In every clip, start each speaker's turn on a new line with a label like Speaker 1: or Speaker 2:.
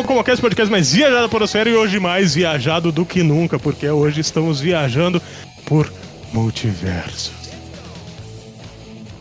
Speaker 1: ao Comocast Podcast mais viajado por Osfera e hoje mais viajado do que nunca, porque hoje estamos viajando por multiverso.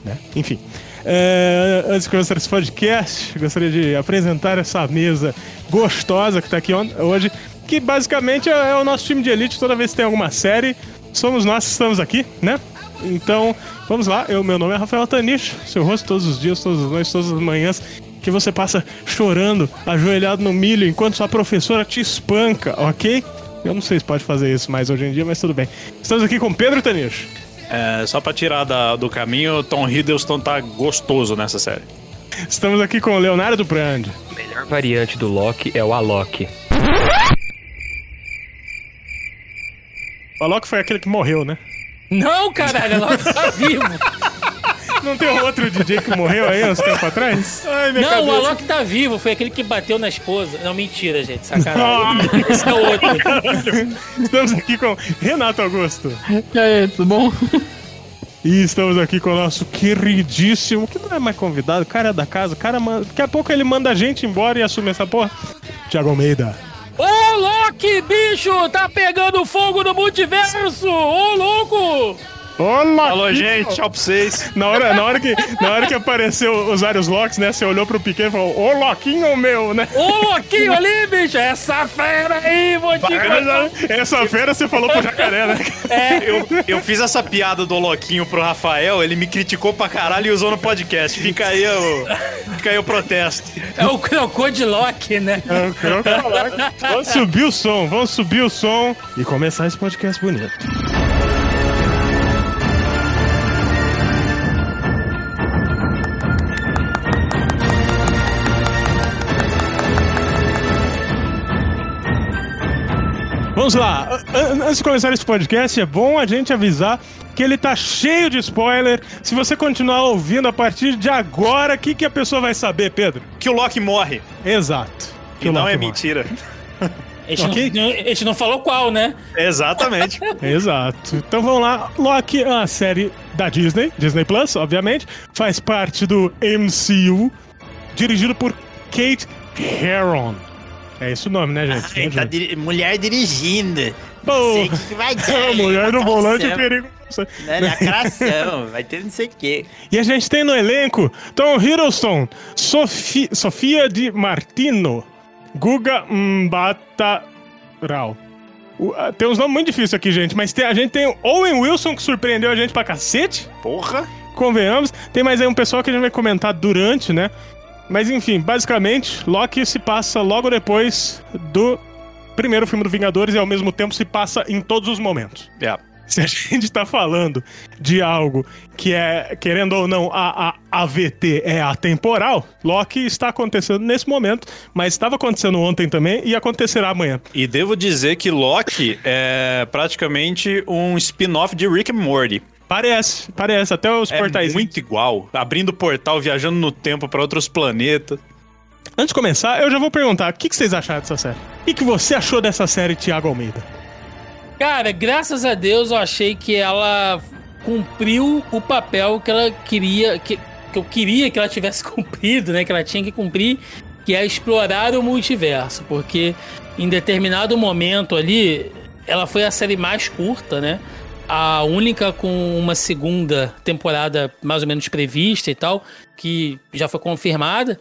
Speaker 1: Né? Enfim. É, antes de começar esse podcast, gostaria de apresentar essa mesa gostosa que está aqui hoje, que basicamente é, é o nosso time de elite. Toda vez que tem alguma série, somos nós que estamos aqui, né? Então, vamos lá. Eu, meu nome é Rafael Tanicho, seu rosto todos os dias, todas as noites, todas as manhãs, que você passa chorando, ajoelhado no milho, enquanto sua professora te espanca, ok? Eu não sei se pode fazer isso mais hoje em dia, mas tudo bem. Estamos aqui com Pedro Tanicho.
Speaker 2: É, só pra tirar da, do caminho, Tom Hiddleston tá gostoso nessa série.
Speaker 1: Estamos aqui com o Leonardo Brand.
Speaker 3: A melhor variante do Loki é o Alok.
Speaker 1: O Alok foi aquele que morreu, né?
Speaker 4: Não, caralho, Alok tá vivo.
Speaker 1: Não tem outro DJ que morreu aí uns tempos atrás?
Speaker 4: Ai, não, cabeça. o Alok tá vivo, foi aquele que bateu na esposa. Não, mentira, gente, sacanagem. Esse é o outro.
Speaker 1: Estamos aqui com Renato Augusto.
Speaker 5: E aí, tudo bom?
Speaker 1: E estamos aqui com o nosso queridíssimo, que não é mais convidado, cara da casa, cara manda, daqui a pouco ele manda a gente embora e assume essa porra. Tiago Almeida.
Speaker 4: Ô, Loki, bicho, tá pegando fogo no multiverso! Ô, louco!
Speaker 2: Olá! Falou, gente, tchau pra vocês.
Speaker 1: Na hora, na hora, que, na hora que apareceu os vários locks, né? Você olhou pro Piquet e falou, ô Loquinho meu, né?
Speaker 4: Ô Loquinho ali, bicho, essa fera aí, vou te contar.
Speaker 1: Essa fera você falou pro jacaré, né?
Speaker 2: É. Eu, eu fiz essa piada do Loquinho pro Rafael, ele me criticou pra caralho e usou no podcast. Fica aí o, fica aí o protesto.
Speaker 4: É o Crocodilock, né? É o Crocodilock.
Speaker 1: Vamos subir o som, vamos subir o som e começar esse podcast bonito. Vamos lá. Antes de começar esse podcast, é bom a gente avisar que ele tá cheio de spoiler. Se você continuar ouvindo a partir de agora, o que, que a pessoa vai saber, Pedro?
Speaker 2: Que o Loki morre.
Speaker 1: Exato.
Speaker 2: Que não é morre. mentira.
Speaker 4: A gente, okay. não, a gente não falou qual, né?
Speaker 2: Exatamente.
Speaker 1: Exato. Então vamos lá. Loki é uma série da Disney, Disney Plus, obviamente. Faz parte do MCU, dirigido por Kate Herron. É esse o nome, né, gente?
Speaker 4: Ai, tá diri mulher dirigindo.
Speaker 1: Pô, não sei o que, vai dar. mulher no volante é perigo.
Speaker 4: Né, lacração, vai ter não sei o quê.
Speaker 1: E a gente tem no elenco Tom Hiddleston, Sofi Sofia de Martino, Guga Mbataral. Uh, tem uns nomes muito difíceis aqui, gente, mas tem, a gente tem o Owen Wilson, que surpreendeu a gente pra cacete.
Speaker 2: Porra!
Speaker 1: Convenhamos. Tem mais aí um pessoal que a gente vai comentar durante, né? Mas enfim, basicamente, Loki se passa logo depois do primeiro filme do Vingadores e ao mesmo tempo se passa em todos os momentos.
Speaker 2: Yeah.
Speaker 1: Se a gente tá falando de algo que é, querendo ou não, a, a AVT é atemporal, Loki está acontecendo nesse momento, mas estava acontecendo ontem também e acontecerá amanhã.
Speaker 2: E devo dizer que Loki é praticamente um spin-off de Rick and Morty.
Speaker 1: Parece, parece. Até os
Speaker 2: é
Speaker 1: portais.
Speaker 2: muito igual. Abrindo portal, viajando no tempo para outros planetas.
Speaker 1: Antes de começar, eu já vou perguntar: o que, que vocês acharam dessa série? O que, você achou dessa série, Thiago Almeida?
Speaker 4: Cara, graças a Deus eu achei que ela cumpriu o papel que ela queria. Que, que eu queria que ela tivesse cumprido, né? Que ela tinha que cumprir, que é explorar o multiverso. Porque em determinado momento ali, ela foi a série mais curta, né? A única com uma segunda temporada mais ou menos prevista e tal, que já foi confirmada.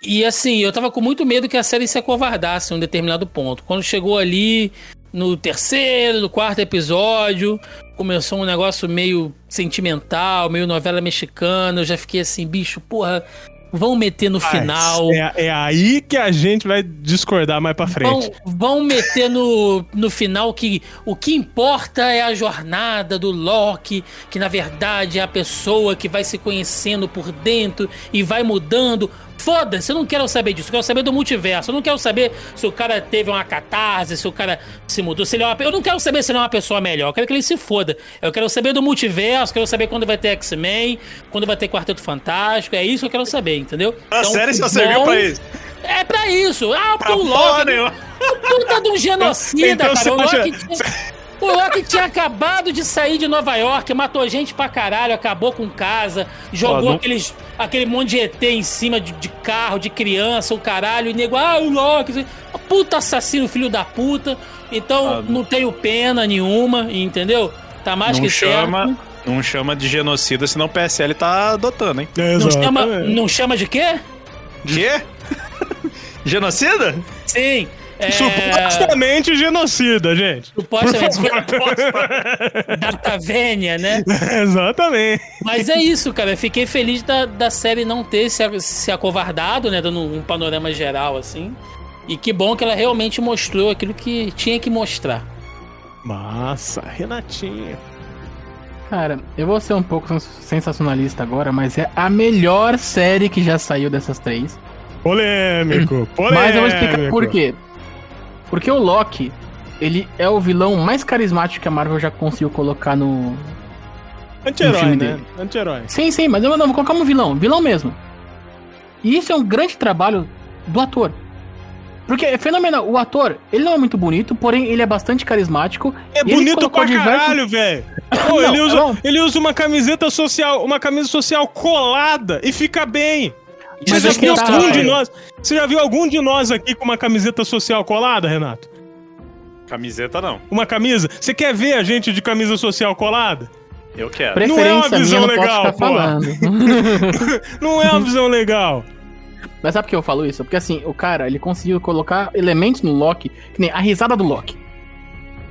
Speaker 4: E assim, eu tava com muito medo que a série se acovardasse em um determinado ponto. Quando chegou ali no terceiro, no quarto episódio, começou um negócio meio sentimental, meio novela mexicana. Eu já fiquei assim, bicho, porra, Vão meter no final.
Speaker 1: É, é, aí que a gente vai discordar mais pra frente.
Speaker 4: Vão, vão meter no, no final que o que importa é a jornada do Loki, que na verdade é a pessoa que vai se conhecendo por dentro e vai mudando. Foda-se, eu não quero saber disso, eu quero saber do multiverso. Eu não quero saber se o cara teve uma catarse, se o cara se mudou, se ele é uma... Eu não quero saber se ele é uma pessoa melhor, eu quero que ele se foda. Eu quero saber do multiverso, quero saber quando vai ter X-Men, quando vai ter Quarteto Fantástico, é isso que eu quero saber, entendeu?
Speaker 2: A então, série só serviu pra isso.
Speaker 4: É pra isso. Ah, pra o Loki. Puta de um genocida, então, cara. O Loki. Tinha... O Loki tinha acabado de sair de Nova York, matou gente pra caralho, acabou com casa, jogou aqueles aquele monte de ET em cima de, de carro, de criança, o caralho, e nego, ah, o Loki, puta assassino, filho da puta. Então
Speaker 2: Ah,
Speaker 4: não tenho pena nenhuma, entendeu? Tá mais
Speaker 2: Não
Speaker 4: que
Speaker 2: chama,
Speaker 4: certo.
Speaker 2: não chama de genocida, senão o PSL tá adotando, hein?
Speaker 4: Não chama,
Speaker 1: Exatamente.
Speaker 4: não chama de quê?
Speaker 2: Quê? genocida?
Speaker 4: Sim. É,
Speaker 1: Supostamente genocida, gente.
Speaker 4: supostamente. Data Vênia, né?
Speaker 1: Exatamente.
Speaker 4: Mas é isso, cara. Eu fiquei feliz da, da série não ter se, se acovardado, né? Dando um panorama geral, assim. E que bom que ela realmente mostrou aquilo que tinha que mostrar.
Speaker 1: Massa, Renatinho.
Speaker 5: Cara, eu vou ser um pouco sens- sensacionalista agora, mas é a melhor série que já saiu dessas três.
Speaker 1: Polêmico, polêmico.
Speaker 5: Mas eu vou explicar por quê. Porque o Loki, ele é o vilão mais carismático que a Marvel já conseguiu colocar no.
Speaker 1: Anti-herói, né? Anti-herói.
Speaker 5: Sim, sim, mas eu não vou colocar um vilão, vilão mesmo. E isso é um grande trabalho do ator. Porque é fenomenal. O ator, ele não é muito bonito, porém ele é bastante carismático.
Speaker 1: É bonito pra
Speaker 5: diversos-
Speaker 1: caralho, velho. Ele, usa,
Speaker 5: não.
Speaker 1: ele usa uma camiseta social, uma camisa social colada e fica bem.
Speaker 5: Mas
Speaker 1: Você já viu
Speaker 5: tá,
Speaker 1: algum de nós? Você já viu algum de nós aqui com uma camiseta social colada, Renato?
Speaker 2: Camiseta não.
Speaker 1: Uma camisa? Você quer ver a gente de camisa social colada?
Speaker 2: Eu quero.
Speaker 5: Preferência
Speaker 1: Não é uma visão
Speaker 5: minha, não
Speaker 1: legal,
Speaker 5: falando.
Speaker 1: Não é uma visão legal.
Speaker 5: Mas sabe por que eu falo isso? Porque assim, o cara, ele conseguiu colocar elementos no Loki, que nem a risada do Loki.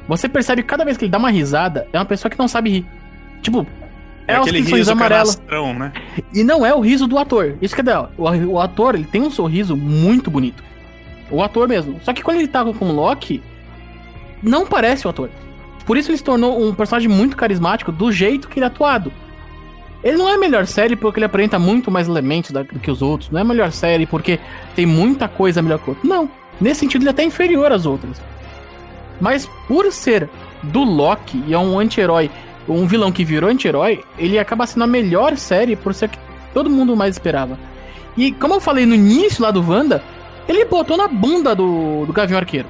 Speaker 5: Você percebe que cada vez que ele dá uma risada, é uma pessoa que não sabe rir. Tipo, é,
Speaker 2: É aquele
Speaker 5: sorriso
Speaker 2: riso
Speaker 5: amarelo.
Speaker 2: canastrão, né?
Speaker 5: E não é o riso do ator. Isso que é dela. O, o ator, ele tem um sorriso muito bonito. O ator mesmo. Só que quando ele tá com o Loki, não parece o ator. Por isso ele se tornou um personagem muito carismático do jeito que ele é atuado. Ele não é a melhor série porque ele apresenta muito mais elementos da- do que os outros. Não é a melhor série porque tem muita coisa melhor que o outro. Não. Nesse sentido, ele é até inferior às outras. Mas por ser do Loki e é um anti-herói, um vilão que virou anti-herói, ele acaba sendo a melhor série por ser que todo mundo mais esperava. E como eu falei no início lá do Wanda, ele botou na bunda do, do Gavião Arqueiro.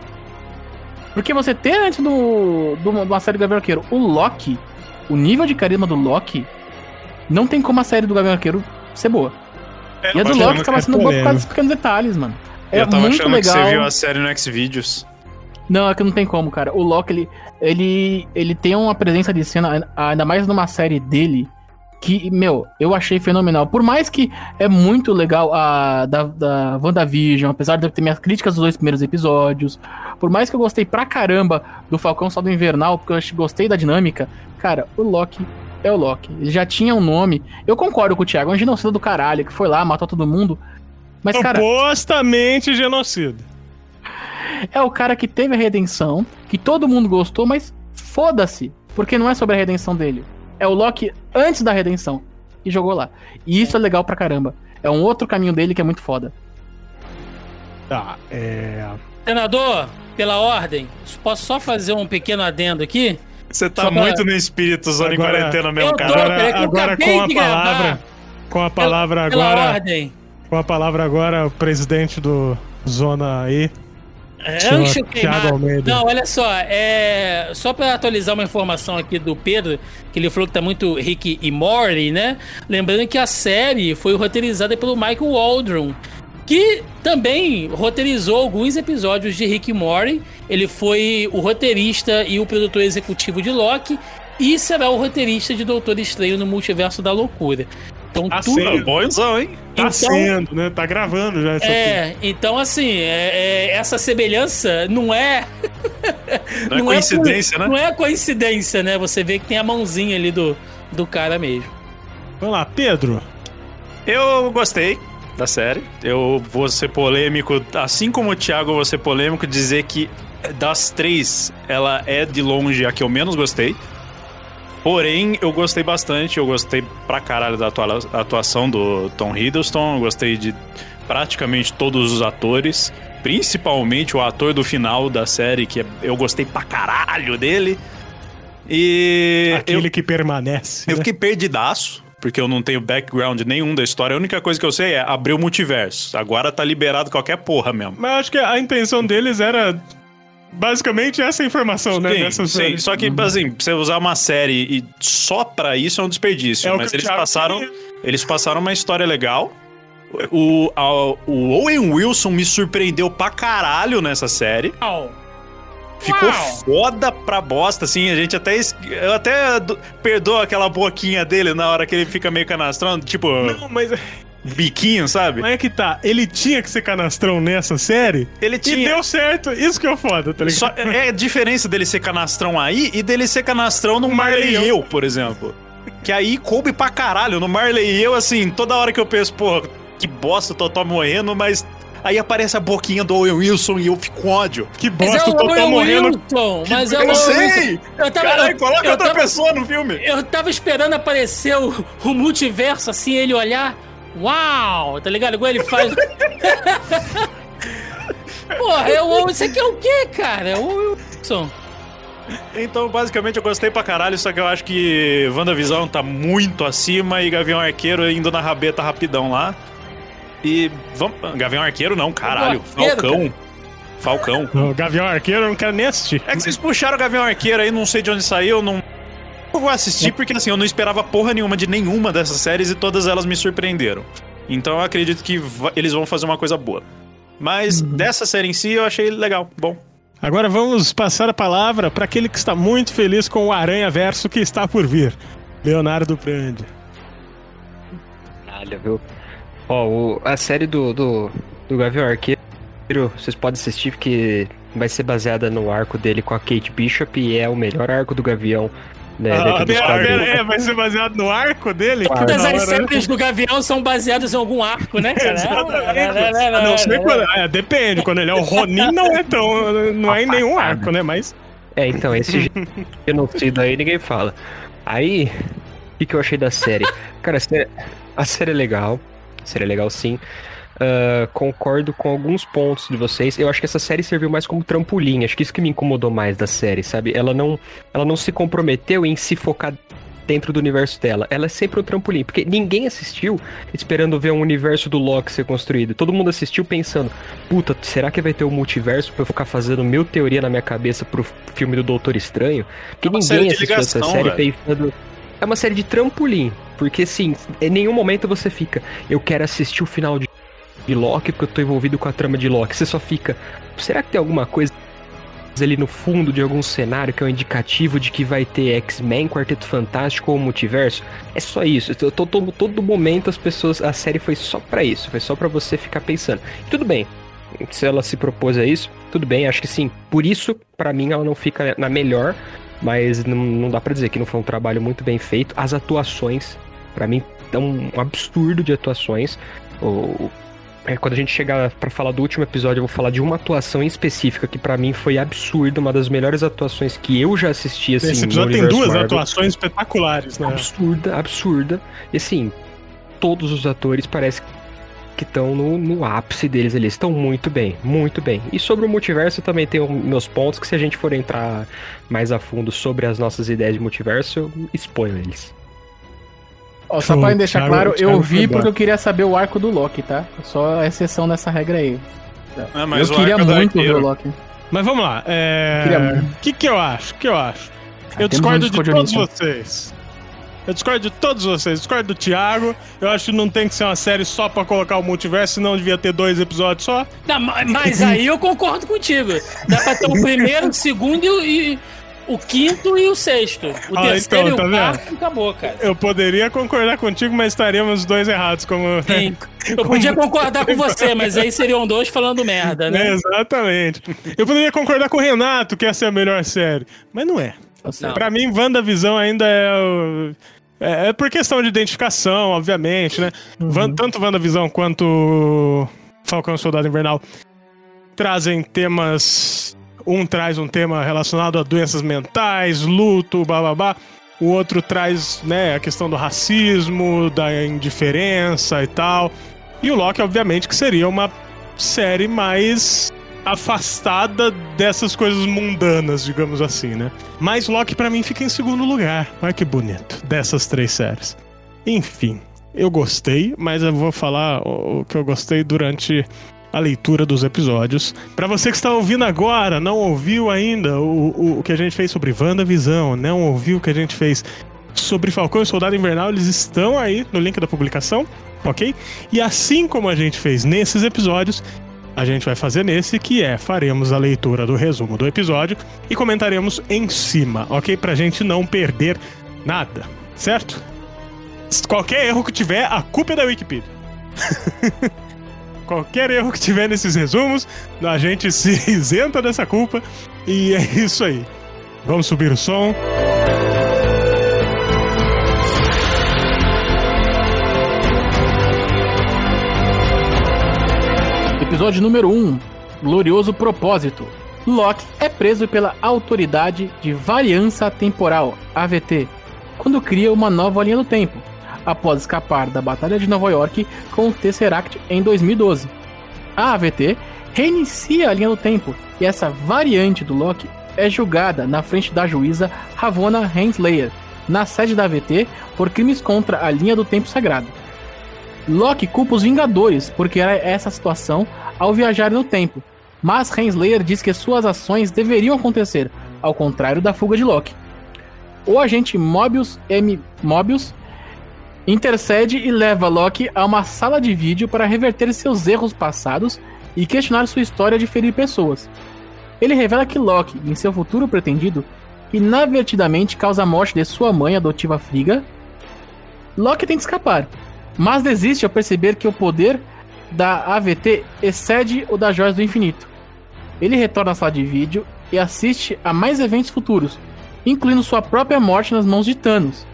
Speaker 5: Porque você ter antes do, do, uma série do Gavião Arqueiro o Loki, o nível de carisma do Loki, não tem como a série do Gavião Arqueiro ser boa. e a do Loki
Speaker 1: é
Speaker 5: acaba sendo boa por causa dos pequenos detalhes, mano. É
Speaker 2: eu tava
Speaker 5: muito
Speaker 2: achando
Speaker 5: legal.
Speaker 2: que você viu a série no Xvideos.
Speaker 5: Não, é que não tem como, cara. O Loki, ele, ele, ele tem uma presença de cena, ainda mais numa série dele, que, meu, eu achei fenomenal. Por mais que é muito legal a da, da WandaVision, apesar de eu ter minhas críticas dos dois primeiros episódios, por mais que eu gostei pra caramba do Falcão Saldo Invernal, porque eu gostei da dinâmica, cara, o Loki é o Loki. Ele já tinha um nome. Eu concordo com o Thiago, é um genocida do caralho, que foi lá, matou todo mundo. Mas, cara,
Speaker 1: Supostamente genocida.
Speaker 5: É o cara que teve a redenção, que todo mundo gostou, mas foda-se, porque não é sobre a redenção dele. É o Loki antes da redenção. E jogou lá. E isso é legal pra caramba. É um outro caminho dele que é muito foda.
Speaker 1: Tá, é.
Speaker 4: Senador, pela ordem, posso só fazer um pequeno adendo aqui?
Speaker 2: Você tá
Speaker 4: Só pra-
Speaker 2: muito no espírito Zona em
Speaker 1: Agora-
Speaker 2: quarentena mesmo,
Speaker 4: Eu
Speaker 2: cara.
Speaker 1: Agora
Speaker 4: acabei
Speaker 1: com a
Speaker 4: gravar.
Speaker 1: palavra. Com a palavra
Speaker 4: Pela
Speaker 1: agora.
Speaker 4: ordem.
Speaker 1: Com a palavra agora, o presidente do Zona aí.
Speaker 4: É,
Speaker 1: Senhor
Speaker 4: Ancho
Speaker 1: Thiago
Speaker 4: queimado. Não, olha só, é só pra atualizar uma informação aqui do Pedro, que ele falou que tá muito Rick e Morty, né? Lembrando que a série foi roteirizada pelo Michael Waldron, que também roteirizou alguns episódios de Rick e Morty. Ele foi o roteirista e o produtor executivo de Loki e será o roteirista de Doutor Estranho no Multiverso da Loucura. Então
Speaker 1: Tá
Speaker 4: tudo
Speaker 1: sendo.
Speaker 2: Bonzão, hein?
Speaker 1: Tá
Speaker 4: Então-
Speaker 1: sendo, né? Tá gravando já essa
Speaker 4: é, então assim, é- é, essa semelhança não é
Speaker 2: Não é coincidência,
Speaker 4: por-
Speaker 2: né?
Speaker 4: Não é coincidência, né? Você vê que tem a mãozinha ali do, do cara mesmo.
Speaker 1: Vamos lá, Pedro.
Speaker 2: Eu gostei da série. Eu vou ser polêmico, assim como o Thiago, eu vou ser polêmico, dizer que das três, ela é de longe a que eu menos gostei. Porém, eu gostei bastante, eu gostei pra caralho da atua- atuação do Tom Hiddleston, eu gostei de praticamente todos os atores, principalmente o ator do final da série, que é- eu gostei pra caralho dele. E eu-
Speaker 1: Aquele que permanece.
Speaker 2: eu
Speaker 1: né?
Speaker 2: fiquei perdidaço, porque eu não tenho background nenhum da história. A única coisa que eu sei é abrir o multiverso. Agora tá liberado qualquer porra mesmo.
Speaker 1: Mas eu acho que a intenção deles era basicamente essa é a informação, né?
Speaker 2: Sim,
Speaker 1: dessa
Speaker 2: sim.
Speaker 1: série.
Speaker 2: Só que, assim, você usar uma série e só pra isso é um desperdício.
Speaker 1: É
Speaker 2: mas eles passaram,
Speaker 1: queria.
Speaker 2: eles passaram uma história legal. O, a- o Owen Wilson me surpreendeu pra caralho nessa série.
Speaker 4: Uau.
Speaker 2: Ficou
Speaker 4: Uau.
Speaker 2: foda pra bosta, assim. A gente até. Eu até do- perdoa aquela boquinha dele na hora que ele fica meio canastrão, tipo,
Speaker 1: Não, mas,
Speaker 2: biquinho, sabe?
Speaker 1: mas é que tá. Ele tinha que ser canastrão nessa série
Speaker 2: Ele
Speaker 1: e
Speaker 2: tinha.
Speaker 1: deu certo. Isso que é foda, tá ligado?
Speaker 2: Só, é a diferença dele ser canastrão aí e dele ser canastrão no Marley e eu, por exemplo. Que aí coube pra caralho. No Marley e eu, assim, toda hora que eu penso, pô, que bosta, o Totó morrendo, mas aí aparece a boquinha do Owen Wilson e eu fico com ódio.
Speaker 1: Que
Speaker 4: Mas
Speaker 1: bosta,
Speaker 4: é
Speaker 1: o Totó
Speaker 4: Owen
Speaker 1: morrendo.
Speaker 4: Wilson, mas é o
Speaker 2: eu
Speaker 4: Owen
Speaker 2: sei!
Speaker 4: Wilson. Eu tava,
Speaker 2: Caralho, coloca
Speaker 4: eu
Speaker 2: outra
Speaker 4: tava-
Speaker 2: pessoa no filme.
Speaker 4: Eu tava esperando aparecer o, o multiverso, assim, ele olhar. Uau! Tá ligado? Igual ele faz. Porra, é o, isso aqui é o quê, cara? É o Wilson.
Speaker 2: Então, basicamente, eu gostei pra caralho, só que eu acho que WandaVision tá muito acima e Gavião Arqueiro indo na rabeta rapidão lá. E vamos. Gavião Arqueiro não, caralho.
Speaker 4: Arqueiro,
Speaker 2: Falcão. Falcão.
Speaker 1: O Gavião Arqueiro eu não quero nem assistir.
Speaker 2: É que vocês puxaram o Gavião Arqueiro aí, não sei de onde saiu, não. Eu vou assistir porque assim, eu não esperava porra nenhuma de nenhuma dessas séries e todas elas me surpreenderam. Então eu acredito que eles vão fazer uma coisa boa. Mas dessa série em si eu achei legal, bom.
Speaker 1: Agora vamos passar a palavra para aquele que está muito feliz com o Aranha Verso que está por vir. Leonardo Brandi.
Speaker 3: Caralho, viu? Ó, o- a série do, do, do Gavião Arqueiro, vocês podem assistir porque vai ser baseada no arco dele com a Kate Bishop e é o melhor arco do Gavião né,
Speaker 1: Ah, pera, é, vai ser baseado no arco dele?
Speaker 4: Todas
Speaker 1: da
Speaker 4: as
Speaker 1: hora, né?
Speaker 4: séries do Gavião são baseadas em algum arco, né, cara?
Speaker 1: Exatamente. Não quando, é, depende, quando ele é o Ronin não é tão. não é em nenhum arco, né? Mas.
Speaker 3: É, então, esse genocídio aí ninguém fala. Aí, o que, que eu achei da série? Cara, a série, a série é legal. A série é legal sim. Ah, concordo com alguns pontos de vocês. Eu acho que essa série serviu mais como trampolim. Acho que isso que me incomodou mais da série, sabe? Ela não, ela não se comprometeu em se focar dentro do universo dela. Ela é sempre um trampolim, porque ninguém assistiu esperando ver um universo do Loki ser construído. Todo mundo assistiu pensando, puta, será que vai ter um multiverso pra eu ficar fazendo mil teoria na minha cabeça pro filme do Doutor Estranho? Porque
Speaker 2: É
Speaker 3: ninguém assistiu essa
Speaker 2: ligação,
Speaker 3: série
Speaker 2: velho.
Speaker 3: pensando. É uma série de trampolim. Porque, assim, em nenhum momento você fica, eu quero assistir o final de, de Loki porque eu tô envolvido com a trama de Loki. Você só fica, será que tem alguma coisa ali no fundo de algum cenário que é um indicativo de que vai ter X-Men, Quarteto Fantástico ou Multiverso? É só isso. Eu tô, todo, todo momento as pessoas. A série foi só pra isso. Foi só pra você ficar pensando. E tudo bem. Se ela se propôs a isso, tudo bem, acho que sim. Por isso, pra mim, ela não fica na melhor. Mas não, não dá pra dizer que não foi um trabalho muito bem feito. As atuações, pra mim, é um absurdo de atuações. O, é, quando a gente chegar pra falar do último episódio, eu vou falar de uma atuação em específica que pra mim foi absurda, uma das melhores atuações que eu já assisti assim.
Speaker 1: Esse
Speaker 3: no
Speaker 1: episódio tem duas
Speaker 3: Marvel.
Speaker 1: atuações espetaculares, né?
Speaker 3: Absurda, absurda. E assim, todos os atores parecem que estão no, no ápice deles ali. Estão muito bem, muito bem. E sobre o multiverso, eu também tenho meus pontos que se a gente for entrar mais a fundo sobre as nossas ideias de multiverso, eu exponho eles.
Speaker 5: Ó, só pra deixar
Speaker 1: Thiago-
Speaker 5: claro,
Speaker 1: o Thiago
Speaker 5: eu vi porque eu queria saber o arco do Loki, tá? Só a exceção dessa regra aí.
Speaker 2: Ah, mas
Speaker 5: eu queria muito ver o Loki.
Speaker 1: Mas vamos lá. É...
Speaker 5: Queria
Speaker 1: O
Speaker 5: muito.
Speaker 1: que, que eu acho? O que eu acho? Eu
Speaker 5: temos um
Speaker 1: discordo de todos vocês. Eu discordo de todos vocês. Discordo do Thiago. Eu acho que não tem que ser uma série só pra colocar o multiverso, senão devia ter dois episódios só.
Speaker 4: Não, ma- mas aí eu concordo contigo. Dá pra ter o primeiro, o segundo e, o- quinto e o sexto. O
Speaker 1: Ah,
Speaker 4: terceiro
Speaker 1: então, tá
Speaker 4: e o
Speaker 1: vendo?
Speaker 4: quarto acabou, cara.
Speaker 1: Eu poderia concordar contigo, mas estaríamos os dois errados, como.
Speaker 4: Sim. Eu podia concordar com você, mas aí seriam dois falando merda,
Speaker 1: É,
Speaker 4: né?
Speaker 1: exatamente. Eu poderia concordar com o Renato que essa é a melhor série. Mas não é.
Speaker 4: Não.
Speaker 1: Pra mim, WandaVision ainda é o. É é por questão de identificação, obviamente, né? Van- tanto WandaVision quanto Falcão Soldado Invernal trazem temas. Um traz um tema relacionado a doenças mentais, luto, bababá. O outro traz né, a questão do racismo, da indiferença e tal. E o Loki, obviamente, que seria uma série mais afastada dessas coisas mundanas, digamos assim, né? Mas Loki pra mim fica em segundo lugar. Olha que bonito, dessas três séries. Enfim, eu gostei, mas eu vou falar o que eu gostei durante a leitura dos episódios. Pra você que está ouvindo agora, não ouviu ainda o, o, o que a gente fez sobre WandaVisão, não ouviu o que a gente fez sobre Falcão e Soldado Invernal, eles estão aí no link da publicação, ok? E assim como a gente fez nesses episódios, a gente vai fazer nesse, que é faremos a leitura do resumo do episódio e comentaremos em cima, ok? Pra gente não perder nada, certo? Qualquer erro que tiver, a culpa é da Wikipedia. Qualquer erro que tiver nesses resumos, a gente se isenta dessa culpa e é isso aí. Vamos subir o som.
Speaker 5: Episódio número 1 Glorioso Propósito. Loki é preso pela Autoridade de Variança Temporal, AVT, quando cria uma nova linha do tempo, após escapar da Batalha de Nova York com o Tesseract em 2012. A AVT reinicia a linha do tempo e essa variante do Loki é julgada na frente da juíza Ravonna Henslayer, na sede da AVT, por crimes contra a linha do tempo sagrado. Loki culpa os Vingadores por criar essa situação ao viajar no tempo, mas Henslayer diz que suas ações deveriam acontecer, ao contrário da fuga de Loki. O agente Mobius M. Mobius intercede e leva Loki a uma sala de vídeo para reverter seus erros passados e questionar sua história de ferir pessoas. Ele revela que Loki, em seu futuro pretendido, inadvertidamente causa a morte de sua mãe adotiva Frigga. Loki tenta escapar, mas desiste ao perceber que o poder da AVT excede o das Joias do Infinito. Ele retorna à sala de vídeo e assiste a mais eventos futuros, incluindo sua própria morte nas mãos de Thanos.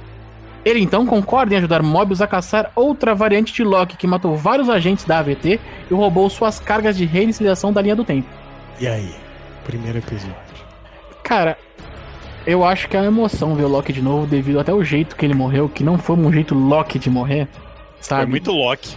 Speaker 5: Ele então concorda em ajudar Mobius a caçar outra variante de Loki que matou vários agentes da AVT e roubou suas cargas de reinicialização da linha do tempo.
Speaker 1: E aí? Primeiro episódio.
Speaker 5: Cara, eu acho que é uma emoção ver o Loki de novo devido até o jeito que ele morreu, que não foi um jeito Loki de morrer, sabe?
Speaker 2: É muito Loki.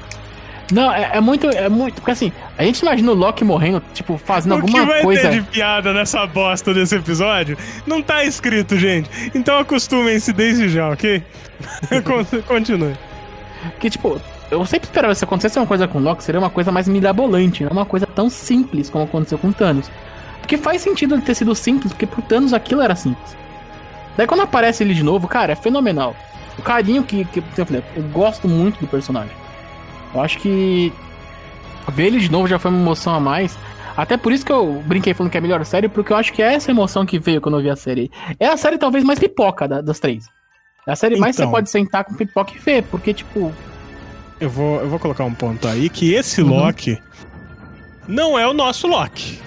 Speaker 5: Não, é, é muito, é muito, porque assim, a gente imagina o Loki morrendo, tipo, fazendo
Speaker 1: o
Speaker 5: alguma
Speaker 1: que vai
Speaker 5: coisa.
Speaker 1: ter de piada nessa bosta desse episódio não tá escrito, gente. Então acostumem-se desde já, ok? Con- Continue.
Speaker 5: Que, tipo, eu sempre esperava se acontecesse uma coisa com o Loki, seria uma coisa mais mirabolante, não uma coisa tão simples como aconteceu com o Thanos. Porque faz sentido ele ter sido simples, porque pro Thanos aquilo era simples. Daí quando aparece ele de novo, cara, é fenomenal. O carinho que, que eu falei, eu gosto muito do personagem. Eu acho que ver ele de novo já foi uma emoção a mais. Até por isso que eu brinquei falando que é a melhor série, porque eu acho que é essa emoção que veio quando eu vi a série. É a série talvez mais pipoca da- das três. É a série mais que você
Speaker 1: Então.
Speaker 5: pode sentar com pipoca e ver, porque, tipo,
Speaker 1: Eu vou, eu vou colocar um ponto aí que esse
Speaker 5: Uhum.
Speaker 1: Loki não é o nosso Loki.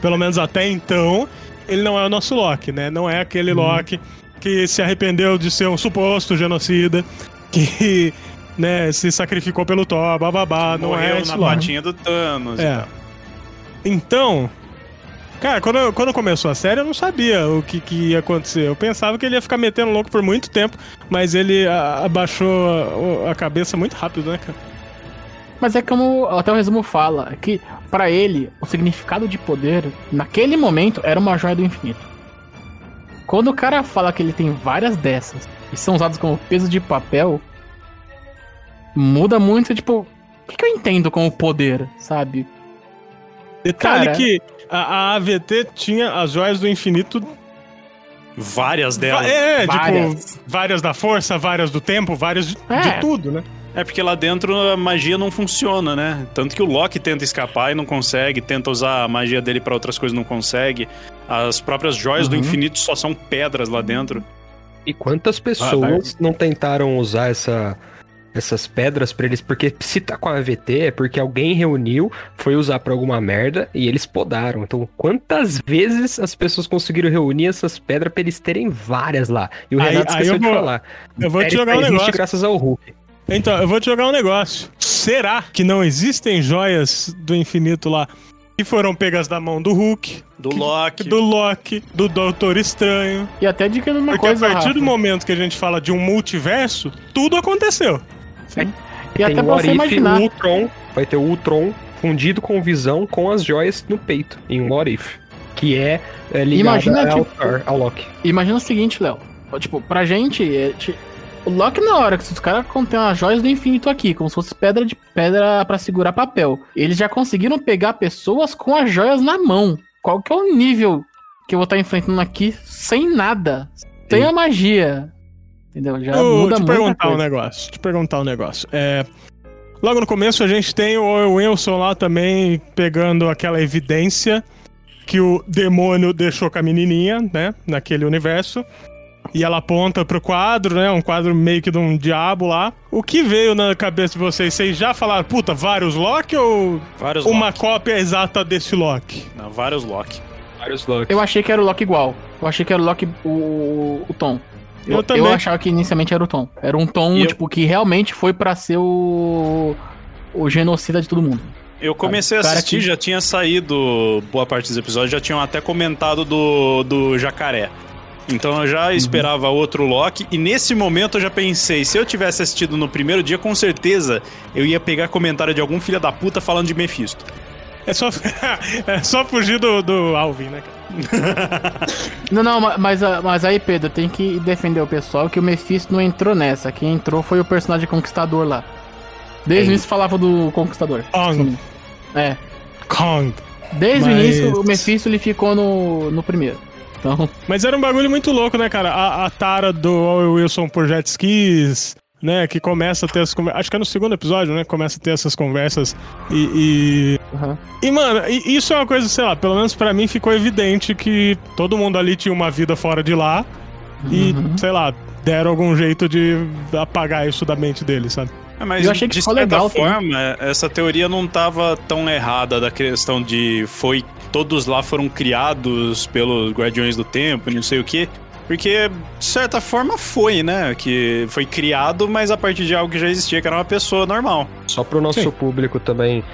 Speaker 1: Pelo menos até então, ele não é o nosso Loki, né? Não é aquele
Speaker 5: Uhum.
Speaker 1: Loki que se arrependeu de ser um suposto genocida, que né, se sacrificou pelo Thor, bababá, não
Speaker 2: Morreu
Speaker 1: é
Speaker 2: na
Speaker 1: Loki.
Speaker 2: patinha do Thanos. e
Speaker 1: É.
Speaker 2: tal.
Speaker 1: Então, cara, quando, eu- quando começou a série, eu não sabia o que, que ia acontecer. Eu pensava que ele ia ficar metendo louco por muito tempo, mas ele a- abaixou a, a cabeça muito rápido, né, cara?
Speaker 5: Mas é como até o resumo fala, é que pra ele o significado de poder naquele momento era uma joia do infinito. Quando o cara fala que ele tem várias dessas e são usadas como peso de papel, muda muito, tipo, o que, que eu entendo como poder, sabe?
Speaker 1: Detalhe
Speaker 5: Cara.
Speaker 1: que a, a AVT tinha as joias do infinito.
Speaker 2: Várias delas.
Speaker 1: É,
Speaker 5: Várias.
Speaker 1: tipo, várias da força, várias do tempo, várias de,
Speaker 5: É.
Speaker 1: de tudo, né?
Speaker 2: É porque lá dentro a magia não funciona, né? Tanto que o Loki tenta escapar e não consegue, tenta usar a magia dele pra outras coisas e não consegue. As próprias joias do
Speaker 5: Uhum.
Speaker 2: infinito só são pedras lá dentro.
Speaker 3: E quantas pessoas não tentaram usar essa, essas pedras pra eles? Porque se tá com a AVT é porque alguém reuniu, foi usar pra alguma merda e eles podaram. Então, quantas vezes as pessoas conseguiram reunir essas pedras pra eles terem várias lá? E o
Speaker 1: Aí-
Speaker 3: Renato
Speaker 1: aí
Speaker 3: esqueceu
Speaker 1: eu
Speaker 3: de
Speaker 1: vou-
Speaker 3: falar.
Speaker 1: eu vou te jogar um negócio.
Speaker 3: graças ao Hulk.
Speaker 1: Então, eu vou te jogar um negócio. Será que não existem joias do infinito lá que foram pegas da mão do Hulk,
Speaker 2: Do Loki.
Speaker 1: do Loki, do Doutor Estranho?
Speaker 5: E até de que uma
Speaker 1: Porque
Speaker 5: coisa.
Speaker 1: a partir
Speaker 5: Rafa,
Speaker 1: do momento que a gente fala de um multiverso, tudo aconteceu.
Speaker 5: Sim. E
Speaker 3: Tem
Speaker 5: até pra você imaginar.
Speaker 3: Ultron, vai ter o Ultron fundido com visão com as joias no peito, em um What If. Que é, é ligado
Speaker 5: Imagina,
Speaker 3: ao,
Speaker 5: tipo,
Speaker 3: ao Loki.
Speaker 5: Imagina o seguinte, Léo. Tipo, pra gente, é, O Loki, na hora que os caras contêm as joias do infinito aqui, como se fosse pedra de pedra pra segurar papel, eles já conseguiram pegar pessoas com as joias na mão. Qual que é o nível que eu vou estar enfrentando aqui sem nada? Sem a magia. Entendeu? Já
Speaker 1: Eu
Speaker 5: muda
Speaker 1: te perguntar um
Speaker 5: coisa.
Speaker 1: negócio. Te perguntar um negócio. É, logo no começo a gente tem o Wilson lá também pegando aquela evidência que o demônio deixou com a menininha, né? Naquele universo. E ela aponta pro quadro, né? Um quadro meio que de um diabo lá. O que veio na cabeça de vocês? Vocês já falaram, puta, vários Loki ou
Speaker 2: Vários
Speaker 1: uma
Speaker 2: Loki.
Speaker 1: cópia exata desse Loki?
Speaker 2: Não, vários Loki.
Speaker 3: Vários Locks.
Speaker 5: Eu achei que era o Loki igual. Eu achei que era o Loki o, o Tom.
Speaker 1: Eu
Speaker 5: Eu,
Speaker 1: também.
Speaker 5: eu achava que inicialmente era o Tom. Era um Tom,
Speaker 2: eu-
Speaker 5: tipo, que realmente foi pra ser o. o genocida de todo mundo.
Speaker 2: Eu comecei a assistir,
Speaker 5: que-
Speaker 2: já tinha saído boa parte dos episódios, já tinham até comentado do, do jacaré. Então eu
Speaker 5: Uhum.
Speaker 2: já esperava outro Loki, e nesse momento eu já pensei, se eu tivesse assistido no primeiro dia, com certeza eu ia pegar comentário de algum filho da puta falando de Mephisto.
Speaker 1: É só, é só fugir do, do Alvin, né, cara?
Speaker 5: Não, não, ma- mas, mas aí, Pedro, tem que defender o pessoal que o Mephisto não entrou nessa. Quem entrou foi o personagem Conquistador lá. Desde o início falava do Conquistador.
Speaker 1: Kong.
Speaker 5: É.
Speaker 1: Kong.
Speaker 5: Desde
Speaker 1: Mas-
Speaker 5: o início, o Mephisto ele ficou no, no primeiro. Então,
Speaker 1: Mas era um bagulho muito louco, né, cara? A, a tara do Wilson por jet skis, né? Que começa a ter as conversas. Acho que é no segundo episódio, né? Começa a ter essas conversas. E.
Speaker 5: aham.
Speaker 1: E, e, mano, e- isso é uma coisa, sei lá, pelo menos pra mim ficou evidente que todo mundo ali tinha uma vida fora de lá. E,
Speaker 5: Uhum.
Speaker 1: sei lá, deram algum jeito de apagar isso da mente dele, sabe?
Speaker 2: É, mas
Speaker 5: Eu achei que
Speaker 2: de certa
Speaker 5: legal
Speaker 2: forma, essa teoria não tava tão errada da questão de foi todos lá foram criados pelos Guardiões do Tempo, e não sei o quê. Porque, de certa forma, foi, né? Que foi criado, mas a partir de algo que já existia, que era uma pessoa normal.
Speaker 3: Só pro nosso
Speaker 1: Sim.
Speaker 3: público também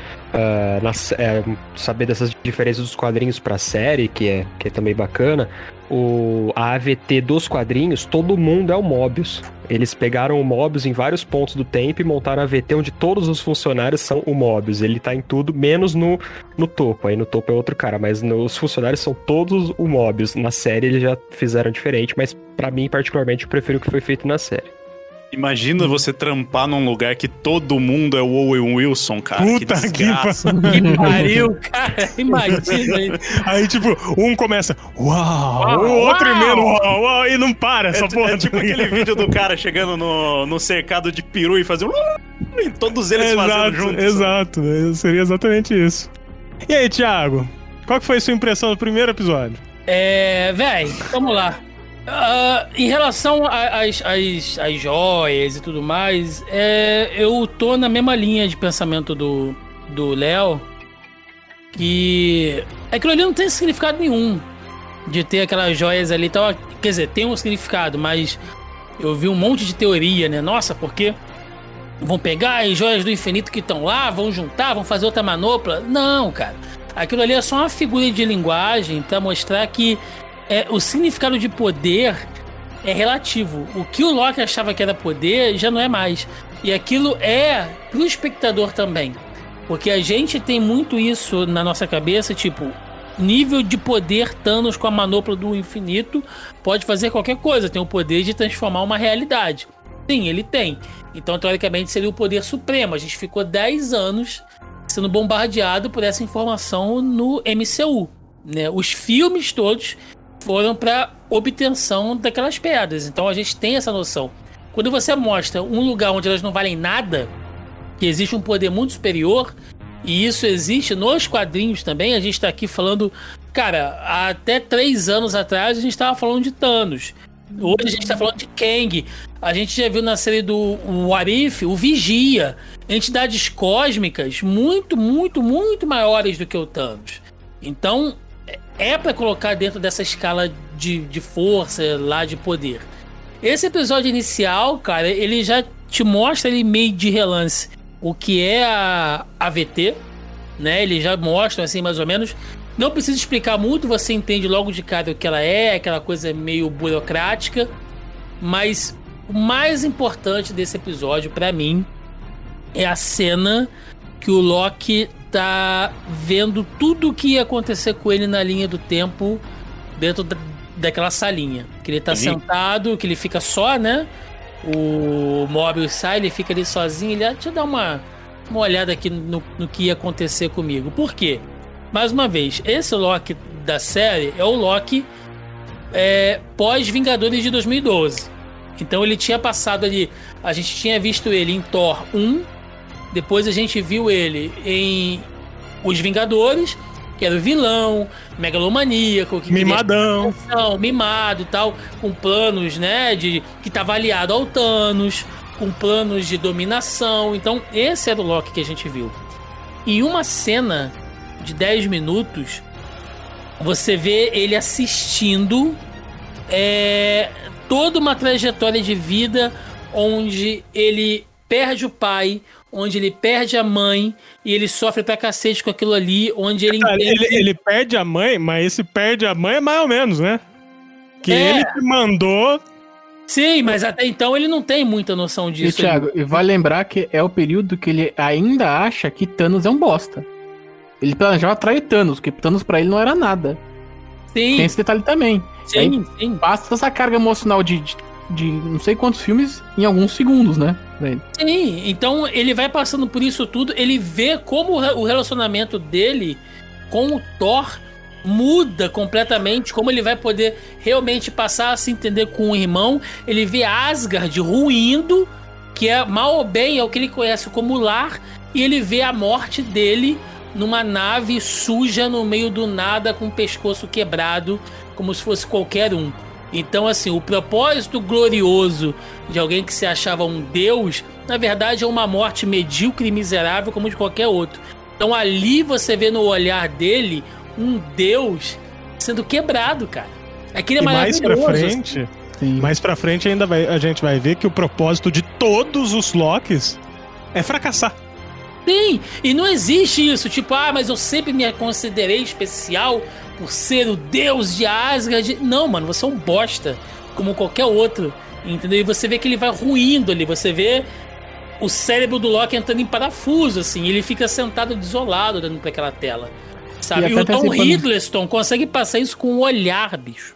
Speaker 3: nas- é, saber dessas diferenças dos quadrinhos pra série, que é, que é também bacana. O, a AVT dos quadrinhos, todo mundo é o Mobius. Eles pegaram o Mobius em vários pontos do tempo e montaram a AVT onde todos os funcionários são o Mobius. Ele tá em tudo, menos no, no topo. Aí no topo é outro cara, mas no- os funcionários são todos o Mobius. Na série eles já fizeram diferente, mas pra mim, particularmente, eu prefiro o que foi feito na série.
Speaker 2: Imagina você trampar num lugar que todo mundo é o Owen Wilson, cara.
Speaker 1: Puta
Speaker 2: que
Speaker 1: que
Speaker 2: desgraça.
Speaker 4: Que pariu, cara. Imagina aí.
Speaker 1: Aí, tipo, um começa, uau, o outro
Speaker 5: uau.
Speaker 1: emenda, uau, uau, e não para essa
Speaker 2: É,
Speaker 1: porra.
Speaker 2: é tipo aquele vídeo do cara chegando no, no cercado de peru e fazendo. E todos eles fazendo
Speaker 1: Exato,
Speaker 2: juntos.
Speaker 1: exato. é, Seria exatamente isso. E aí, Thiago? Qual que foi a sua impressão do primeiro episódio?
Speaker 4: É, véi, vamos lá. Ah, em relação às, às, às joias e tudo mais, é, eu tô na mesma linha de pensamento do do Léo. Que aquilo ali não tem significado nenhum de ter aquelas joias ali e tal. Quer dizer, tem um significado, mas eu vi um monte de teoria, né? Nossa, porque vão pegar as joias do infinito que estão lá, vão juntar, vão fazer outra manopla. Não, cara. Aquilo ali é só uma figura de linguagem para mostrar que é, o significado de poder é relativo. O que o Loki achava que era poder já não é mais. E aquilo é pro espectador também. Porque a gente tem muito isso na nossa cabeça, tipo, nível de poder Thanos com a manopla do infinito pode fazer qualquer coisa, tem o poder de transformar uma realidade. Sim, ele tem. Então, teoricamente, seria o poder supremo. A gente ficou 10 anos sendo bombardeado por essa informação no MCU. Né? Os filmes todos foram para obtenção daquelas pedras. Então a gente tem essa noção. Quando você mostra um lugar onde elas não valem nada, que existe um poder muito superior, e isso existe nos quadrinhos também, a gente está aqui falando. Cara, até três anos atrás a gente estava falando de Thanos. Hoje a gente está falando de Kang. A gente já viu na série do Warif o Vigia. Entidades cósmicas muito, muito, muito maiores do que o Thanos. Então, é para colocar dentro dessa escala de, de força, lá de poder. Esse episódio inicial, cara, ele já te mostra ele meio de relance o que é a AVT, né? Ele já mostra assim mais ou menos. Não precisa explicar muito, você entende logo de cara o que ela é, aquela coisa meio burocrática. Mas o mais importante desse episódio para mim é a cena que o Loki tá vendo tudo o que ia acontecer com ele na linha do tempo dentro da, daquela salinha. Que ele tá
Speaker 2: Ele-
Speaker 4: sentado, que ele fica só, né? o Mobius sai, ele fica ali sozinho, ele, ah, deixa eu dar uma, uma olhada aqui no, no que ia acontecer comigo. Por quê? Mais uma vez, esse Loki da série é o Loki é, pós-Vingadores de 2012. Então ele tinha passado ali. A gente tinha visto ele em Thor 1. Depois a gente viu ele em Os Vingadores, que era o vilão, megalomaníaco, que
Speaker 1: Mimadão.
Speaker 4: atenção, mimado e tal, com planos, né, de que estava aliado ao Thanos, com planos de dominação. Então, esse era o Loki que a gente viu. Em uma cena de 10 minutos, você vê ele assistindo é, toda uma trajetória de vida onde ele perde o pai, onde ele perde a mãe e ele sofre pra cacete com aquilo ali, onde ele entende...
Speaker 1: ele, ele perde a mãe, mas esse perde a mãe é mais ou menos, né? Que
Speaker 4: É.
Speaker 1: ele que mandou.
Speaker 4: Sim, mas até então ele não tem muita noção
Speaker 5: E,
Speaker 4: disso.
Speaker 5: Thiago, e vai lembrar que é o período que ele ainda acha que Thanos é um bosta. Ele planejava trair Thanos, porque Thanos pra ele não era nada. Tem
Speaker 4: Sim,
Speaker 5: esse detalhe também.
Speaker 4: sim, sim.
Speaker 5: Passa essa carga emocional de, de, de não sei quantos filmes em alguns segundos, né?
Speaker 4: Sim, então ele vai passando por isso tudo, ele vê como o relacionamento dele com o Thor muda completamente, como ele vai poder realmente passar a se entender com o irmão. Ele vê Asgard ruindo, que é mal ou bem é o que ele conhece como lar, e ele vê a morte dele numa nave suja no meio do nada com o pescoço quebrado, como se fosse qualquer um. Então, assim, o propósito glorioso de alguém que se achava um deus, na verdade é uma morte medíocre e miserável como de qualquer outro. Então ali você vê no olhar dele um deus sendo quebrado, cara. Aquilo é
Speaker 1: E mais pra
Speaker 4: maravilhoso.
Speaker 1: frente,
Speaker 5: Sim.
Speaker 1: mais pra frente ainda vai, a gente vai ver que o propósito de todos os Locks é fracassar.
Speaker 4: Sim, e não existe isso, tipo, ah, mas eu sempre me considerei especial por ser o deus de Asgard. Não, mano, você é um bosta, como qualquer outro, entendeu? E você vê que ele vai ruindo ali, você vê o cérebro do Loki entrando em parafuso, assim, ele fica sentado desolado olhando pra aquela tela, sabe?
Speaker 5: E
Speaker 4: E, o Tom Hiddleston consegue passar isso com o olhar, bicho.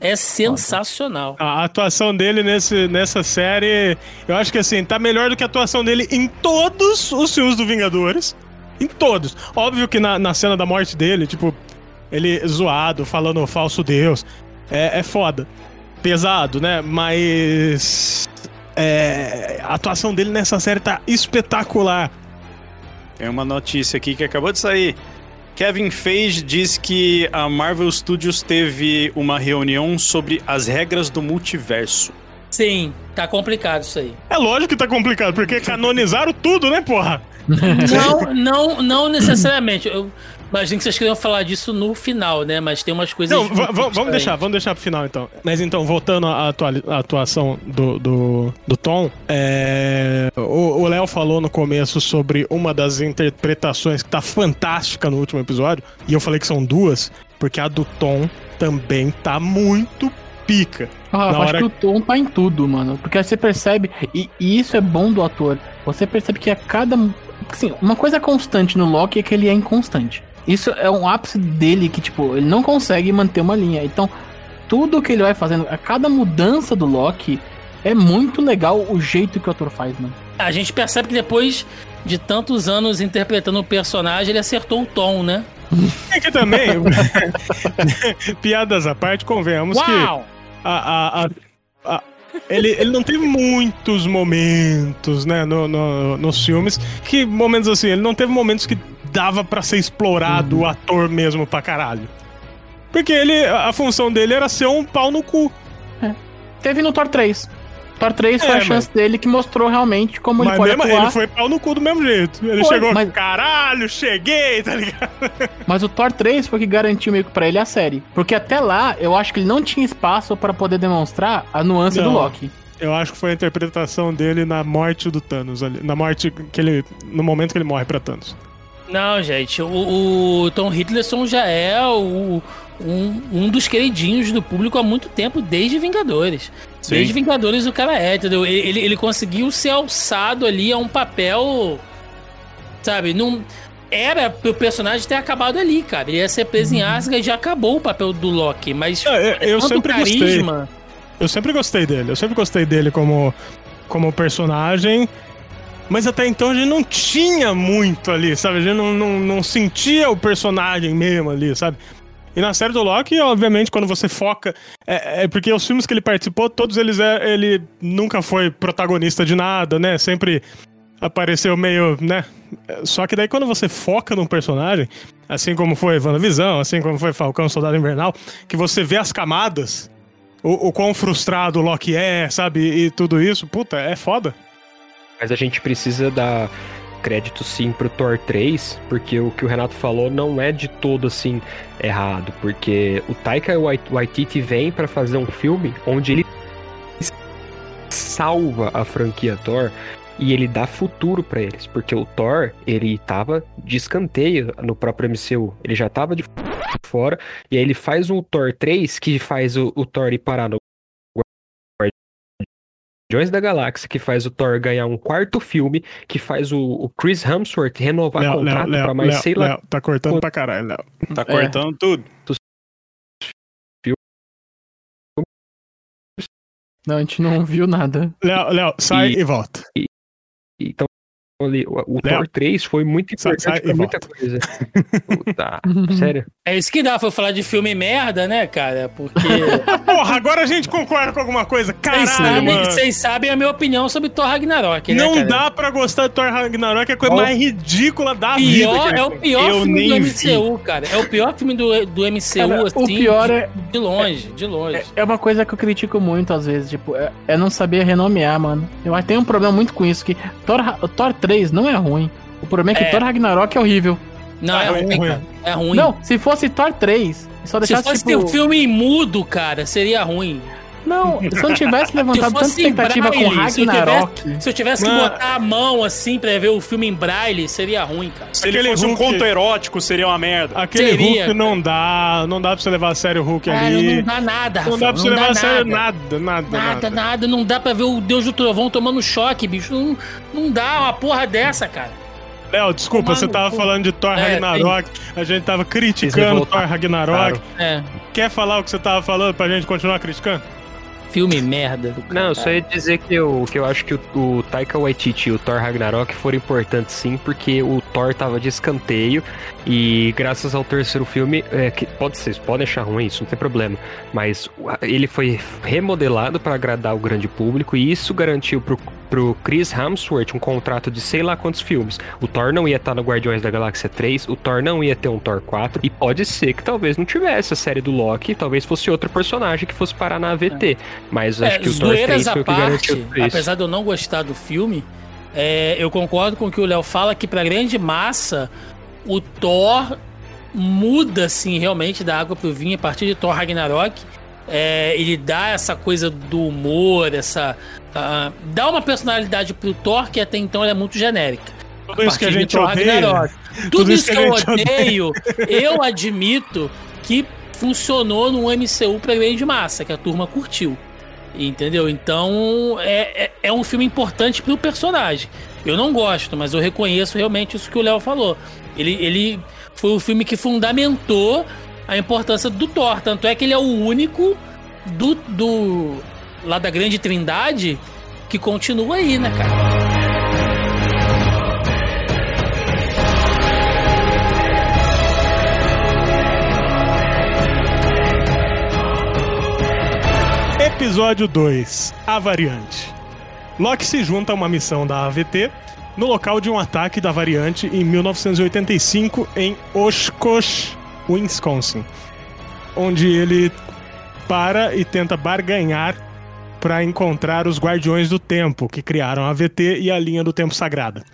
Speaker 4: É sensacional.
Speaker 1: A atuação dele nesse, nessa série, eu acho que assim, tá melhor do que a atuação dele em todos os filmes do Vingadores. Em todos. Óbvio que na, na cena da morte dele, tipo, ele zoado, falando falso Deus. É, é foda. Pesado, né? Mas. é, a atuação dele nessa série tá espetacular.
Speaker 2: Tem uma notícia aqui que acabou de sair. Kevin Feige diz que a Marvel Studios teve uma reunião sobre as regras do multiverso.
Speaker 4: Sim, tá complicado isso aí.
Speaker 1: É lógico que tá complicado, porque canonizaram tudo, né, porra?
Speaker 4: Não, não, não necessariamente. Eu imagino que vocês queriam falar disso no final, né? Mas tem umas coisas.
Speaker 1: Não, vamos
Speaker 4: diferentes.
Speaker 1: deixar, vamos deixar pro final então. Mas então, voltando à atuação do, do, do Tom, é, o Léo falou no começo sobre uma das interpretações que tá fantástica no último episódio, e eu falei que são duas, porque a do Tom também tá muito pica.
Speaker 5: Ah,
Speaker 1: Na
Speaker 5: eu acho
Speaker 1: hora-
Speaker 5: que o Tom tá em tudo, mano. Porque você percebe, e, e isso é bom do ator, você percebe que a cada. Assim, uma coisa constante no Loki é que ele é inconstante. Isso é um ápice dele que, tipo, ele não consegue manter uma linha. Então, tudo que ele vai fazendo, a cada mudança do Loki, é muito legal o jeito que o ator faz, mano.
Speaker 4: A gente percebe que depois de tantos anos interpretando o personagem, ele acertou o tom, né?
Speaker 1: É que também, piadas à parte, convenhamos que
Speaker 4: Uau!
Speaker 1: a, a- a- a- ele, ele não teve muitos momentos, né, no, no- nos filmes, que momentos assim, ele não teve momentos que dava pra ser explorado o ator mesmo pra caralho. Porque ele, a função dele era ser um pau no cu.
Speaker 5: Teve no Thor 3. Thor 3 foi
Speaker 1: É,
Speaker 5: a chance dele que mostrou realmente como
Speaker 1: mas
Speaker 5: ele pode
Speaker 1: mesmo,
Speaker 5: atuar.
Speaker 1: ele foi pau no cu do mesmo jeito. Ele
Speaker 5: Foi,
Speaker 1: chegou,
Speaker 5: mas-
Speaker 1: caralho, cheguei, tá ligado?
Speaker 5: Mas o Thor 3 foi que garantiu meio que pra ele a série. Porque até lá, eu acho que ele não tinha espaço pra poder demonstrar a nuance do
Speaker 1: Não.
Speaker 5: Loki.
Speaker 1: Eu acho que foi a interpretação dele na morte do Thanos ali. Na morte que ele. No momento que ele morre pra Thanos.
Speaker 4: Não, gente, o, o Tom Hiddleston já é o- um, um dos queridinhos do público há muito tempo, desde Vingadores.
Speaker 2: Sim.
Speaker 4: Desde Vingadores o cara é, entendeu? Ele, ele, ele conseguiu ser alçado ali a um papel, sabe, não... Era pro personagem ter acabado ali, cara. Ele ia ser preso em Asgard e já acabou o papel do Loki, mas
Speaker 1: É, eu- eu sempre gostei.
Speaker 4: carisma...
Speaker 1: Eu sempre gostei dele. Eu sempre gostei dele como como personagem. Mas até então a gente não tinha muito ali, sabe? A gente não, não, não sentia o personagem mesmo ali, sabe? E na série do Loki, obviamente, quando você foca. É, é porque os filmes que ele participou, todos eles é, ele nunca foi protagonista de nada, né? Sempre apareceu meio, né? Só que daí quando você foca num personagem, assim como foi WandaVisão, assim como foi Falcão Soldado Invernal, que você vê as camadas, o, o quão frustrado o Loki é, sabe? E tudo isso, puta, é foda.
Speaker 3: Mas a gente precisa dar crédito sim pro Thor 3, porque o que o Renato falou não é de todo assim errado, porque o Taika Waititi vem para fazer um filme onde ele salva a franquia Thor e ele dá futuro para eles, porque o Thor, ele tava de escanteio no próprio MCU, ele já tava de fora, e aí ele faz um Thor 3 que faz o, o Thor ir parar no Guardiões da Galáxia, que faz o Thor ganhar um quarto filme, que faz o, o Chris Hemsworth renovar
Speaker 1: Léo,
Speaker 3: contrato
Speaker 1: Léo,
Speaker 3: pra mais
Speaker 1: Léo,
Speaker 3: sei lá.
Speaker 1: Léo, tá cortando pra caralho, Léo.
Speaker 2: Tá cortando tudo.
Speaker 5: Não, a gente não viu nada.
Speaker 1: Léo, Léo, sai e,
Speaker 3: E-
Speaker 1: volta.
Speaker 3: Então, o, o Thor 3 foi muito
Speaker 1: sai-
Speaker 3: importante
Speaker 1: sai
Speaker 3: pra
Speaker 1: e
Speaker 3: muita
Speaker 1: volta.
Speaker 3: coisa. Puta, sério.
Speaker 4: É isso que dá pra falar de filme merda, né, cara? Porque
Speaker 1: Porra, agora a gente concorda com alguma coisa.
Speaker 4: vocês
Speaker 1: Caralho,
Speaker 4: sabem,
Speaker 1: mano.
Speaker 4: vocês sabem a minha opinião sobre Thor Ragnarok, né,
Speaker 1: Não
Speaker 4: cara?
Speaker 1: dá pra gostar de Thor Ragnarok, é a coisa
Speaker 2: Qual-
Speaker 1: mais ridícula da
Speaker 4: Pior,
Speaker 1: vida.
Speaker 4: é o pior
Speaker 2: Eu
Speaker 4: filme do MCU, cara. É o pior filme do, do MCU,
Speaker 5: Cara,
Speaker 4: assim.
Speaker 5: o pior
Speaker 4: de,
Speaker 5: é-
Speaker 4: De longe, de longe.
Speaker 5: É, é uma coisa que eu critico muito às vezes, tipo, é, é não saber renomear, mano. Eu tem um problema muito com isso, que Thor, Thor 3 não é ruim. O problema é que
Speaker 4: É.
Speaker 5: Thor Ragnarok é horrível.
Speaker 4: Não,
Speaker 1: Ah,
Speaker 4: é
Speaker 1: é
Speaker 4: ruim,
Speaker 1: ruim.
Speaker 4: cara. É ruim.
Speaker 5: Não, se fosse Thor 3, só
Speaker 4: Se
Speaker 5: deixasse
Speaker 4: fosse
Speaker 5: tipo...
Speaker 4: um filme mudo, cara, seria ruim.
Speaker 5: Não, se eu não tivesse levantado tanta expectativa com
Speaker 4: Braille, se eu
Speaker 5: Ragnarok...
Speaker 4: Se eu tivesse que
Speaker 1: Mano.
Speaker 4: botar a mão assim pra ver o filme em braille, seria ruim, cara.
Speaker 2: Se ele
Speaker 1: Aquele
Speaker 2: fosse um
Speaker 1: Hulk-
Speaker 2: conto erótico, seria uma merda.
Speaker 1: Aquele
Speaker 4: Seria,
Speaker 1: Hulk não dá, não dá pra você levar a sério o Hulk
Speaker 4: Cara,
Speaker 1: ali.
Speaker 4: não dá nada, Rafa.
Speaker 1: Não dá pra você levar a sério
Speaker 4: nada.
Speaker 1: nada, nada,
Speaker 4: Nada,
Speaker 1: nada.
Speaker 4: não dá pra ver o Deus do Trovão tomando choque, bicho. Não, não dá uma porra dessa, cara.
Speaker 1: Léo, desculpa,
Speaker 4: Tomar
Speaker 1: você tava falando de Thor
Speaker 4: É,
Speaker 1: Ragnarok, a gente tava criticando. Thor Ragnarok.
Speaker 4: É.
Speaker 1: Quer falar o que você tava falando pra gente continuar criticando?
Speaker 4: Filme merda.
Speaker 3: Não, eu só ia dizer que eu, que eu acho que o, o Taika Waititi e o Thor Ragnarok foram importantes sim, porque o Thor tava de escanteio e graças ao terceiro filme, é, que pode ser, podem achar ruim, isso não tem problema, mas ele foi remodelado para agradar o grande público e isso garantiu pro, pro Chris Hemsworth um contrato de sei lá quantos filmes. O Thor não ia estar no Guardiões da Galáxia 3, o Thor não ia ter um Thor 4 e pode ser que talvez não tivesse a série do Loki, talvez fosse outro personagem que fosse parar na AVT. Mas acho
Speaker 4: É,
Speaker 3: que o Thor
Speaker 4: zoeiras
Speaker 3: 3
Speaker 4: à
Speaker 3: foi o que
Speaker 4: parte,
Speaker 3: garantiu
Speaker 4: apesar de eu não gostar do filme, é, eu concordo com o que o Léo fala que pra grande massa o Thor muda assim realmente da água pro vinho a partir de Thor Ragnarok. É, ele dá essa coisa do humor, essa ah, dá uma personalidade pro Thor que até então era muito genérica.
Speaker 1: Tudo isso que a gente odeia.
Speaker 4: Tudo,
Speaker 1: Tudo
Speaker 4: isso que,
Speaker 1: a
Speaker 4: eu odeio, eu admito que funcionou no MCU pra grande massa, que a turma curtiu. Entendeu? Então é, é, é um filme importante pro personagem. Eu não gosto, mas eu reconheço realmente isso que o Léo falou. Ele, ele foi o filme que fundamentou a importância do Thor. Tanto é que ele é o único do, do lá da Grande Trindade que continua aí, né, cara?
Speaker 1: Episódio 2 A Variante. Loki se junta a uma missão da AVT no local de um ataque da variante em 1985 em Oshkosh, Wisconsin, onde ele para e tenta barganhar para encontrar os Guardiões do Tempo, que criaram a AVT e a linha do Tempo Sagrada.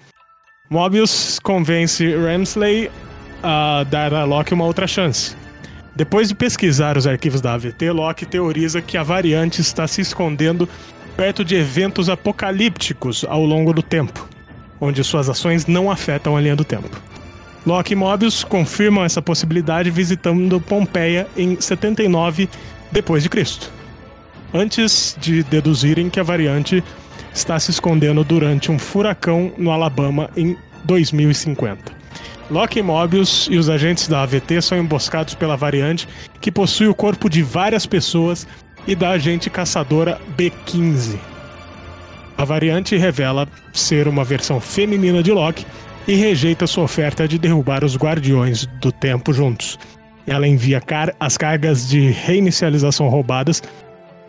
Speaker 1: Mobius convence Ramsley a dar a Loki uma outra chance. Depois de pesquisar os arquivos da AVT, Loki teoriza que a variante está se escondendo perto de eventos apocalípticos ao longo do tempo, onde suas ações não afetam a linha do tempo. Loki e Mobius confirmam essa possibilidade visitando Pompeia em 79 depois de Cristo, antes de deduzirem que a variante está se escondendo durante um furacão no Alabama em 2050. Loki e Mobius e os agentes da AVT são emboscados pela variante que possui o corpo de várias pessoas e da agente caçadora B-15. A variante revela ser uma versão feminina de Loki e rejeita sua oferta de derrubar os Guardiões do Tempo juntos. Ela envia car as cargas de reinicialização roubadas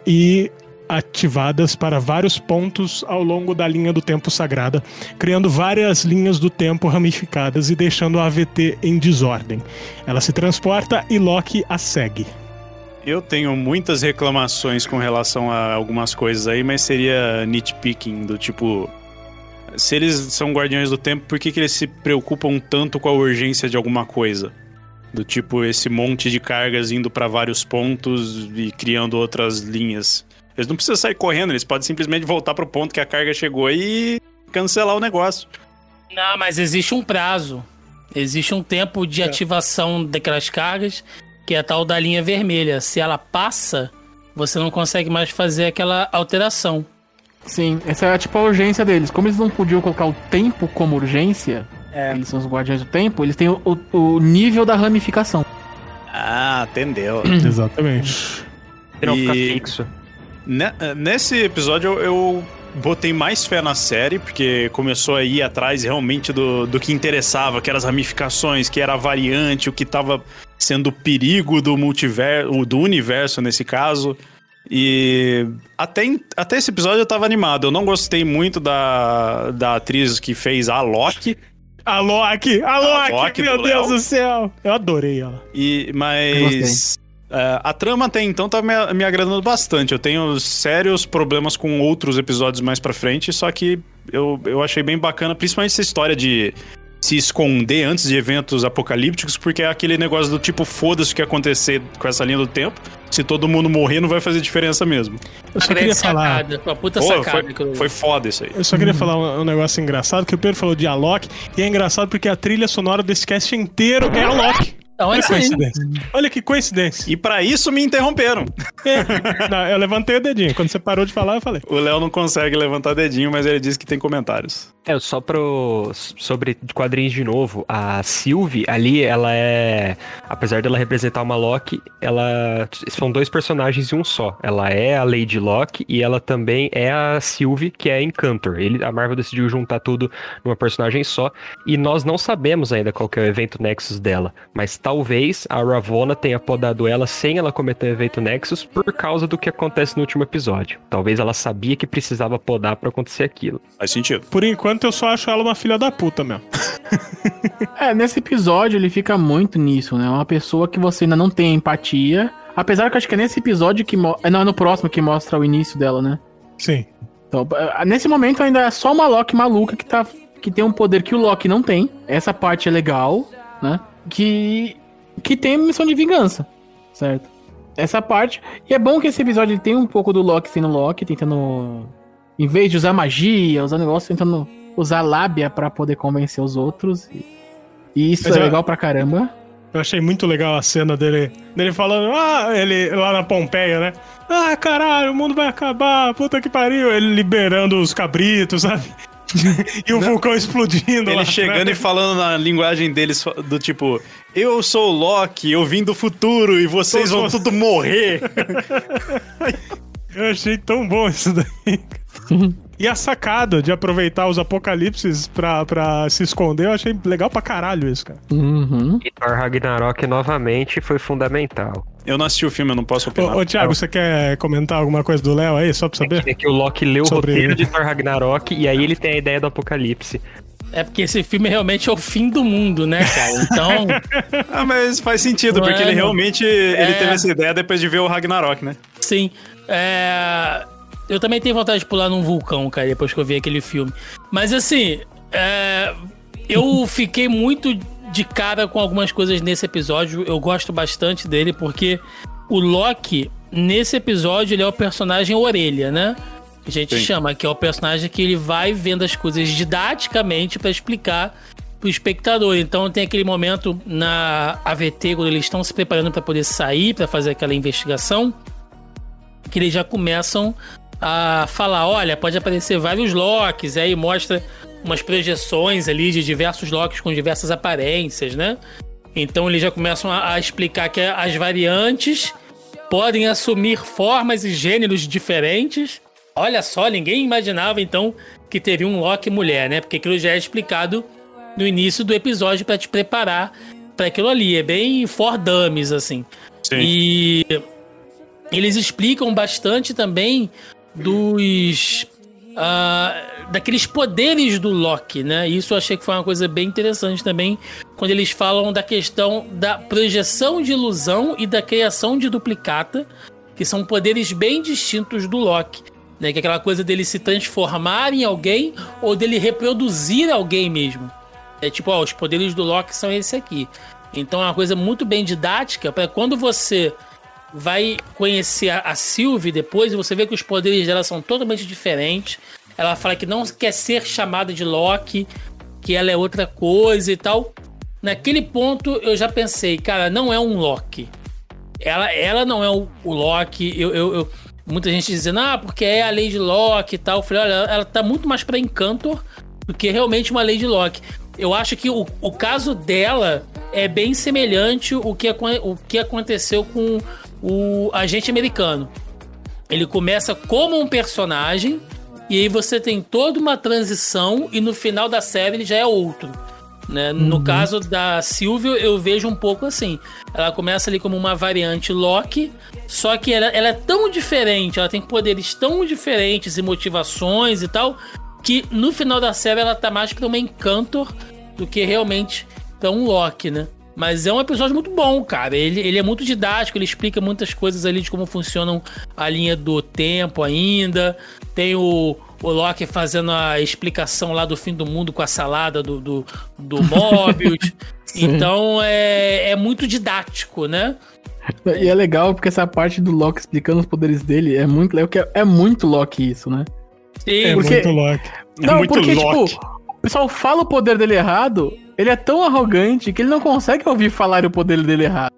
Speaker 1: e ativadas para vários pontos ao longo da linha do tempo sagrada, criando várias linhas do tempo ramificadas e deixando a AVT em desordem. Ela se transporta e Loki a segue.
Speaker 2: Eu tenho muitas reclamações com relação a algumas coisas aí, mas seria nitpicking, do tipo. Se eles são guardiões do tempo, por que, que eles se preocupam tanto com a urgência de alguma coisa? Do tipo, esse monte de cargas indo para vários pontos e criando outras linhas. Eles não precisam sair correndo, eles podem simplesmente voltar pro ponto que a carga chegou e cancelar o negócio.
Speaker 4: Não, mas existe um prazo. Existe um tempo de ativação daquelas cargas, que é a tal da linha vermelha. Se ela passa, você não consegue mais fazer aquela alteração.
Speaker 5: Sim, essa é tipo a urgência deles. Como eles não podiam colocar o tempo como urgência,
Speaker 4: É.
Speaker 5: eles são os guardiões do tempo, eles têm o, o- o nível da ramificação.
Speaker 2: Ah, entendeu.
Speaker 1: Exatamente.
Speaker 3: Pra não ficar
Speaker 2: E-
Speaker 3: fixo.
Speaker 2: Ne- Nesse episódio eu, eu botei mais fé na série, porque começou a ir atrás realmente do, do que interessava, que eram as ramificações, que era a variante, o que tava sendo o perigo do multiverso, do universo nesse caso. E até, até esse episódio eu tava animado. Eu não gostei muito da, da atriz que fez a Loki.
Speaker 1: A Loki! A Loki!
Speaker 2: Loki
Speaker 1: meu
Speaker 2: do
Speaker 1: Deus
Speaker 2: Léo.
Speaker 1: do céu! Eu adorei ela.
Speaker 2: E, mas é, a trama até então tá me, me agradando bastante. Eu tenho sérios problemas com outros episódios mais pra frente, só que eu, eu achei bem bacana, principalmente essa história de se esconder antes de eventos apocalípticos, porque é aquele negócio do tipo, foda-se o que acontecer com essa linha do tempo. Se todo mundo morrer, não vai fazer diferença mesmo.
Speaker 1: Eu só queria falar.
Speaker 4: sacada, uma puta
Speaker 2: Pô,
Speaker 4: sacada.
Speaker 2: foi,
Speaker 4: que eu-
Speaker 2: foi foda isso aí.
Speaker 1: Eu só queria falar um, um negócio engraçado, que o Pedro falou de Alok, e é engraçado porque a trilha sonora desse cast inteiro é Alok.
Speaker 4: Então é
Speaker 1: Olha que
Speaker 4: isso aí.
Speaker 1: coincidência. Olha que coincidência.
Speaker 2: E pra isso me interromperam.
Speaker 1: Não, eu levantei o dedinho. Quando você parou de falar, eu falei.
Speaker 2: O Léo não consegue levantar dedinho, mas ele disse que tem comentários.
Speaker 3: É, só pro. sobre quadrinhos de novo. A Sylvie ali, ela é. Apesar dela representar uma Loki, ela. São dois personagens em um só. Ela é a Lady Locke e ela também é a Sylvie, que é a Encantor. Ele, a Marvel decidiu juntar tudo numa personagem só. E nós não sabemos ainda qual que é o evento Nexus dela. Mas talvez a Ravonna tenha podado ela sem ela cometer o evento Nexus por causa do que acontece no último episódio. Talvez ela sabia que precisava podar pra acontecer aquilo.
Speaker 2: Faz sentido.
Speaker 1: Por enquanto, eu só acho ela uma filha da puta mesmo.
Speaker 5: É, nesse episódio ele fica muito nisso, né? Uma pessoa que você ainda não tem empatia. Apesar que eu acho que é nesse episódio que. mo- é, Não, é no próximo que mostra o início dela, né?
Speaker 1: Sim.
Speaker 5: Então, eh, nesse momento ainda é só uma Loki maluca que tá. Que tem um poder que o Loki não tem. Essa parte é legal, né? Que. Que tem missão de vingança. Certo? Essa parte. E é bom que esse episódio ele tem um pouco do Loki sendo Loki, tentando. Em vez de usar magia, usar negócio, tentando usar lábia pra poder convencer os outros. E, e isso
Speaker 1: Mas
Speaker 5: é
Speaker 1: eu-
Speaker 5: legal pra caramba.
Speaker 1: Eu achei muito legal a cena dele, dele falando, ah, ele lá na Pompeia, né? Ah, caralho, o mundo vai acabar, puta que pariu. Ele liberando os cabritos, sabe? e o vulcão explodindo lá
Speaker 2: Ele chegando e
Speaker 1: atrás.
Speaker 2: falando na linguagem deles, do tipo, eu sou o Loki, eu vim do futuro e vocês vão tudo morrer.
Speaker 1: Eu achei tão bom isso daí. E a sacada de aproveitar os apocalipses pra, pra se esconder, eu achei legal pra caralho isso, cara.
Speaker 5: Uhum.
Speaker 3: E Thor Ragnarok novamente foi fundamental.
Speaker 2: Eu não assisti o filme, eu não posso opinar.
Speaker 1: Ô, ô Thiago, você quer comentar alguma coisa do Léo aí, só pra saber?
Speaker 3: É que o Loki leu o
Speaker 1: Sobre-
Speaker 3: roteiro de Thor Ragnarok e aí ele tem a ideia do apocalipse.
Speaker 4: É porque esse filme realmente é o fim do mundo, né, cara? Então,
Speaker 2: Ah, mas faz sentido,
Speaker 4: Não
Speaker 2: porque
Speaker 4: é,
Speaker 2: ele realmente ele
Speaker 4: É.
Speaker 2: teve essa ideia depois de ver o Ragnarok, né?
Speaker 4: sim. É... Eu também tenho vontade de pular num vulcão, cara, depois que eu vi aquele filme. Mas assim, é... eu fiquei muito de cara com algumas coisas nesse episódio. Eu gosto bastante dele porque o Loki, nesse episódio, ele é o personagem orelha, né? A gente
Speaker 2: Sim.
Speaker 4: chama, que é o personagem que ele vai vendo as coisas didaticamente pra explicar pro espectador. Então tem aquele momento na AVT, quando eles estão se preparando pra poder sair, pra fazer aquela investigação, que eles já começam a falar, olha, pode aparecer vários Locks, aí mostra umas projeções ali de diversos Locks com diversas aparências, né? Então eles já começam a, a explicar que as variantes podem assumir formas e gêneros diferentes olha só, ninguém imaginava então que teria um Loki mulher, né? Porque aquilo já é explicado no início do episódio para te preparar para aquilo ali. É bem for dummies, assim.
Speaker 2: Sim.
Speaker 4: E eles explicam bastante também dos. ah, daqueles poderes do Loki, né? Isso eu achei que foi uma coisa bem interessante também, quando eles falam da questão da projeção de ilusão e da criação de duplicata, que são poderes bem distintos do Loki. Né? Que é aquela coisa dele se transformar em alguém ou dele reproduzir alguém mesmo. É tipo, ó, os poderes do Loki são esse aqui. Então é uma coisa muito bem didática para quando você vai conhecer a, Sylvie depois e você vê que os poderes dela são totalmente diferentes. Ela fala que não quer ser chamada de Loki, que ela é outra coisa e tal. Naquele ponto eu já pensei, cara, não é um Loki. Ela, ela não é o, o Loki. Eu, eu, eu- muita gente dizendo, ah, porque é a Lady Loki e tal. Eu falei, olha, ela tá muito mais pra Encantor do que realmente uma Lady Loki. Eu acho que o, o caso dela é bem semelhante o que, o que aconteceu com o agente americano. Ele começa como um personagem e aí você tem toda uma transição e no final da série ele já é outro. Né? No caso da Sylvie, eu vejo um pouco assim. Ela começa ali como uma variante Loki, só que ela, ela é tão diferente, ela tem poderes tão diferentes e motivações e tal, que no final da série ela tá mais pra uma Encantor do que realmente pra um Loki, né? Mas é um episódio muito bom, cara. Ele, ele é muito didático, ele explica muitas coisas ali de como funcionam a linha do tempo ainda. Tem o, o Loki fazendo a explicação lá do fim do mundo com a salada do, do, do Mobius. então é, é muito didático, né?
Speaker 5: E é legal porque essa parte do Loki explicando os poderes dele é muito legal, porque é muito Loki isso, né?
Speaker 4: Sim,
Speaker 1: É
Speaker 5: Porque-
Speaker 1: muito Loki.
Speaker 2: É
Speaker 5: não,
Speaker 2: muito
Speaker 5: porque,
Speaker 2: Loki.
Speaker 5: tipo, o pessoal fala o poder dele errado, ele é tão arrogante que ele não consegue ouvir falar o poder dele errado.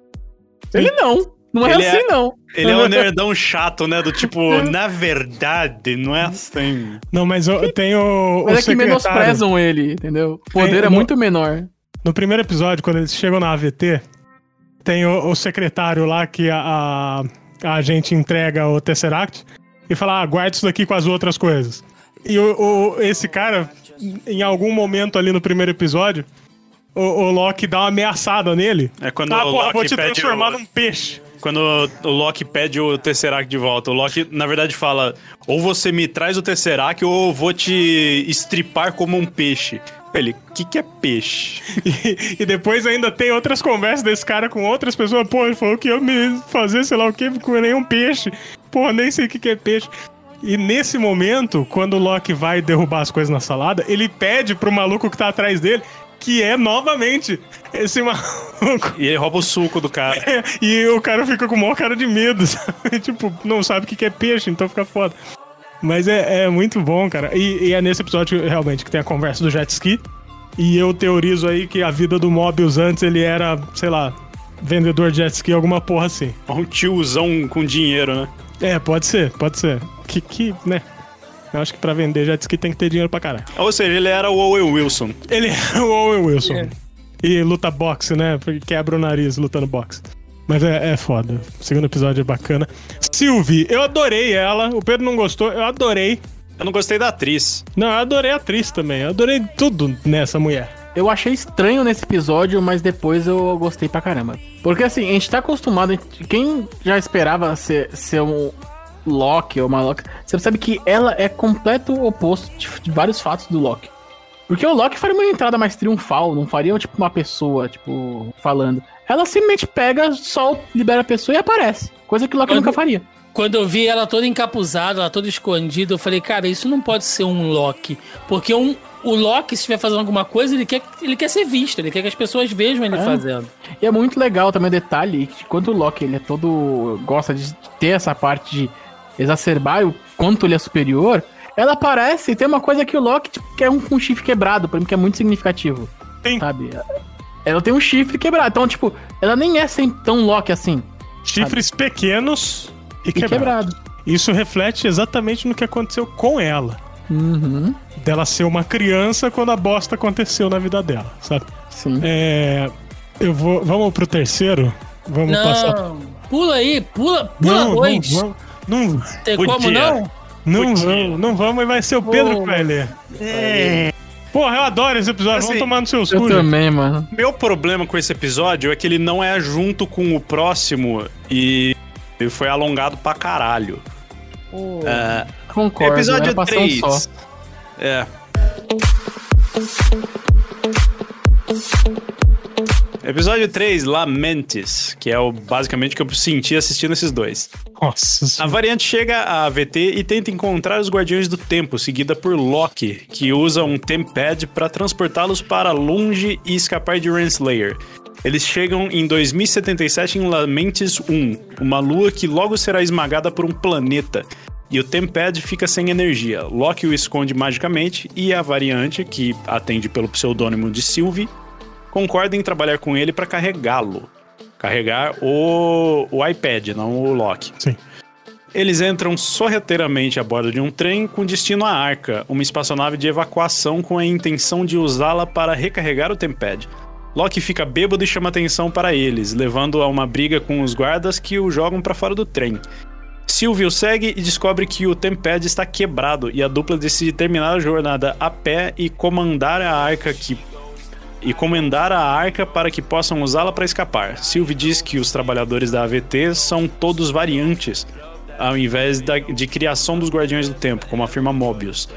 Speaker 5: Ele não. Não é
Speaker 2: Ele é-
Speaker 5: assim, não.
Speaker 2: Ele é um nerdão chato, né? Do tipo, na verdade, não é assim.
Speaker 1: Não, mas eu- tem o, o
Speaker 5: Mas é que
Speaker 1: secretário.
Speaker 5: menosprezam ele, entendeu? O poder
Speaker 1: Tem-
Speaker 5: é
Speaker 1: no-
Speaker 5: muito menor.
Speaker 1: No primeiro episódio, quando eles chegam na AVT, tem o, o secretário lá que a, a, a gente entrega o Tesseract e fala, ah, guarda isso daqui com as outras coisas. E o, o- esse cara, em algum momento ali no primeiro episódio, o, o Loki dá uma ameaçada nele.
Speaker 2: É quando
Speaker 1: ah,
Speaker 2: o
Speaker 1: porra,
Speaker 2: Loki
Speaker 1: vou te
Speaker 2: pede
Speaker 1: transformar
Speaker 2: o-
Speaker 1: num peixe.
Speaker 2: Quando o Loki pede o Tesseract de volta, o Loki, na verdade, fala: ou você me traz o Tesseract, ou eu vou te estripar como um peixe. Ele, o que, que é peixe?
Speaker 1: E, e depois ainda tem outras conversas desse cara com outras pessoas. Pô, ele falou que ia me fazer sei lá o que com nenhum peixe. Pô, nem sei o que, que é peixe. E nesse momento, quando o Loki vai derrubar as coisas na salada, ele pede pro maluco que tá atrás dele, que é novamente esse maluco.
Speaker 2: E ele rouba o suco do cara.
Speaker 1: E o cara fica com o maior cara de medo, sabe? tipo, não sabe o que que é peixe, então fica foda. Mas é, é muito bom, cara. E, e é nesse episódio, realmente, que tem a conversa do jet ski. E eu teorizo aí que a vida do Mobius antes ele era, sei lá, vendedor de jet ski, alguma porra assim.
Speaker 2: Um tiozão com dinheiro, né?
Speaker 1: É, pode ser, pode ser. Que, que né? Eu acho que pra vender jet ski tem que ter dinheiro pra caralho.
Speaker 2: Ou seja, ele era o Owen Wilson.
Speaker 1: Ele é o Owen Wilson.
Speaker 4: É.
Speaker 1: E luta boxe, né? Porque quebra o nariz lutando boxe. Mas é, é foda. O segundo episódio é bacana. Sylvie, eu adorei ela. O Pedro não gostou, eu adorei.
Speaker 2: Eu não gostei da atriz.
Speaker 1: Não, eu adorei a atriz também. Eu adorei tudo nessa mulher.
Speaker 5: Eu achei estranho nesse episódio, mas depois eu gostei pra caramba. Porque assim, a gente tá acostumado. Quem já esperava ser, ser um Loki ou uma Loki, você percebe que ela é completo oposto de, de vários fatos do Loki. Porque o Loki faria uma entrada mais triunfal, não faria tipo uma pessoa, tipo, falando. Ela simplesmente pega, solta, libera a pessoa e aparece. Coisa que o Loki
Speaker 4: Quando-
Speaker 5: nunca faria.
Speaker 4: Quando eu vi ela toda encapuzada, ela toda escondida, eu falei, cara, isso não pode ser um Loki. Porque um, o Loki, se estiver fazendo alguma coisa, ele quer, ele quer ser visto, ele quer que as pessoas vejam ele
Speaker 5: É.
Speaker 4: fazendo.
Speaker 5: E é muito legal também o detalhe que quando o Loki ele é todo. gosta de ter essa parte de exacerbar o quanto ele é superior, ela aparece e tem uma coisa que o Loki tipo, que é um, um chifre quebrado, pra mim, que é muito significativo.
Speaker 1: Sim.
Speaker 5: Sabe? Ela tem um chifre quebrado. Então, tipo, ela nem é sem tão Loki assim.
Speaker 1: Chifres pequenos e,
Speaker 5: E
Speaker 1: quebrados.
Speaker 5: quebrado.
Speaker 1: Isso reflete exatamente no que aconteceu com ela.
Speaker 5: Uhum.
Speaker 1: Dela ser uma criança quando a bosta aconteceu na vida dela, sabe?
Speaker 5: Sim.
Speaker 1: É. Eu vou. Vamos pro terceiro? Vamos passar.
Speaker 4: Não, pula aí, pula, pula
Speaker 1: Não,
Speaker 4: dois.
Speaker 1: não, não,
Speaker 4: Tem
Speaker 2: Podia.
Speaker 4: como não?
Speaker 1: Não
Speaker 2: Podia.
Speaker 1: vamos, não vamos, e vai ser o Pedro
Speaker 5: Pô,
Speaker 1: que vai ler. Porra, eu adoro esse episódio,
Speaker 2: Assim,
Speaker 1: vamos tomar no seus
Speaker 5: Eu
Speaker 1: cu, gente.
Speaker 5: também, mano.
Speaker 2: Meu problema com esse episódio é que ele não é junto com o próximo e ele foi alongado pra caralho. É,
Speaker 5: Concordo.
Speaker 2: episódio
Speaker 5: pra ser
Speaker 2: 3.
Speaker 5: um só.
Speaker 2: É. Episódio 3, Lamentes, que é o, basicamente o que eu senti assistindo esses dois.
Speaker 1: Nossa
Speaker 2: A
Speaker 1: senhora.
Speaker 2: variante chega à AVT e tenta encontrar os Guardiões do Tempo, seguida por Loki, que usa um Tempad para transportá-los para longe e escapar de Renslayer. Eles chegam em 2077 em Lamentes 1, uma lua que logo será esmagada por um planeta. E o Tempad fica sem energia. Loki o esconde magicamente e a variante, que atende pelo pseudônimo de Sylvie, concorda em trabalhar com ele para carregá-lo. Carregar o, o iPad, não o Loki.
Speaker 1: Sim.
Speaker 2: Eles entram sorrateiramente a bordo de um trem com destino à Arca, uma espaçonave de evacuação com a intenção de usá-la para recarregar o Tempad. Loki fica bêbado e chama atenção para eles, levando a uma briga com os guardas que o jogam para fora do trem. Sylvie o segue e descobre que o Tempad está quebrado e a dupla decide terminar a jornada a pé e comandar a Arca que e comendar a arca para que possam usá-la para escapar. Sylvie diz que os trabalhadores da AVT são todos variantes, ao invés da- de criação dos Guardiões do Tempo, como afirma Mobius.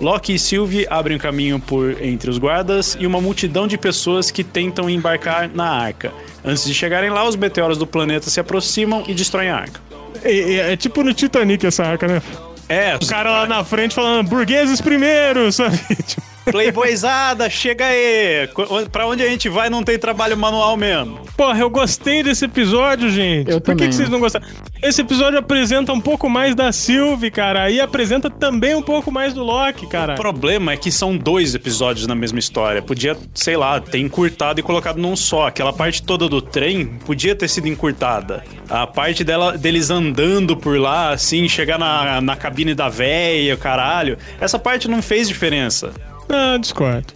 Speaker 2: Loki e Sylvie abrem o caminho por entre os guardas e uma multidão de pessoas que tentam embarcar na arca. Antes de chegarem lá, os meteoros do planeta se aproximam e destroem a arca.
Speaker 1: É, é- é tipo no Titanic essa arca, né?
Speaker 2: É,
Speaker 1: O cara lá na frente falando burgueses primeiro, sabe? Tipo,
Speaker 2: Playboyzada, chega aí! Pra onde a gente vai não tem trabalho manual mesmo.
Speaker 1: Porra, eu gostei desse episódio, gente.
Speaker 5: Eu
Speaker 1: Por que,
Speaker 5: também.
Speaker 1: que vocês não gostaram? Esse episódio apresenta um pouco mais da Sylvie, cara, e apresenta também um pouco mais do Loki, cara.
Speaker 2: O problema é que são dois episódios na mesma história. Podia, sei lá, ter encurtado e colocado num só. Aquela parte toda do trem podia ter sido encurtada. A parte dela, deles andando por lá, assim, chegar na, na cabine da véia, caralho. Essa parte não fez diferença.
Speaker 1: Ah, discordo.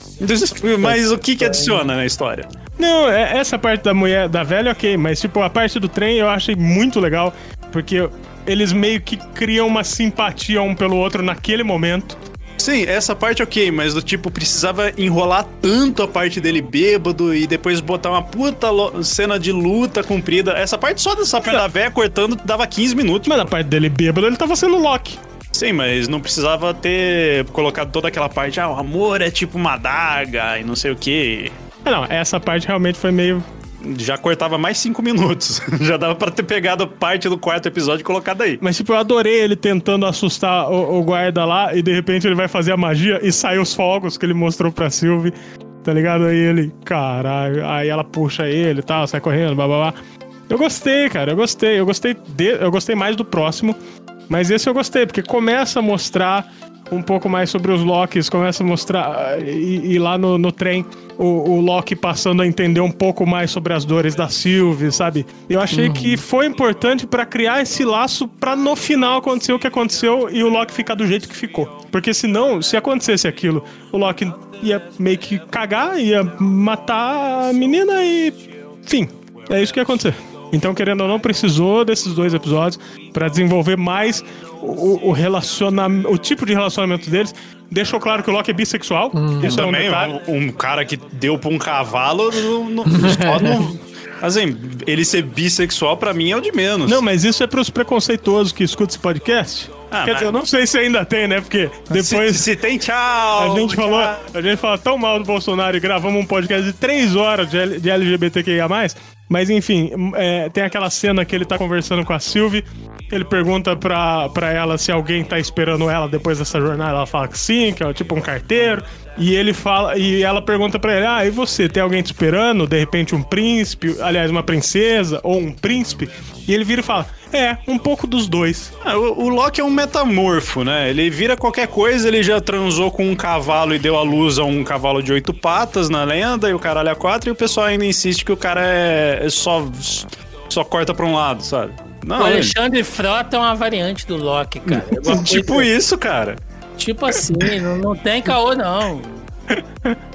Speaker 2: Mas o que que adiciona na história?
Speaker 1: Não, é- essa parte da mulher, da velha, ok, mas tipo, a parte do trem eu achei muito legal, porque eles meio que criam uma simpatia um pelo outro naquele momento.
Speaker 2: Sim, essa parte ok, mas do tipo, precisava enrolar tanto a parte dele bêbado e depois botar uma puta cena de luta comprida. Essa parte só dessa parte da véia cortando dava 15 minutos.
Speaker 1: Mas na parte dele bêbado, ele tava sendo Loki.
Speaker 2: Sim, mas não precisava ter colocado toda aquela parte, ah, o amor é tipo uma adaga e não sei o que.
Speaker 1: Ah, não, essa parte realmente foi meio.
Speaker 2: Já cortava mais cinco minutos. Já dava pra ter pegado parte do quarto episódio e colocado aí.
Speaker 1: Mas, tipo, eu adorei ele tentando assustar o, o guarda lá e de repente ele vai fazer a magia e sai os fogos que ele mostrou pra Sylvie, tá ligado? Aí ele, caralho, aí ela puxa ele e tal, sai correndo, blá blá blá. Eu gostei, cara, eu gostei. Eu gostei, de, eu gostei mais do próximo, mas esse eu gostei, porque começa a mostrar um pouco mais sobre os Locks, começa a mostrar. E, e lá no, no trem, o, o Loki passando a entender um pouco mais sobre as dores da Sylvie, sabe? Eu achei que foi importante pra criar esse laço pra no final acontecer o que aconteceu e o Loki ficar do jeito que ficou. Porque senão, se acontecesse aquilo, o Loki ia meio que cagar, ia matar a menina e. Enfim, é isso que ia acontecer. Então, querendo ou não, precisou desses dois episódios pra desenvolver mais o, o relacionamento, o tipo de relacionamento deles. Deixou claro que o Loki é bissexual. Isso é um
Speaker 2: Também,
Speaker 1: detalhe.
Speaker 2: um, um cara que deu pra um cavalo, não, não- só não- Assim, ele ser bissexual pra mim é o de menos.
Speaker 1: Não, mas isso é pros preconceituosos que escutam esse podcast.
Speaker 2: Ah,
Speaker 1: Quer
Speaker 2: mas-
Speaker 1: dizer, eu não sei se ainda tem, né? Porque depois
Speaker 2: Se, se tem tchau.
Speaker 1: a gente
Speaker 2: tchau.
Speaker 1: falou, a gente fala tão mal do Bolsonaro e gravamos um podcast de três horas de, L- de LGBTQIA+. Mas enfim, é, tem aquela cena que ele tá conversando com a Sylvie. Ele pergunta pra, pra ela se alguém tá esperando ela depois dessa jornada. Ela fala que sim, que é tipo um carteiro. E ele fala, e ela pergunta pra ele: Ah, e você? Tem alguém te esperando? De repente um príncipe, aliás, uma princesa ou um príncipe? E ele vira e fala: É, um pouco dos dois.
Speaker 2: Ah, o, o Loki é um metamorfo, né? Ele vira qualquer coisa, ele já transou com um cavalo e deu à luz a um cavalo de oito patas na lenda, e o caralho é quatro, e o pessoal ainda insiste que o cara é, é só, só corta pra um lado, sabe?
Speaker 4: O
Speaker 2: Não, ele-
Speaker 4: Alexandre Frota é uma variante do Loki, cara. É
Speaker 2: tipo
Speaker 4: coisa-
Speaker 2: isso, cara.
Speaker 4: Tipo assim, não, não tem caô, não.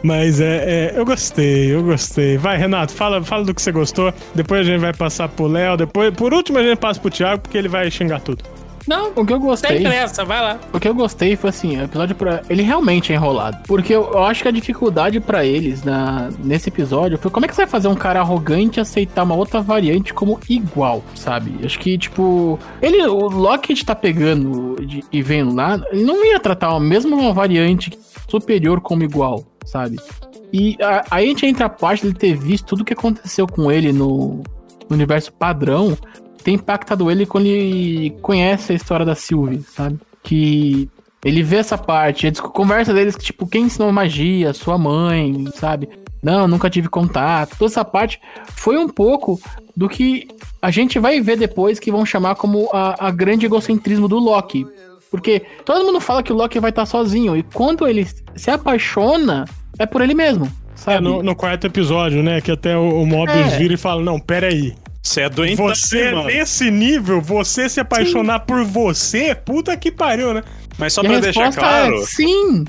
Speaker 1: Mas é, é, eu gostei, eu gostei. Vai, Renato, fala, fala do que você gostou. Depois a gente vai passar pro Léo. Depois, por último, a gente passa pro Thiago, porque ele vai xingar tudo.
Speaker 4: Não,
Speaker 5: O que eu
Speaker 4: tem
Speaker 5: gostei.
Speaker 4: pressa, vai lá.
Speaker 5: O que eu gostei foi assim, o episódio pra. Ele realmente é enrolado. Porque eu, eu acho que a dificuldade pra eles na, nesse episódio foi como é que você vai fazer um cara arrogante aceitar uma outra variante como igual, sabe? Acho que, tipo. Ele, o Loki tá pegando de- e vendo lá, ele não ia tratar a mesma variante superior como igual, sabe? E a- aí a gente entra a parte dele ter visto tudo que aconteceu com ele no, no universo padrão tem impactado ele quando ele conhece a história da Sylvie, sabe? Que ele vê essa parte, a conversa deles que, tipo, quem ensinou magia? Sua mãe, sabe? Não, nunca tive contato. Toda essa parte foi um pouco do que a gente vai ver depois que vão chamar como a, a grande egocentrismo do Loki. Porque todo mundo fala que o Loki vai estar sozinho, e quando ele se apaixona, é por ele mesmo,
Speaker 1: É,
Speaker 5: sabe?
Speaker 1: no, no quarto episódio, né? Que até o, o Mobius
Speaker 5: É.
Speaker 1: vira e fala: Não, peraí.
Speaker 2: Você é doente,
Speaker 1: Você,
Speaker 2: mano.
Speaker 1: nesse nível, você se apaixonar por você, puta que pariu, né?
Speaker 2: Mas só
Speaker 5: E
Speaker 2: pra deixar
Speaker 5: resposta
Speaker 2: claro,
Speaker 5: é sim.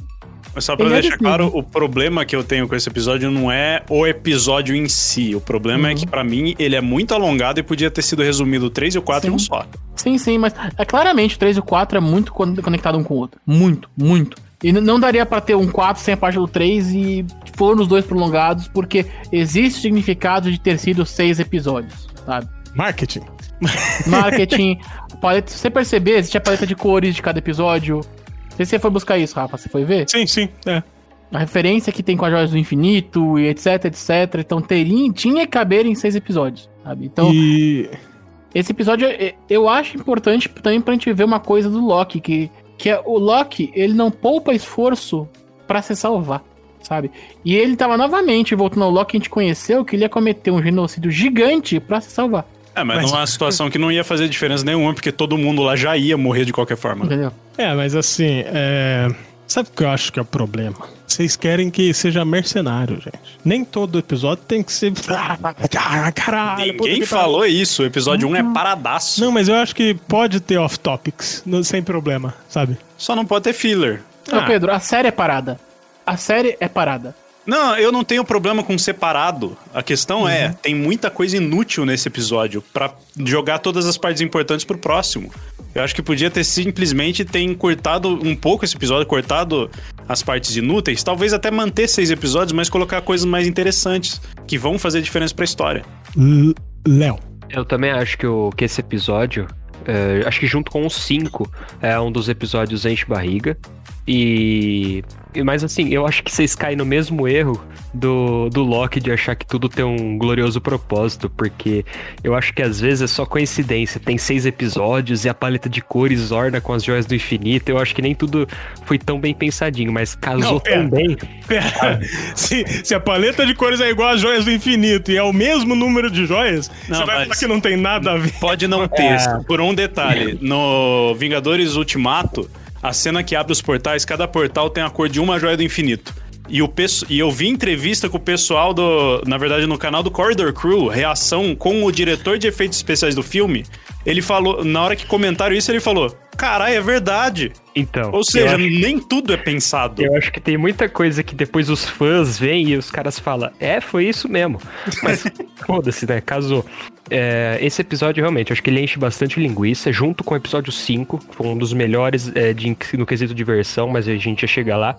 Speaker 2: mas só pra
Speaker 5: ele é
Speaker 2: deixar
Speaker 5: desse
Speaker 2: claro, o problema que eu tenho com esse episódio não é o episódio em si. O problema é
Speaker 5: Uhum.
Speaker 2: que pra mim ele é muito alongado e podia ter sido resumido o 3 e o 4 em um
Speaker 5: Sim.
Speaker 2: só.
Speaker 5: Sim, sim, mas é claramente o 3 e o 4 é muito con- conectado um com o outro. Muito, muito. E não daria pra ter um 4 sem a parte do 3 e foram os dois prolongados, porque existe significado de ter sido seis episódios, sabe?
Speaker 1: Marketing.
Speaker 5: Marketing, paleta, se você perceber, existe a paleta de cores de cada episódio. Não sei se você foi buscar isso, Rafa, você foi ver?
Speaker 1: Sim, sim, é.
Speaker 5: A referência que tem com as joias do infinito e etc, etc. Então teria, tinha que caber em seis episódios, sabe? Então,
Speaker 1: E.
Speaker 5: esse episódio é- eu acho importante também pra gente ver uma coisa do Loki, que, que é o Loki, ele não poupa esforço pra se salvar, sabe? E ele tava novamente voltando ao Loki que a gente conheceu, que ele ia cometer um genocídio gigante pra se salvar,
Speaker 2: É, mas,
Speaker 1: Mas-
Speaker 2: numa situação que não ia fazer diferença nenhuma, porque todo mundo lá já ia morrer de qualquer forma.
Speaker 5: entendeu?
Speaker 1: É, mas assim, é. Sabe o que eu acho que é o problema? Vocês querem que seja mercenário, gente. Nem todo episódio tem que ser. Ah, caralho,
Speaker 2: Ninguém falou isso. O episódio 1 é paradaço.
Speaker 1: Não, mas eu acho que pode ter off-topics, sem problema, sabe?
Speaker 2: Só não pode ter filler.
Speaker 1: Ah.
Speaker 5: Pedro, a série é parada. A série é parada.
Speaker 2: Não, eu não tenho problema com separado. A questão é, tem muita coisa inútil nesse episódio pra jogar todas as partes importantes pro próximo. Eu acho que podia ter simplesmente ter encurtado um pouco esse episódio, cortado as partes inúteis, talvez até manter seis episódios, mas colocar coisas mais interessantes que vão fazer diferença pra história.
Speaker 1: L- Léo.
Speaker 3: Eu também acho que, o, que esse episódio, é, acho que junto com os 5, é um dos episódios enche barriga. E. Mas assim, eu acho que vocês caem no mesmo erro do, do Loki de achar que tudo tem um glorioso propósito, porque eu acho que às vezes é só coincidência. Tem seis episódios e a paleta de cores orna com as joias do infinito. Eu acho que nem tudo foi tão bem pensadinho, mas casou
Speaker 1: Não, pera.
Speaker 3: tão bem.
Speaker 1: Pera, se, se a paleta de cores é igual às joias do infinito e é o mesmo número de joias,
Speaker 2: Não,
Speaker 1: você vai falar que não tem nada a ver.
Speaker 2: Pode não ter, por um detalhe. No Vingadores Ultimato, a cena que abre os portais, cada portal tem a cor de uma joia do infinito. E, o pesso- e eu vi entrevista com o pessoal do. Na verdade, no canal do Corridor Crew, reação com o diretor de efeitos especiais do filme. Ele falou, na hora que comentaram isso, ele falou: Caralho, é verdade.
Speaker 3: Então.
Speaker 2: Ou seja,
Speaker 3: acho-
Speaker 2: nem tudo é pensado.
Speaker 3: Eu acho que tem muita coisa que depois os fãs veem e os caras falam, é, foi isso mesmo. Mas foda-se, né? Casou. É, esse episódio realmente, acho que ele enche bastante linguiça, junto com o episódio 5, foi um dos melhores é, de- no quesito diversão, mas a gente ia chegar lá.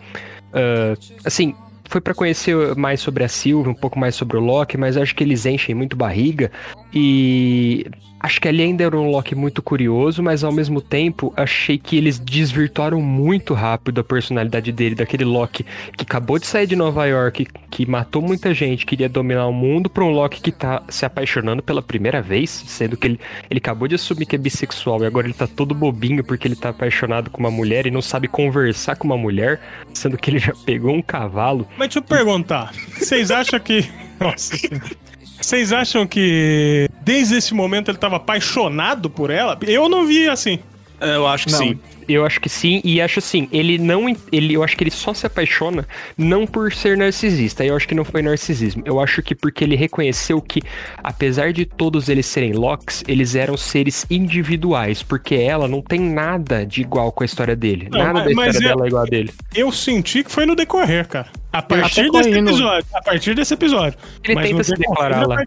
Speaker 3: Ah, assim, foi pra conhecer mais sobre a Sylvie, um pouco mais sobre o Loki, mas acho que eles enchem muito barriga. E acho que ali ainda era um Loki muito curioso, mas ao mesmo tempo achei que eles desvirtuaram muito rápido a personalidade dele, daquele Loki que acabou de sair de Nova York, que matou muita gente, queria dominar o mundo, pra um Loki que tá se apaixonando pela primeira vez, sendo que ele, ele acabou de assumir que é bissexual e agora ele tá todo bobinho porque ele tá apaixonado com uma mulher e não sabe conversar com uma mulher, sendo que ele já pegou um cavalo.
Speaker 1: Mas deixa eu perguntar, vocês acham que... Nossa Senhora. Vocês acham que desde esse momento ele tava apaixonado por ela? Eu não vi assim.
Speaker 2: Eu acho que
Speaker 5: Não.
Speaker 2: sim.
Speaker 3: Eu acho que sim, e acho assim, ele não. Ele, eu acho que ele só se apaixona não por ser narcisista. Eu acho que não foi narcisismo. Eu acho que porque ele reconheceu que, apesar de todos eles serem Locks, eles eram seres individuais. Porque ela não tem nada de igual com a história dele.
Speaker 1: Não,
Speaker 3: nada
Speaker 1: mas-
Speaker 3: da história
Speaker 1: eu-
Speaker 3: dela é igual a dele.
Speaker 1: Eu senti que foi no decorrer, cara. A partir desse episódio. A partir desse episódio.
Speaker 3: Ele
Speaker 1: Mas
Speaker 3: tenta se
Speaker 1: decorrer
Speaker 3: declarar lá.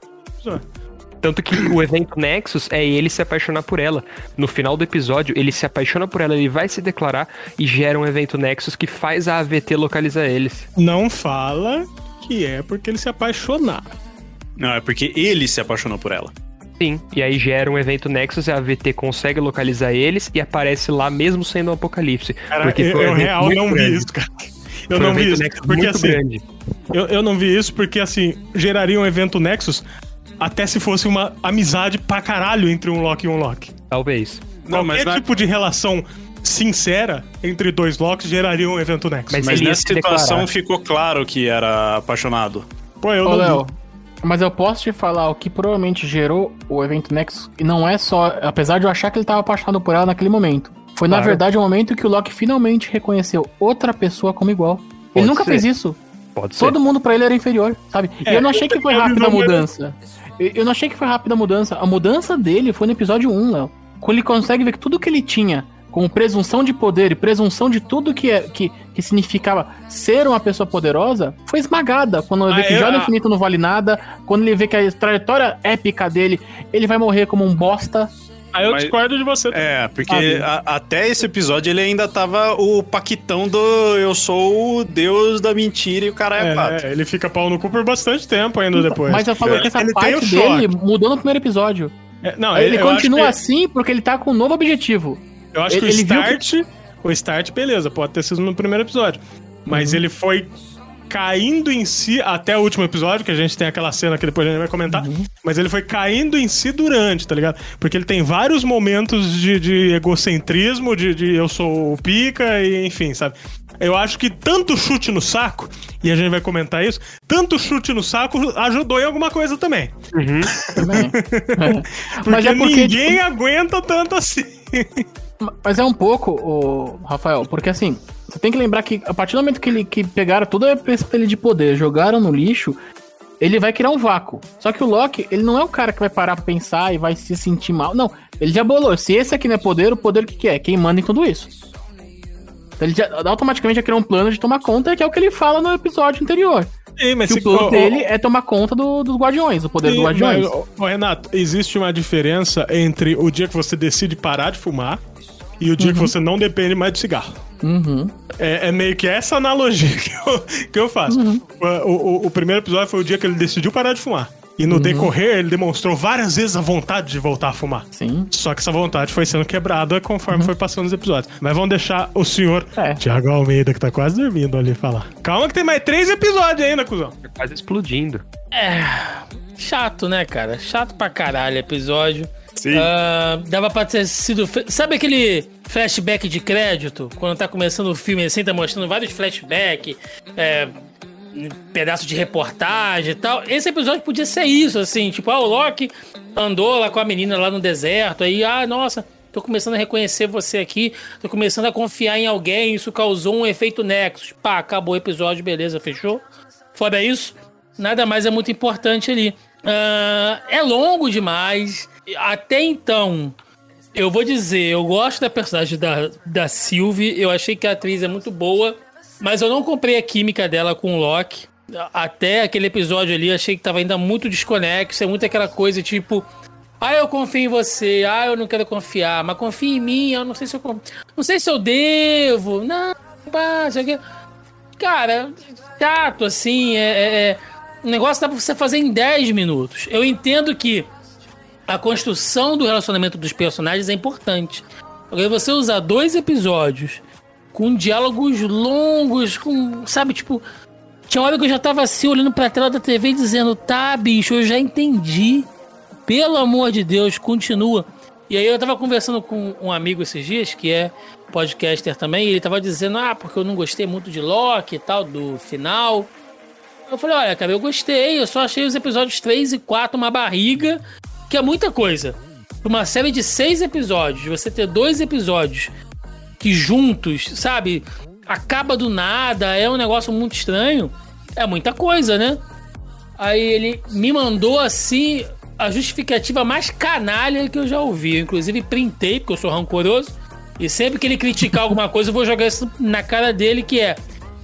Speaker 3: Tanto que o evento Nexus é ele se apaixonar por ela. No final do episódio, ele se apaixona por ela, ele vai se declarar e gera um evento Nexus que faz a AVT localizar eles.
Speaker 1: Não fala que é porque ele se apaixonar.
Speaker 2: Não, é porque ele se apaixonou por ela.
Speaker 3: Sim, e aí gera um evento Nexus, a AVT consegue localizar eles e aparece lá mesmo sendo um apocalipse.
Speaker 1: Cara,
Speaker 3: porque
Speaker 1: eu,
Speaker 3: foi um
Speaker 1: eu real
Speaker 3: muito
Speaker 1: não vi
Speaker 3: grande.
Speaker 1: isso, cara. Eu
Speaker 3: Foi um
Speaker 1: não vi
Speaker 3: evento
Speaker 1: isso.
Speaker 3: Nexus
Speaker 1: Porque assim,
Speaker 3: grande.
Speaker 1: eu, eu não vi isso porque assim, geraria um evento Nexus até se fosse uma amizade pra caralho entre um Loki e um Loki.
Speaker 3: Talvez.
Speaker 2: Não, mas
Speaker 1: Qualquer
Speaker 2: na-
Speaker 1: tipo de relação sincera entre dois Locks geraria um evento Nexus.
Speaker 3: Mas
Speaker 2: Mas nessa
Speaker 3: declarar.
Speaker 2: situação ficou claro que era apaixonado.
Speaker 1: Pô, eu
Speaker 5: Ô,
Speaker 1: não
Speaker 5: Léo, mas eu posso te falar o que provavelmente gerou o evento Nexus, e não é só, apesar de eu achar que ele tava apaixonado por ela naquele momento. Foi na
Speaker 3: Claro.
Speaker 5: verdade o momento que o Loki finalmente reconheceu outra pessoa como igual.
Speaker 3: Pode
Speaker 5: ele nunca
Speaker 3: ser.
Speaker 5: fez isso.
Speaker 3: Pode ser.
Speaker 5: Todo mundo pra ele era inferior, sabe? e
Speaker 1: É,
Speaker 5: eu não achei que foi rápida a
Speaker 1: não era-
Speaker 5: mudança. Eu, não achei que foi rápida a mudança. A mudança dele foi no episódio 1, Léo. Quando ele consegue ver que tudo que ele tinha, como presunção de poder e presunção de tudo que, é, que, que significava ser uma pessoa poderosa, foi esmagada. Quando ele vê
Speaker 1: Ah,
Speaker 5: que
Speaker 1: ah.
Speaker 5: infinito não vale nada, quando ele vê que a trajetória épica dele, ele vai morrer como um bosta.
Speaker 1: Aí eu
Speaker 2: Mas-
Speaker 1: discordo de você.
Speaker 2: É, porque a- até esse episódio ele ainda tava o paquitão do eu sou o deus da mentira e o cara é, quatro.
Speaker 1: É, ele fica pau no cu por bastante tempo ainda depois.
Speaker 5: Mas eu falo que essa
Speaker 1: Ele
Speaker 5: parte
Speaker 1: o
Speaker 5: dele mudou no primeiro episódio.
Speaker 1: É, não,
Speaker 5: ele
Speaker 1: acho
Speaker 5: continua
Speaker 1: que-
Speaker 5: assim porque ele tá com um novo objetivo.
Speaker 1: Eu acho que
Speaker 5: Ele
Speaker 1: o
Speaker 5: viu
Speaker 1: start. O start, beleza, pode ter sido no primeiro episódio. Mas ele foi caindo em si até o último episódio, que a gente tem aquela cena que depois a gente vai comentar. Mas ele foi caindo em si durante, tá ligado? Porque ele tem vários momentos de, de egocentrismo, de, de eu sou o pica, e enfim, sabe? Eu acho que tanto chute no saco, e a gente vai comentar isso, tanto chute no saco ajudou em alguma coisa também.
Speaker 5: Também.
Speaker 1: Porque,
Speaker 5: Mas é porque,
Speaker 1: ninguém aguenta tanto assim.
Speaker 5: Mas é um pouco, o Rafael, porque assim, você tem que lembrar que a partir do momento que, ele, que pegaram toda a peça dele de poder, jogaram no lixo, ele vai criar um vácuo. Só que o Loki, ele não é o cara que vai parar pra pensar e vai se sentir mal. Não, ele já bolou. Se esse aqui não é poder, o poder o que, que é? Quem manda em tudo isso. Então ele já, automaticamente já criou um plano de tomar conta, que é o que ele fala no episódio anterior.
Speaker 1: Sim, mas
Speaker 5: Que
Speaker 1: se-
Speaker 5: o plano dele é tomar conta do- dos guardiões, o poder
Speaker 1: Sim,
Speaker 5: dos guardiões.
Speaker 1: mas, Renato, existe uma diferença entre o dia que você decide parar de fumar e o dia que você não depende mais de cigarro.
Speaker 5: Uhum.
Speaker 1: É, é meio que essa analogia que eu, que eu faço. O, o- o primeiro episódio foi o dia que ele decidiu parar de fumar. E no decorrer, ele demonstrou várias vezes a vontade de voltar a fumar.
Speaker 5: Sim.
Speaker 1: Só que essa vontade foi sendo quebrada conforme foi passando os episódios. Mas vamos deixar o senhor
Speaker 5: É.
Speaker 1: Tiago Almeida, que tá quase dormindo ali, falar. Calma que tem mais três episódios ainda, cuzão.
Speaker 3: Tá quase explodindo.
Speaker 4: Chato, né, cara? Chato pra caralho episódio.
Speaker 2: Sim.
Speaker 4: Ah, dava pra ter sido. fe- Sabe aquele flashback de crédito? Quando tá começando o filme assim, tá mostrando vários flashbacks, é, pedaço de reportagem e tal. Esse episódio podia ser isso, assim, tipo, ah, o Loki andou lá com a menina lá no deserto, aí, ah, nossa. Tô começando a reconhecer você aqui, tô começando a confiar em alguém, isso causou um efeito Nexus. Pá, acabou o episódio, beleza, fechou? Fora isso, nada mais é muito importante ali. Ah, é longo demais. Até então, eu vou dizer, eu gosto da personagem da, da Sylvie. Eu achei que a atriz é muito boa. Mas eu não comprei a química dela com o Loki. Até aquele episódio ali, achei que tava ainda muito desconexo. É muito aquela coisa tipo. Ah, eu confio em você. Ah, eu não quero confiar. Mas confia em mim. Eu não sei se eu. Não sei se eu devo. Não, pá, sei o quê. Cara, chato, assim. É, é, é- um negócio dá pra você fazer em 10 minutos. Eu entendo que a construção do relacionamento dos personagens é importante. Agora, você usar dois episódios com diálogos longos, com. Sabe, tipo. Tinha hora que eu já tava assim, olhando pra tela da TV dizendo: tá, bicho, eu já entendi. Pelo amor de Deus, continua. E aí eu tava conversando com um amigo esses dias, que é podcaster também, e ele tava dizendo, ah, porque eu não gostei muito de Loki e tal, do final. Eu falei, olha, cara, eu gostei, eu só achei os episódios 3 e 4 uma barriga, que é muita coisa. Uma série de seis episódios, você ter dois episódios que juntos, sabe, acaba do nada, é um negócio muito estranho, é muita coisa, né? Aí ele me mandou assim a justificativa mais canalha que eu já ouvi. Eu, inclusive, printei, porque eu sou rancoroso. E sempre que ele criticar alguma coisa, eu vou jogar isso na cara dele, que é...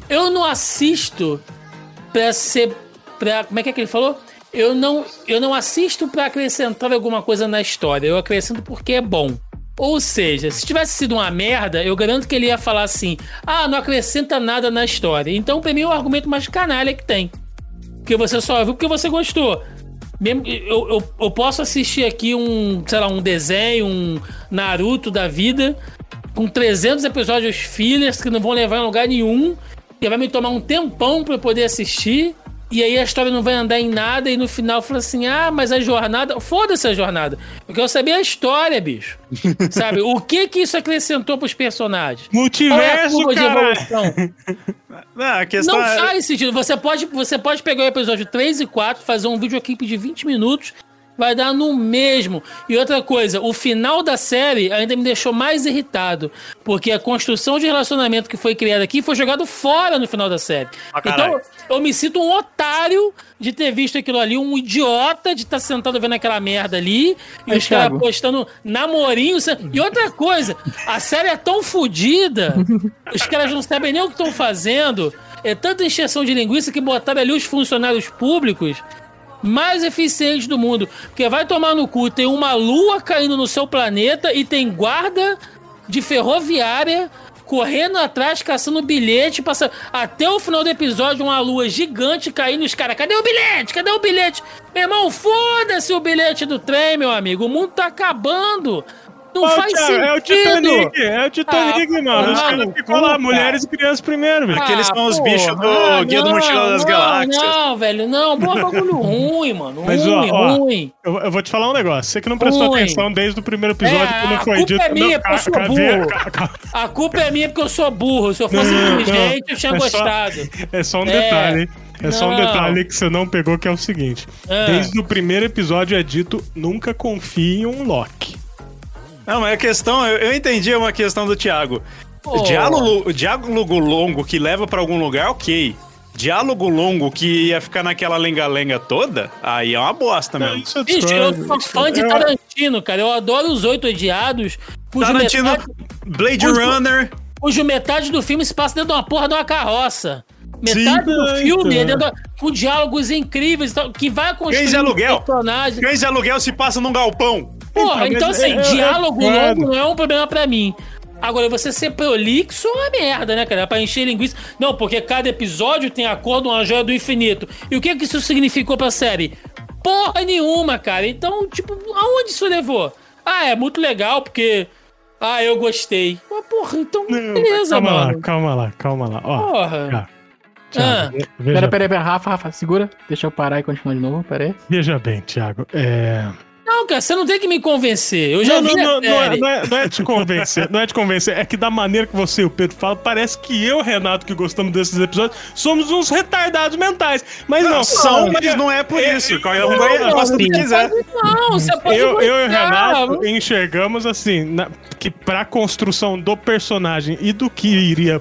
Speaker 4: Eu não assisto pra ser... Pra, como é que é que ele falou? eu não, eu não assisto pra acrescentar alguma coisa na história, eu acrescento porque é bom. Ou seja, se tivesse sido uma merda, eu garanto que ele ia falar assim: ah, não acrescenta nada na história. Então, pra mim, é o argumento mais canalha que tem. Porque você só viu porque você gostou. Eu, eu, eu posso assistir aqui um, sei lá, um desenho, um Naruto da vida, com 300 episódios fillers que não vão levar em lugar nenhum, que vai me tomar um tempão pra eu poder assistir. E aí a história não vai andar em nada e no final fala assim: "Ah, mas a jornada, foda-se a jornada. Eu quero saber a história, bicho". Sabe? O que que isso acrescentou pros personagens? Qual é
Speaker 1: Multiverso,
Speaker 4: curva de
Speaker 1: cara.
Speaker 4: evolução?
Speaker 2: Não, a questão
Speaker 4: Não
Speaker 2: é.
Speaker 4: faz sentido. Você pode, você pode pegar o episódio 3 e 4, fazer um videoclipe de 20 minutos, vai dar no mesmo. E outra coisa, o final da série ainda me deixou mais irritado, porque a construção de relacionamento que foi criada aqui foi jogado fora no final da série.
Speaker 2: Ah,
Speaker 4: então, eu me sinto um otário de ter visto aquilo ali, um idiota de estar sentado vendo aquela merda ali, e os caras postando namorinho. E outra coisa, a série é tão fodida, os caras não sabem nem o que estão fazendo. É tanta encheção de linguiça que botaram ali os funcionários públicos mais eficientes do mundo. Porque vai tomar no cu, tem uma lua caindo no seu planeta e tem guarda de ferroviária correndo atrás, caçando bilhete, passa até o final do episódio uma lua gigante caindo, os caras, cadê o bilhete? Cadê o bilhete? Meu irmão, foda-se o bilhete do trem, meu amigo. O mundo tá acabando. Não
Speaker 1: Ô,
Speaker 4: faz
Speaker 1: Thiago,
Speaker 4: sentido.
Speaker 1: é o Titanic, é o Titanic,
Speaker 4: Ah,
Speaker 1: mano. Os
Speaker 4: não,
Speaker 1: caras ficam lá, mulheres e crianças primeiro, velho.
Speaker 2: Aqueles são os bichos do
Speaker 4: ah,
Speaker 2: Guia do
Speaker 4: não,
Speaker 2: Mochila das
Speaker 4: não,
Speaker 2: Galáxias.
Speaker 4: Não, velho, não. Boa bagulho ruim, mano.
Speaker 1: Mas, ó,
Speaker 4: ruim,
Speaker 1: ó,
Speaker 4: ruim.
Speaker 1: Eu, eu vou te falar um negócio. Você que não prestou
Speaker 4: Oi.
Speaker 1: atenção desde o primeiro episódio,
Speaker 4: É,
Speaker 1: quando
Speaker 4: a
Speaker 1: foi
Speaker 4: culpa
Speaker 1: dito.
Speaker 4: é minha, porque eu sou burro.
Speaker 1: ca- ca-
Speaker 4: A culpa é minha porque eu sou burro. Se eu fosse
Speaker 1: Não, não,
Speaker 4: inteligente, eu tinha
Speaker 1: é só-
Speaker 4: gostado.
Speaker 1: É só um
Speaker 4: É.
Speaker 1: detalhe. É só um
Speaker 4: Não.
Speaker 1: detalhe que você não pegou, que é o seguinte.
Speaker 4: Ah.
Speaker 1: Desde o primeiro episódio é dito, nunca confie em um Loki.
Speaker 2: Não, mas a questão, eu, eu entendi uma questão do Thiago.
Speaker 4: Pô.
Speaker 2: Diálogo, diálogo longo que leva pra algum lugar, ok. Diálogo longo que ia ficar naquela lenga-lenga toda, aí é uma bosta mesmo.
Speaker 1: Isso eu
Speaker 4: Bicho, eu sou fã de Tarantino, cara. Eu adoro os Oito Odiados. Cujo
Speaker 2: Tarantino,
Speaker 4: metade,
Speaker 2: Blade
Speaker 4: Cujo-
Speaker 2: Runner.
Speaker 4: cujo metade do filme se passa dentro de uma porra de uma carroça. Metade
Speaker 1: Sim,
Speaker 4: do
Speaker 1: então.
Speaker 4: filme é dentro com diálogos incríveis, que vai construir
Speaker 2: Cães de aluguel.
Speaker 4: personagem.
Speaker 2: Cães de aluguel se passa num galpão.
Speaker 4: Porra,
Speaker 1: Então,
Speaker 4: assim,
Speaker 1: eu- eu
Speaker 4: diálogo
Speaker 1: concordo.
Speaker 4: longo não é um problema pra mim. Agora, você ser prolixo é uma merda, né, cara? Pra encher linguiça. Não, porque cada episódio tem a cor de uma joia do infinito. E o que que isso significou pra série? Porra nenhuma, cara. Então, tipo, aonde isso levou? Ah, é muito legal, porque. Ah, eu gostei. Mas, porra, então,
Speaker 1: Não,
Speaker 4: beleza,
Speaker 1: calma
Speaker 4: mano.
Speaker 1: lá, calma lá, calma lá. Ó,
Speaker 4: Porra.
Speaker 1: Thiago, Thiago,
Speaker 4: Ah.
Speaker 1: veja,
Speaker 5: Pera, pera, pera, Rafa, Rafa, segura. Deixa eu parar e continuar de novo, pera aí.
Speaker 1: veja bem, Thiago. É...
Speaker 4: Não, cara, você não tem que me convencer. Eu já
Speaker 1: Não,
Speaker 4: vi
Speaker 1: não,
Speaker 4: a
Speaker 1: não, não, é, não, é, não é te convencer, não é te convencer, é que da maneira que você e o Pedro falam, parece que eu, Renato, que gostamos desses episódios, somos uns retardados mentais. Mas não,
Speaker 2: Não, são,
Speaker 1: não,
Speaker 2: mas não é por isso. Um
Speaker 1: não,
Speaker 2: vai-
Speaker 1: não,
Speaker 2: gosta do que quiser.
Speaker 4: Não, você pode
Speaker 1: Eu, eu e o. Renato enxergamos assim, na- que pra construção do personagem e do que iria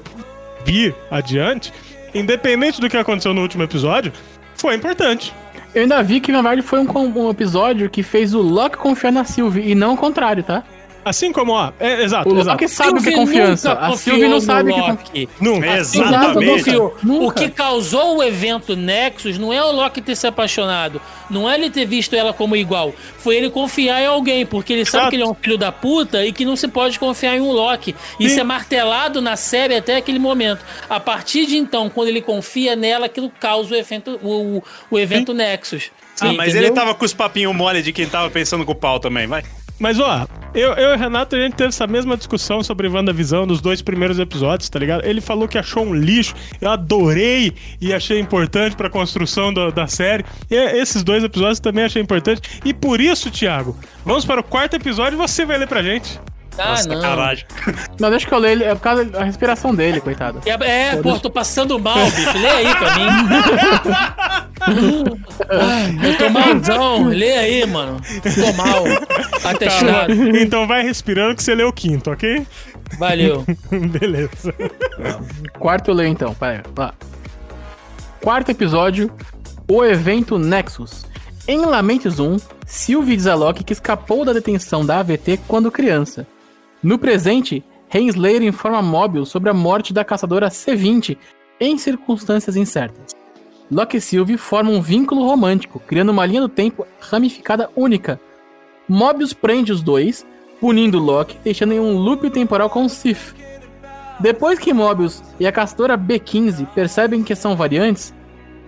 Speaker 1: vir adiante, independente do que aconteceu no último episódio, foi importante.
Speaker 5: Eu ainda vi que, na verdade, foi um, um episódio que fez o Loki confiar na Sylvie e não o contrário, tá?
Speaker 1: Assim como, ó, é, exato,
Speaker 5: O
Speaker 1: exato.
Speaker 5: Sabe o que é confiança. A
Speaker 4: confiou
Speaker 5: Sylvie não sabe o que é confiança.
Speaker 4: Loki.
Speaker 1: Nunca.
Speaker 5: Exato,
Speaker 2: Exatamente.
Speaker 5: confiou.
Speaker 4: O que causou o evento Nexus não é o Loki ter se apaixonado, não é ele ter visto ela como igual, foi ele confiar em alguém, porque ele sabe
Speaker 1: Exato.
Speaker 4: que ele é um filho da puta e que não se pode confiar em um Loki. Isso
Speaker 1: Sim.
Speaker 4: é martelado na série até aquele momento. A partir de então, quando ele confia nela, aquilo causa o evento, o, o evento Nexus.
Speaker 2: Ah, mas
Speaker 4: Entendeu?
Speaker 2: ele tava com os papinhos mole de quem tava pensando com o pau também, vai.
Speaker 1: Mas ó, eu, eu e o Renato, a gente teve essa mesma discussão sobre WandaVisão nos dois primeiros episódios, tá ligado? Ele falou que achou um lixo, eu adorei e achei importante pra construção da, da série. E esses dois episódios também achei importante. E por isso, Thiago, vamos para o quarto episódio e você vai ler pra gente.
Speaker 4: Ah,
Speaker 2: Nossa,
Speaker 4: não.
Speaker 2: caralho.
Speaker 5: Não, deixa que eu leio ele. É por causa da respiração dele, coitado.
Speaker 4: É, é pô, tô passando mal, bicho. Lê aí pra mim. Ai, eu tô malzão. Lê aí, mano. Tô mal. Atestado.
Speaker 1: Então vai respirando que você lê o quinto, ok?
Speaker 4: Valeu.
Speaker 1: Beleza.
Speaker 5: Quarto eu leio então, pera aí. Lá. Quarto episódio: O evento Nexus. Em Lamentes 1, Sylvie diz a Loki que escapou da detenção da AVT quando criança. No presente, Henslayer informa Mobius sobre a morte da caçadora C-20 em circunstâncias incertas. Loki e Sylvie formam um vínculo romântico, criando uma linha do tempo ramificada única. Mobius prende os dois, punindo Loki, deixando em um loop temporal com Sif. Depois que Mobius e a castora B15 percebem que são variantes,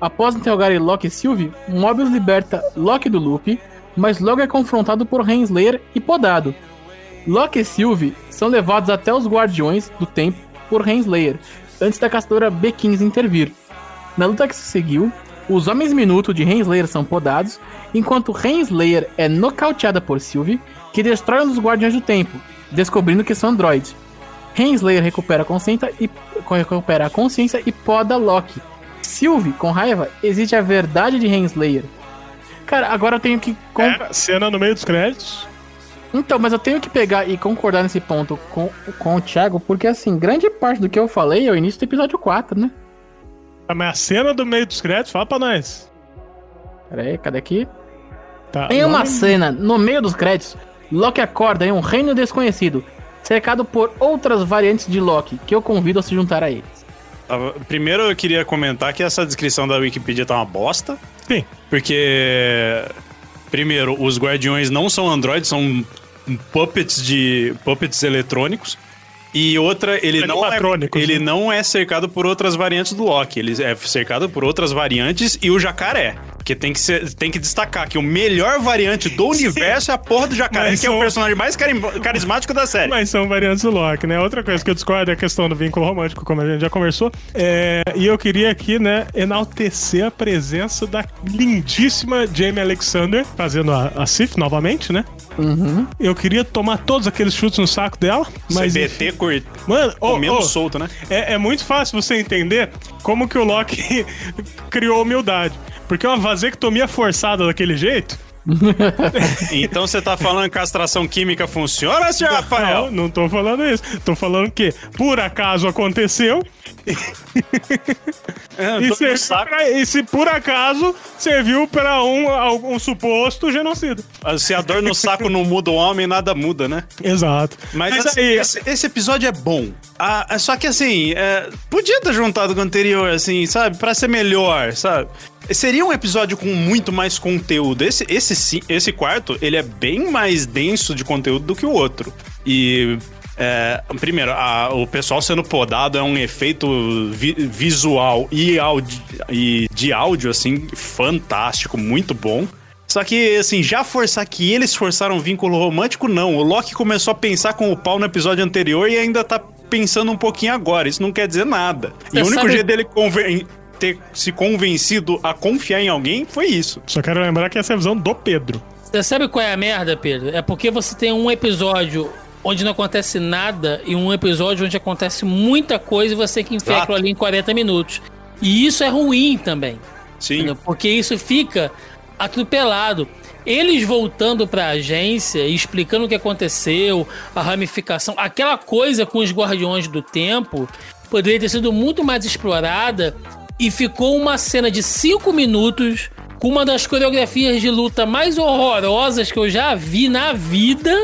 Speaker 5: após interrogarem Loki e Sylvie, Mobius liberta Loki do loop, mas logo é confrontado por Renslayer e podado. Loki e Sylvie são levados até os Guardiões do Tempo por Renslayer, antes da castora B15 intervir. Na luta que se seguiu, os Homens Minuto de Renslayer são podados, enquanto Renslayer é nocauteada por Sylvie, que destrói um dos Guardiões do Tempo, descobrindo que são androides. Renslayer recupera a consciência e, recupera a consciência e poda Loki. Sylvie, com raiva, exige a verdade de Renslayer. Cara, agora eu tenho que. com-
Speaker 1: É, cena no meio dos créditos.
Speaker 5: Então, mas eu tenho que pegar e concordar nesse ponto com, com o Thiago, porque assim, grande parte do que eu falei é o início do episódio 4, né?
Speaker 1: Ah, Mas a cena do meio dos créditos, fala pra nós.
Speaker 5: Pera aí, cadê aqui?
Speaker 1: Tá,
Speaker 5: Em uma cena, no meio dos créditos, Loki acorda em um reino desconhecido, cercado por outras variantes de Loki, que eu convido a se juntar a eles.
Speaker 2: Ah, Primeiro eu queria comentar que essa descrição da Wikipedia tá uma bosta.
Speaker 1: Sim.
Speaker 2: Porque, primeiro, os guardiões não são androides, são puppets de puppets eletrônicos. E outra, ele não, é, ele
Speaker 1: né?
Speaker 2: não é cercado por outras variantes do Loki. Ele é cercado por outras variantes e o jacaré. Porque tem que, ser, tem que destacar que o melhor variante do universo é a porra do jacaré,
Speaker 1: Mas
Speaker 2: que é o
Speaker 1: são-
Speaker 2: personagem mais carim- carismático da série.
Speaker 1: Mas são variantes do Loki, né? Outra coisa que eu discordo é a questão do vínculo romântico, como a gente já conversou. É, e eu queria aqui, né, enaltecer a presença da lindíssima Jamie Alexander, fazendo a, a Sif novamente, né?
Speaker 5: Uhum.
Speaker 1: Eu queria tomar todos aqueles chutes no saco dela, mas.
Speaker 2: CBT cur...
Speaker 1: Mano,
Speaker 2: comendo
Speaker 1: ô,
Speaker 2: solto, né?
Speaker 1: é, é muito fácil você entender como que o Loki criou humildade. Porque uma vasectomia forçada daquele jeito.
Speaker 2: Então você tá falando que castração química funciona, senhor Rafael?
Speaker 1: Não, não tô falando isso. Tô falando que, por acaso, aconteceu.
Speaker 2: É,
Speaker 1: E, serviu pra- e se por acaso serviu para um, algum suposto genocida.
Speaker 2: Se a dor no saco não muda o homem, nada muda, né?
Speaker 1: Exato.
Speaker 2: Mas,
Speaker 1: Mas
Speaker 2: assim,
Speaker 1: aí,
Speaker 2: esse, esse episódio é bom. Ah, é só que assim, é, podia ter juntado com o anterior, assim, sabe? Pra ser melhor, sabe? Seria um episódio com muito mais conteúdo. Esse, esse, esse quarto, ele é bem mais denso de conteúdo do que o outro. E. é, primeiro, a- o pessoal sendo podado é um efeito vi- visual e, audi- e de áudio, assim, fantástico, muito bom. Só que, assim, já forçar que eles forçaram um vínculo romântico, não. O Loki começou a pensar com o pau no episódio anterior e ainda tá pensando um pouquinho agora. Isso não quer dizer nada. e
Speaker 4: Você
Speaker 2: o único
Speaker 4: sabe-
Speaker 2: jeito dele conven- ter se convencido a confiar em alguém foi isso.
Speaker 1: Só quero lembrar que essa é a visão do Pedro.
Speaker 4: Você sabe qual é a merda, Pedro? É porque você tem um episódio onde não acontece nada e um episódio onde acontece muita coisa e você tem que enfiar
Speaker 2: Exato.
Speaker 4: aquilo ali em 40 minutos. E isso é ruim também.
Speaker 2: Sim.
Speaker 4: entendeu? Porque isso fica atropelado. Eles voltando pra agência e explicando o que aconteceu, a ramificação, aquela coisa com os Guardiões do Tempo poderia ter sido muito mais explorada e ficou uma cena de 5 minutos com uma das coreografias de luta mais horrorosas que eu já vi na vida.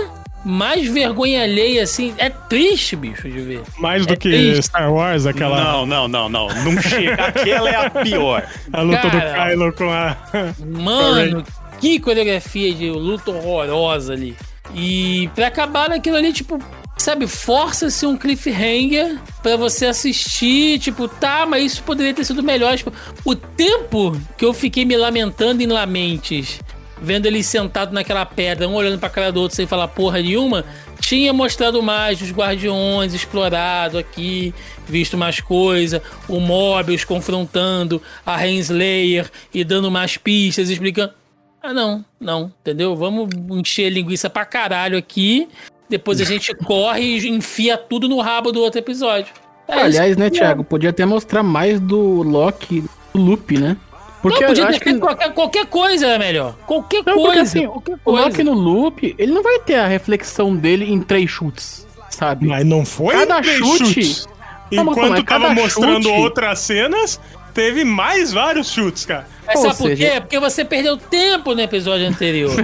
Speaker 4: Mais vergonha alheia, assim. É triste, bicho, de ver.
Speaker 1: Mais do
Speaker 4: É
Speaker 1: que
Speaker 4: triste.
Speaker 1: Star Wars, aquela
Speaker 2: Não, não, não, não. Não chega. Aquela é a pior.
Speaker 1: a luta do
Speaker 4: Cara.
Speaker 1: Kylo com a.
Speaker 4: Mano, que coreografia de luta horrorosa ali. E pra acabar naquilo ali, tipo, sabe, força-se um cliffhanger pra você assistir, tipo, tá, mas isso poderia ter sido melhor. Tipo, o tempo que eu fiquei me lamentando em lamentes, vendo ele sentado naquela pedra, um olhando pra cara do outro sem falar porra nenhuma, tinha mostrado mais os guardiões, explorado aqui, visto mais coisa, o Mobius confrontando a Renslayer e dando mais pistas, explicando. Ah, não, não, entendeu? Vamos encher linguiça pra caralho aqui, depois a gente corre e enfia tudo no rabo do outro episódio. É
Speaker 5: Aliás,
Speaker 4: isso
Speaker 5: né. Thiago, podia até mostrar mais do Loki, do Loop, né? Porque
Speaker 4: não,
Speaker 5: eu
Speaker 4: podia ter
Speaker 5: que...
Speaker 4: feito qualquer, qualquer coisa é melhor. Qualquer
Speaker 5: Não, porque
Speaker 4: coisa.
Speaker 5: assim, o, o
Speaker 4: coisa.
Speaker 5: Loki no Loop, ele não vai ter a reflexão dele em três chutes, sabe?
Speaker 1: Mas não foi
Speaker 5: Cada
Speaker 1: três
Speaker 5: chute-
Speaker 1: chutes.
Speaker 5: Não, como é?
Speaker 1: Enquanto tava mostrando
Speaker 5: chute-
Speaker 1: outras cenas, teve mais vários chutes, cara.
Speaker 4: Mas
Speaker 5: Ou
Speaker 4: sabe por
Speaker 5: seja-
Speaker 4: quê? Porque você perdeu tempo no episódio anterior.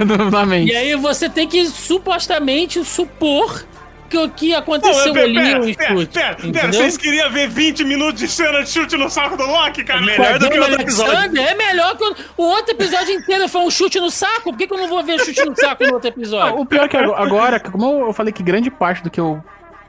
Speaker 4: E aí você tem que supostamente supor que, que aconteceu
Speaker 1: Pera,
Speaker 4: ali
Speaker 1: pera,
Speaker 4: no
Speaker 1: pera,
Speaker 4: chute.
Speaker 1: pera, vocês queriam ver 20 minutos de cena de chute no saco do Loki, cara?
Speaker 2: melhor do que o outro episódio.
Speaker 4: Alexander é melhor que o, o outro episódio inteiro foi um chute no saco. Por que, que eu não vou ver chute no saco no outro episódio?
Speaker 5: O pior é que agora, como eu falei que grande parte do que eu,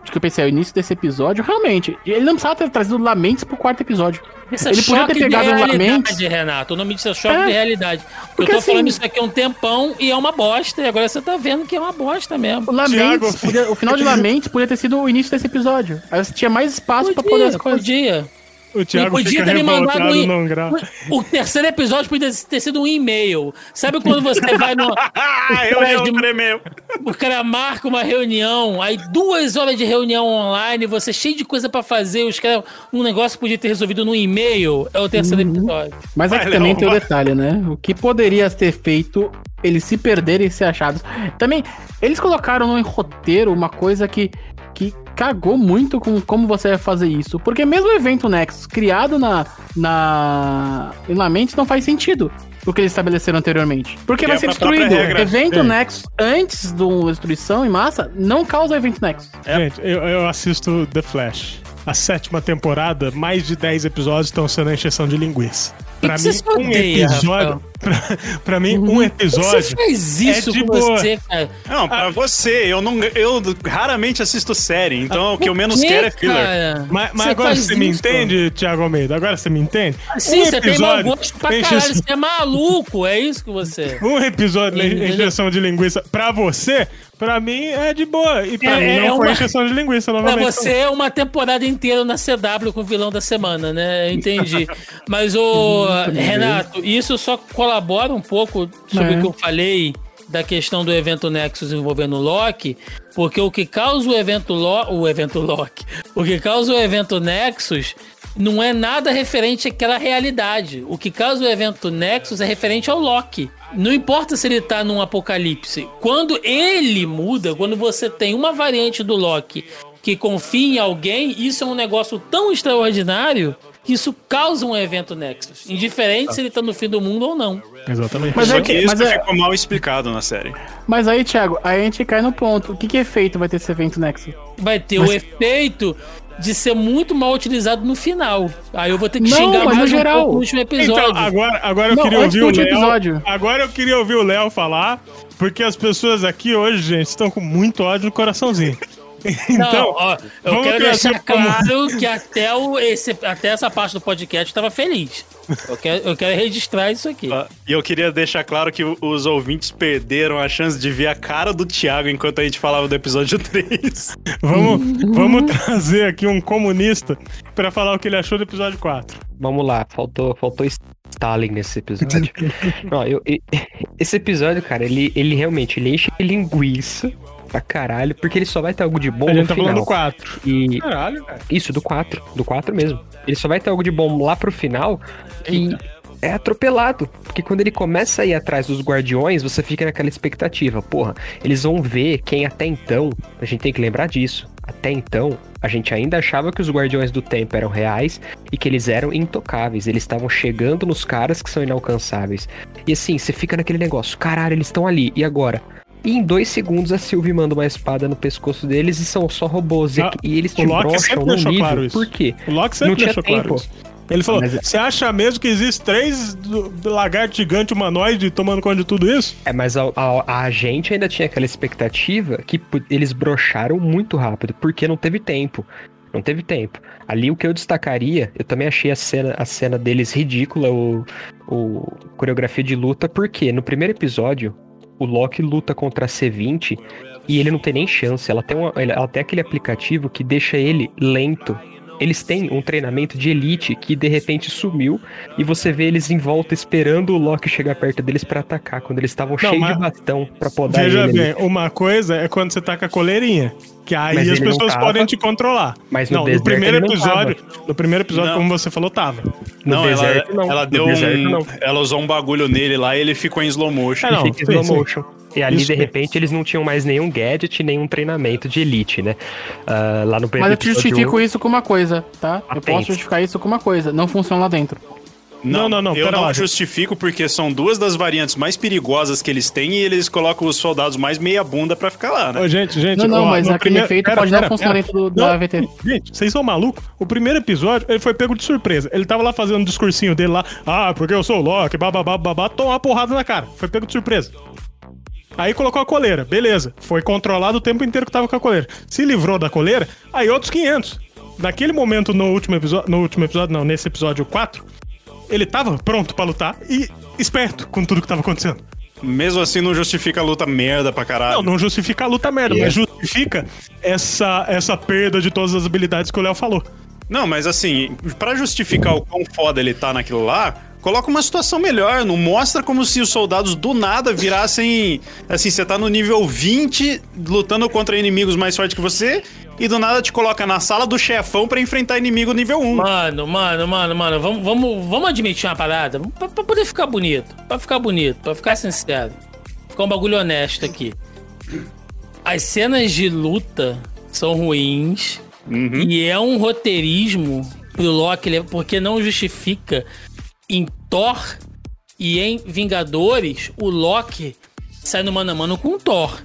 Speaker 5: do que eu pensei ao início desse episódio, realmente, ele não precisava ter trazido Lamentes pro quarto episódio.
Speaker 4: Isso é
Speaker 5: ele podia ter pegado
Speaker 4: de
Speaker 5: o
Speaker 4: realidade,
Speaker 5: Lamentes.
Speaker 4: Renato. O nome disso é choque
Speaker 5: É.
Speaker 4: de realidade.
Speaker 5: Porque
Speaker 4: eu tô
Speaker 5: assim-
Speaker 4: falando isso aqui há um tempão e é uma bosta. E agora você tá vendo que é uma bosta mesmo.
Speaker 5: O Lamentes, podia- o final de Lamentes podia ter sido o início desse episódio. Aí você tinha mais espaço pra poder as coisas.
Speaker 4: podia.
Speaker 1: O Thiago
Speaker 4: podia
Speaker 1: fica
Speaker 4: ter me mandado um-
Speaker 1: não grava.
Speaker 4: O terceiro episódio podia ter sido um e-mail. Sabe quando você vai no.
Speaker 2: Ah, eu
Speaker 4: Fred,
Speaker 2: eu tremeu.
Speaker 4: O cara marca uma reunião, aí duas horas de reunião online, você cheio de coisa pra fazer, os caras. Um negócio podia ter resolvido no e-mail. É o terceiro
Speaker 5: Uhum.
Speaker 4: episódio.
Speaker 5: Mas
Speaker 2: Vai,
Speaker 5: aqui também
Speaker 2: Léo,
Speaker 5: tem o
Speaker 2: vai.
Speaker 5: detalhe, né? O que poderia ter feito eles se perderem e ser achados. Também, eles colocaram no roteiro uma coisa que cagou muito com como você vai fazer isso. Porque mesmo o evento Nexus criado na, na em Lamentes não faz sentido. O que eles estabeleceram anteriormente. Porque
Speaker 2: Que
Speaker 5: vai
Speaker 2: é
Speaker 5: ser
Speaker 2: uma
Speaker 5: destruído. Evento
Speaker 1: É.
Speaker 5: Nexus antes do destruição em massa não causa evento Nexus.
Speaker 1: Gente, eu, eu assisto The Flash. A sétima temporada, mais de 10 episódios estão sendo a encheção de linguiça. Pra
Speaker 4: que
Speaker 1: mim,
Speaker 4: você
Speaker 1: um
Speaker 4: odeia,
Speaker 1: episódio. Pra, pra mim, um
Speaker 4: Você
Speaker 1: episódio.
Speaker 4: faz isso
Speaker 1: é de
Speaker 4: com
Speaker 1: boa.
Speaker 4: você, cara.
Speaker 2: Não, pra você, eu não eu raramente assisto série, então o que eu menos
Speaker 4: Por
Speaker 2: quero é filler.
Speaker 4: cara?
Speaker 1: Mas, mas
Speaker 4: Você
Speaker 1: agora você me
Speaker 4: isso?
Speaker 1: entende, Thiago Almeida? Agora você me entende?
Speaker 4: Sim,
Speaker 1: Um
Speaker 4: você tem mau
Speaker 1: episódio
Speaker 4: gosto pra caralho. Você é maluco, é isso que você.
Speaker 1: Um episódio de encheção de linguiça pra você, pra mim é de boa. E pra
Speaker 4: É-
Speaker 1: mim
Speaker 4: é
Speaker 1: não foi
Speaker 4: uma-
Speaker 1: encheção de linguiça
Speaker 4: Pra
Speaker 1: novamente.
Speaker 4: você é uma temporada inteira na CW com o vilão da semana, né? Entendi. Mas, o Renato, isso só colabora um pouco sobre
Speaker 5: É.
Speaker 4: o que eu falei da questão do evento Nexus envolvendo o Loki, porque o que causa o evento Lo o evento Loki, o que causa o evento Nexus não é nada referente àquela realidade. O que causa o evento Nexus é referente ao Loki. Não importa se ele tá num apocalipse. Quando ele muda, quando você tem uma variante do Loki que confia em alguém, isso é um negócio tão extraordinário que isso causa um evento Nexus. Indiferente se ele tá no fim do mundo ou não.
Speaker 1: Exatamente.
Speaker 5: Mas
Speaker 2: Só
Speaker 5: é
Speaker 2: que isso
Speaker 5: mas é-
Speaker 2: ficou mal explicado na série.
Speaker 5: Mas aí, Thiago, aí a gente cai no ponto. Que, que efeito vai ter esse evento Nexus?
Speaker 4: Vai ter
Speaker 5: Mas-
Speaker 4: o efeito de ser muito mal utilizado no final. Aí eu vou ter que
Speaker 5: Não,
Speaker 4: xingar
Speaker 5: mas no
Speaker 4: mais um
Speaker 5: geral.
Speaker 4: pouco no último episódio.
Speaker 1: Então, agora, agora eu
Speaker 5: Não,
Speaker 1: queria ouvir o
Speaker 5: último
Speaker 1: Léo.
Speaker 5: episódio.
Speaker 1: Agora eu queria ouvir o Léo falar, porque as pessoas aqui hoje, gente, estão com muito ódio no coraçãozinho.
Speaker 4: Não,
Speaker 1: Então,
Speaker 4: ó, eu quero deixar
Speaker 1: como-
Speaker 4: claro que até, o, esse, até essa parte do podcast eu tava feliz. Eu quero, eu quero registrar isso aqui.
Speaker 2: E eu queria deixar claro que os ouvintes perderam a chance de ver a cara do Thiago enquanto a gente falava do episódio 3.
Speaker 1: vamos, vamos trazer aqui um comunista pra falar o que ele achou do episódio 4.
Speaker 3: Vamos lá, faltou, faltou Stalin nesse episódio. Não, eu- esse episódio, cara, ele, ele realmente ele enche linguiça pra caralho, porque ele só vai ter algo de bom
Speaker 1: A
Speaker 3: no
Speaker 1: gente tá falando
Speaker 3: final.
Speaker 1: do 4.
Speaker 3: E
Speaker 1: Caralho, cara.
Speaker 3: isso, do 4, do 4 mesmo. Ele só vai ter algo de bom lá pro final que é atropelado. Porque quando ele começa a ir atrás dos guardiões, você fica naquela expectativa. Porra, eles vão ver quem até então. A gente tem que lembrar disso. Até então, a gente ainda achava que os guardiões do tempo eram reais e que eles eram intocáveis. Eles estavam chegando nos caras que são inalcançáveis. E assim, você fica naquele negócio: caralho, eles estão ali, e agora? E em dois segundos a Sylvie manda uma espada no pescoço deles e são só robôs. E-
Speaker 1: Ah,
Speaker 3: e eles te brocham no nível.
Speaker 1: claro isso.
Speaker 3: Por quê?
Speaker 1: O Loki
Speaker 3: Não
Speaker 1: sempre
Speaker 3: tinha
Speaker 1: deixou claro
Speaker 3: tempo.
Speaker 1: isso. Ele falou:
Speaker 3: Mas-
Speaker 1: Você acha mesmo que existe três do- do lagarto gigante humanoide tomando conta de tudo isso?
Speaker 3: É, mas a, a, a gente ainda tinha aquela expectativa que eles brocharam muito rápido, porque não teve tempo. Não teve tempo. Ali o que eu destacaria, eu também achei a cena, a cena deles ridícula, o, o coreografia de luta, porque no primeiro episódio, o Loki luta contra a C20 e ele não tem nem chance. Ela tem, uma, ela tem aquele aplicativo que deixa ele lento. Eles têm um treinamento de elite que de repente sumiu e você vê eles em volta esperando o Loki chegar perto deles pra atacar, quando eles estavam cheios
Speaker 1: mas-
Speaker 3: de bastão pra podar
Speaker 1: Veja
Speaker 3: ele. ali.
Speaker 1: bem, uma coisa é quando você tá com a coleirinha. Que aí
Speaker 3: Mas
Speaker 1: as pessoas
Speaker 3: tava.
Speaker 1: podem te controlar.
Speaker 3: Mas no
Speaker 1: não, no primeiro episódio, no primeiro episódio,
Speaker 2: Não.
Speaker 1: como você falou, tava.
Speaker 3: No
Speaker 2: não,
Speaker 3: deserto,
Speaker 2: ela,
Speaker 3: não.
Speaker 2: ela deu
Speaker 3: deserto,
Speaker 2: um.
Speaker 3: não.
Speaker 2: Ela usou um bagulho nele lá e ele ficou em slow motion.
Speaker 1: É, não,
Speaker 3: Fica em slow motion. E ali,
Speaker 1: Isso
Speaker 3: de
Speaker 1: mesmo.
Speaker 3: repente, eles não tinham mais nenhum gadget, nenhum treinamento de elite, né? Ah, lá no
Speaker 5: Mas eu justifico
Speaker 3: um-
Speaker 5: isso com uma coisa, tá? Eu posso justificar isso com uma coisa. Não funciona lá dentro.
Speaker 1: Não, não, não,
Speaker 2: Eu
Speaker 1: pera
Speaker 2: não
Speaker 1: lá,
Speaker 2: justifico porque são duas das variantes mais perigosas que eles têm e eles colocam os soldados mais meia bunda pra ficar lá, né?
Speaker 1: Ô, gente, gente.
Speaker 5: Não, não,
Speaker 1: ó,
Speaker 5: mas aquele
Speaker 1: primeiro-
Speaker 5: efeito
Speaker 1: pera,
Speaker 5: pode dar
Speaker 1: pera,
Speaker 5: funcionamento do, do
Speaker 1: Não,
Speaker 5: AVT.
Speaker 1: Gente, vocês são malucos? O primeiro episódio, ele foi pego de surpresa. Ele tava lá fazendo um discursinho dele lá. Ah, porque eu sou o Loki, bababá, babá. Tomou uma porrada na cara. Foi pego de surpresa. Aí colocou a coleira, beleza. Foi controlado o tempo inteiro que tava com a coleira. Se livrou da coleira, aí outros 500. Naquele momento, no último episódio, no último episódio, não, nesse episódio 4, ele tava pronto pra lutar e esperto com tudo que tava acontecendo.
Speaker 2: Mesmo assim, não justifica a luta merda pra caralho.
Speaker 1: Não, não justifica a luta merda, mas justifica essa, essa perda de todas as habilidades que o Léo falou.
Speaker 2: Não, mas assim, pra justificar o quão foda ele tá naquilo lá, coloca uma situação melhor. Não mostra como se os soldados do nada virassem. Assim, você tá no nível 20 lutando contra inimigos mais fortes que você. E do nada te coloca na sala do chefão pra enfrentar inimigo nível 1.
Speaker 4: Mano, mano, mano, mano, vamos, vamos, vamos admitir uma parada pra, pra poder ficar bonito. Pra ficar bonito, pra ficar sincero. Ficar um bagulho honesto aqui. As cenas de luta são ruins. E é um roteirismo pro Loki, ele- porque não justifica em Thor e em Vingadores o Loki sai no mano a mano com o Thor.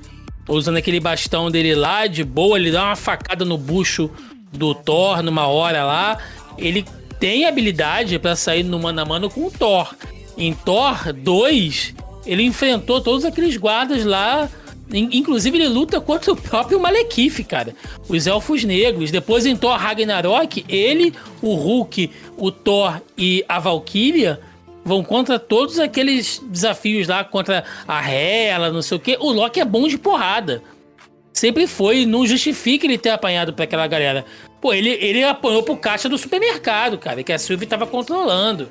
Speaker 4: Usando aquele bastão dele lá, de boa, ele dá uma facada no bucho do Thor numa hora lá. Ele tem habilidade pra sair no mano a mano com o Thor. Em Thor 2, ele enfrentou todos aqueles guardas lá. In- Inclusive, ele luta contra o próprio Malekith, cara. Os Elfos Negros. Depois, em Thor Ragnarok, ele, o Hulk, o Thor e a Valkyria vão contra todos aqueles desafios lá, contra a Hela, não sei o quê. O Loki é bom de porrada. Sempre foi, não justifica ele ter apanhado pra aquela galera. Pô, ele, ele apanhou pro caixa do supermercado, cara, que a Sylvie tava controlando.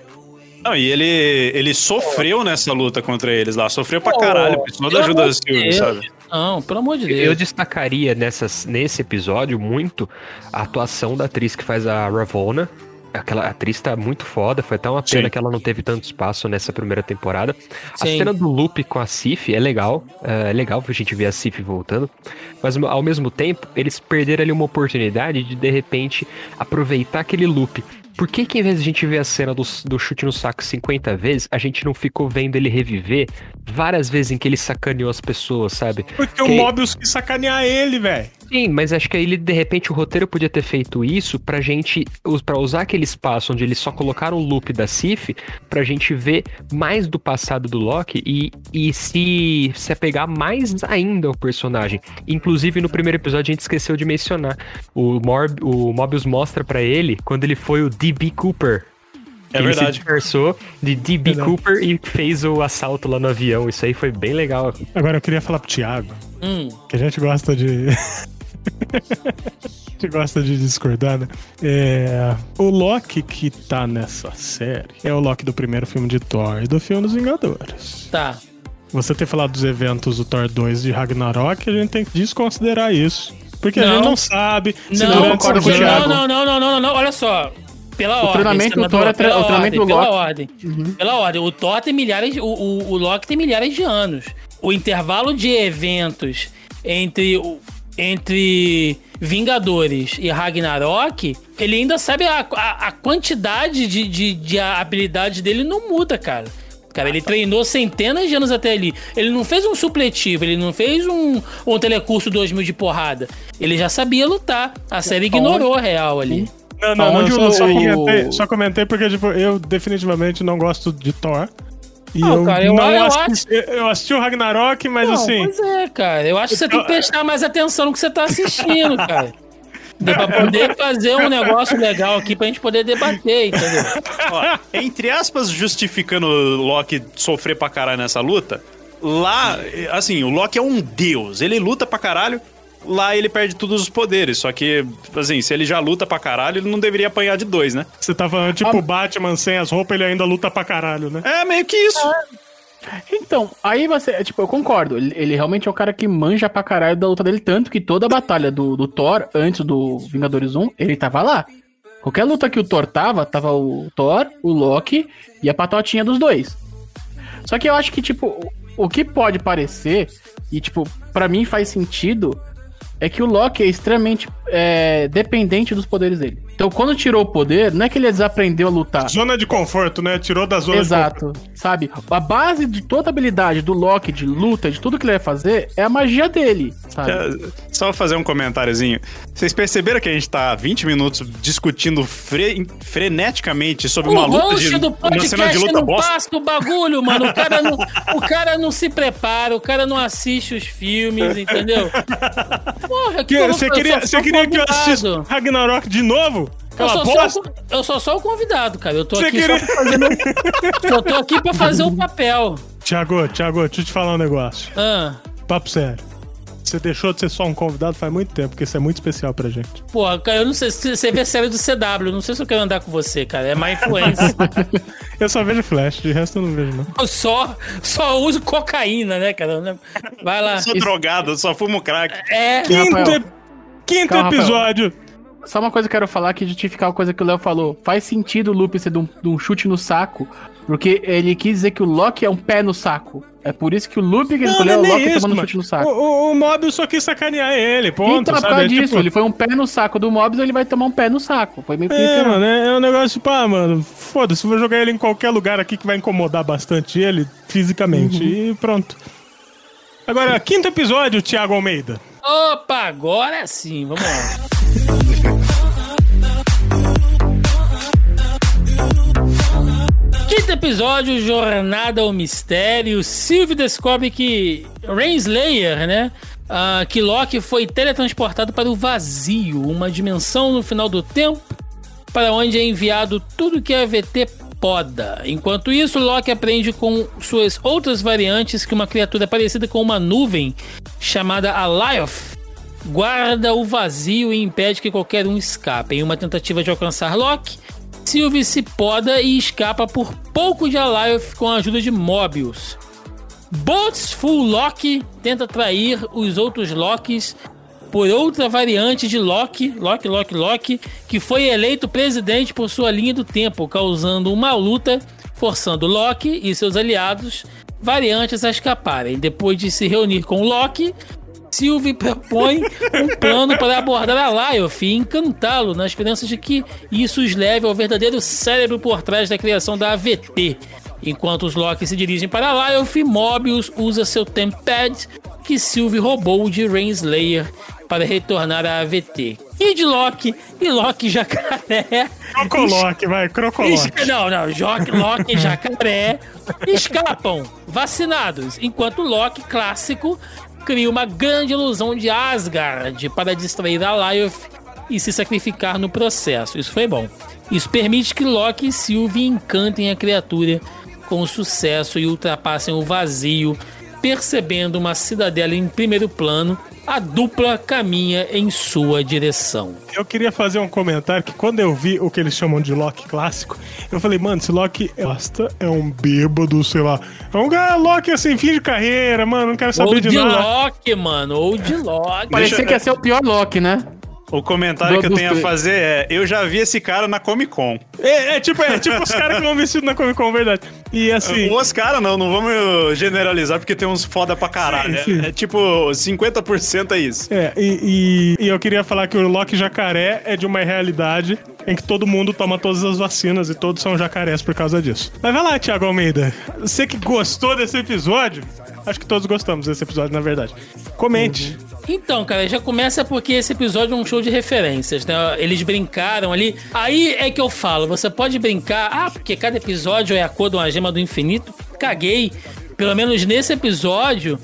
Speaker 2: Não, e ele, ele sofreu nessa luta contra eles lá. Sofreu pra caralho. Precisou da
Speaker 4: pelo
Speaker 2: ajuda
Speaker 4: amor
Speaker 2: da
Speaker 4: de
Speaker 2: Sylvie,
Speaker 4: Deus.
Speaker 2: sabe?
Speaker 4: Não, pelo amor de Deus.
Speaker 3: Eu destacaria nessas, nesse episódio muito a atuação da atriz que faz a Ravonna. Aquela atriz tá muito foda, foi até uma pena
Speaker 2: Sim.
Speaker 3: que ela não teve tanto espaço nessa primeira temporada. A
Speaker 4: Sim.
Speaker 3: cena do Loop com a Sif é legal, é legal a gente ver a Sif voltando, mas ao mesmo tempo eles perderam ali uma oportunidade de de repente aproveitar aquele loop. Por que que em vez de a gente ver a cena do, do chute no saco 50 vezes, a gente não ficou vendo ele reviver várias vezes em que ele sacaneou as pessoas, sabe?
Speaker 1: Porque o
Speaker 3: Que-
Speaker 1: Mobius quis sacanear ele, velho.
Speaker 3: Sim, mas acho que aí ele, de repente, o roteiro podia ter feito isso pra gente, pra usar aquele espaço onde eles só colocaram o loop da Sif, pra gente ver mais do passado do Loki e, e se, se apegar mais ainda ao personagem. Inclusive, no primeiro episódio, a gente esqueceu de mencionar. O, Morb, o Mobius mostra pra ele quando ele foi o D.B. Cooper.
Speaker 2: É
Speaker 3: ele
Speaker 2: verdade.
Speaker 3: se disfarçou de D.B. Cooper e fez o assalto lá no avião. Isso aí foi bem legal.
Speaker 1: Agora eu queria falar pro Thiago,
Speaker 4: Hum,
Speaker 1: que a gente gosta de. a gente gosta de discordar, né? É, O Loki que tá nessa série é o Loki do primeiro filme de Thor e do filme dos Vingadores.
Speaker 4: tá.
Speaker 1: Você ter falado dos eventos do Thor 2 de Ragnarok, a gente tem que desconsiderar isso. Porque a
Speaker 4: Não.
Speaker 1: gente não sabe se
Speaker 4: Não, não, não, não, não, não, não, não, olha só. Pela
Speaker 5: O
Speaker 4: ordem.
Speaker 5: treinamento do Thor é tre-
Speaker 4: pela
Speaker 5: o treinamento
Speaker 4: ordem,
Speaker 5: do
Speaker 4: pela
Speaker 5: Loki.
Speaker 4: ordem. Pela ordem. O Thor tem milhares. O, o, o Loki tem milhares de anos. O intervalo de eventos entre, entre Vingadores e Ragnarok, ele ainda sabe a, a, a quantidade de, de, de habilidades dele não muda, cara. Cara, ele treinou centenas de anos até ali. Ele não fez um supletivo, ele não fez um, um telecurso 2000 de porrada. Ele já sabia lutar. A série ignorou a real ali.
Speaker 1: Não, não, não,
Speaker 5: Aonde
Speaker 1: só,
Speaker 5: o-
Speaker 1: só comentei, só comentei porque, tipo, eu definitivamente não gosto de Thor. E
Speaker 4: Não,
Speaker 1: eu,
Speaker 4: cara, eu-
Speaker 1: não
Speaker 4: eu
Speaker 1: assisti, eu assisti o Ragnarok, mas
Speaker 4: Não,
Speaker 1: assim.
Speaker 4: Pois é, cara. Eu acho que você tem que prestar mais atenção no que você tá assistindo, cara. Pra poder fazer um negócio legal aqui pra gente poder debater, entendeu?
Speaker 2: Ó, entre aspas, justificando o Loki sofrer pra caralho nessa luta, lá, assim, o Loki é um deus. Ele luta pra caralho, lá ele perde todos os poderes. Só que, assim, se ele já luta pra caralho, ele não deveria apanhar de dois, né?
Speaker 1: Você tá falando, tipo, o Batman sem as roupas, ele ainda luta pra caralho, né?
Speaker 2: É meio que isso.
Speaker 5: Então, aí você, tipo, eu concordo. Ele, ele realmente é o cara que manja pra caralho da luta dele, tanto que toda a batalha do, do Thor, antes do Vingadores 1, ele tava lá. Qualquer luta que o Thor tava, tava o Thor, o Loki e a patotinha dos dois. Só que eu acho que, tipo, o, o que pode parecer, e, tipo, pra mim faz sentido, é que o Loki é extremamente é, dependente dos poderes dele. Então, quando tirou o poder, não é que ele desaprendeu a lutar.
Speaker 1: Zona de conforto, né? Tirou da zona
Speaker 5: Exato, sabe? A base de toda a habilidade do Loki, de luta, de tudo que ele vai fazer, é a magia dele, sabe?
Speaker 2: É, Só fazer um comentáriozinho. Vocês perceberam que a gente tá 20 minutos discutindo fre- freneticamente sobre uma
Speaker 4: o
Speaker 2: luta
Speaker 4: host
Speaker 2: de
Speaker 4: do
Speaker 2: uma cena de
Speaker 4: podcast
Speaker 2: luta
Speaker 4: não
Speaker 2: bosta?
Speaker 4: passa o bagulho, mano. O cara, não, o cara não se prepara, o cara não assiste os filmes, entendeu? Porra, que
Speaker 1: Você queria, você queria que eu assistisse. Ragnarok de novo?
Speaker 4: Eu sou, só, o- eu sou só o convidado, cara. Eu tô
Speaker 1: Você
Speaker 4: aqui
Speaker 1: queria-
Speaker 4: só pra fazer meu... Eu tô aqui pra fazer o papel.
Speaker 1: Tiago, Tiago, deixa eu te falar um negócio.
Speaker 4: Ah,
Speaker 1: Papo sério. Você deixou de ser só um convidado faz muito tempo, porque isso é muito especial pra gente.
Speaker 4: porra, cara, eu não sei se você vê série do CW. Não sei se eu quero andar com você, cara. É má influência.
Speaker 1: Eu só vejo Flash, de resto eu não vejo, não.
Speaker 4: Eu só, só uso cocaína, né, cara? Vai lá.
Speaker 2: Eu sou drogado, eu só fumo crack.
Speaker 4: É.
Speaker 1: Quinto,
Speaker 5: Rafael.
Speaker 1: quinto
Speaker 5: Calma, Rafael.
Speaker 1: episódio.
Speaker 5: Só uma coisa que eu quero falar que justificar a coisa que o Léo falou. Faz sentido o Lupe ser de um, de um chute no saco, porque ele quis dizer que o Loki é um pé no saco. É por isso que o Loop que ele
Speaker 1: Não,
Speaker 5: escolheu é o Loki
Speaker 1: isso,
Speaker 5: tomando
Speaker 1: mano.
Speaker 5: chute no saco.
Speaker 1: O, o, o Mobius só quis sacanear ele, ponto.
Speaker 5: então, é por
Speaker 1: sabe?
Speaker 5: causa
Speaker 1: É
Speaker 5: disso,
Speaker 1: tipo-
Speaker 5: ele foi um pé no saco do Mobius, ele vai tomar um pé no saco. Foi meio que
Speaker 1: É, mano, é, é um negócio tipo, ah, mano, foda-se, vou jogar ele em qualquer lugar aqui que vai incomodar bastante ele fisicamente.
Speaker 5: Uhum.
Speaker 1: E pronto. Agora, quinto episódio, Thiago Almeida.
Speaker 4: Opa, agora sim, vamos lá. Quinto episódio, Jornada ao Mistério. Sylvie descobre que Renslayer, né? ah, que Loki foi teletransportado para o vazio, uma dimensão no final do tempo, para onde é enviado tudo que a VT poda. Enquanto isso, Loki aprende com suas outras variantes que uma criatura parecida com uma nuvem, chamada Alioth, guarda o vazio e impede que qualquer um escape. Em uma tentativa de alcançar Loki, Sylvie se poda e escapa por pouco de Alioth com a ajuda de Mobius. Botsful Loki tenta atrair os outros Lokis por outra variante de Loki, Loki, Loki, Loki, que foi eleito presidente por sua linha do tempo, causando uma luta, forçando Loki e seus aliados variantes a escaparem. Depois de se reunir com Loki, Sylvie propõe um plano para abordar a Lyoth e encantá-lo, na esperança de que isso os leve ao verdadeiro cérebro por trás da criação da AVT. Enquanto os Loki se dirigem para Lyoth, Mobius usa seu Tempad, que Sylvie roubou de Renslayer, para retornar à AVT. Kid Loki e Loki Jacaré
Speaker 1: Crocoloque, vai, Crocoloque.
Speaker 4: Não, não, Jock, Loki e Jacaré escapam vacinados, enquanto Loki clássico cria uma grande ilusão de Asgard para distrair a Lyoth e se sacrificar no processo. Isso foi bom. Isso permite que Loki e Sylvie encantem a criatura com sucesso e ultrapassem o vazio, percebendo uma cidadela em primeiro plano. A dupla caminha em sua direção.
Speaker 1: Eu queria fazer um comentário que quando eu vi o que eles chamam de Loki clássico, eu falei, mano, esse Loki é bosta, é um bêbado, sei lá. É um cara Loki assim, fim de carreira, mano, não quero saber
Speaker 4: Ou
Speaker 1: de,
Speaker 4: de
Speaker 1: nada.
Speaker 4: Loki, mano. Ou de Loki.
Speaker 5: Parecia
Speaker 2: Deixa-
Speaker 5: que ia ser o pior Loki, né?
Speaker 2: O comentário que eu tenho a fazer é: eu já vi esse cara na Comic Con.
Speaker 1: É, é tipo, é tipo os caras que vão vestido na Comic Con, verdade. E assim,
Speaker 2: Os caras não, não vamos generalizar porque tem uns foda pra caralho.
Speaker 1: Sim, sim.
Speaker 2: É, é tipo 50% é isso.
Speaker 1: É, e, e- e eu queria falar que o Loki jacaré é de uma realidade em que todo mundo toma todas as vacinas e todos são jacarés por causa disso. Mas vai lá, Thiago Almeida. Você que gostou desse episódio, acho que todos gostamos desse episódio, na verdade. Comente.
Speaker 4: Então, cara, já começa porque esse episódio é um show de referências, né? Eles brincaram ali. Aí é que eu falo, você pode brincar, ah, porque cada episódio é a cor de uma gema do infinito. Caguei. Pelo menos nesse episódio,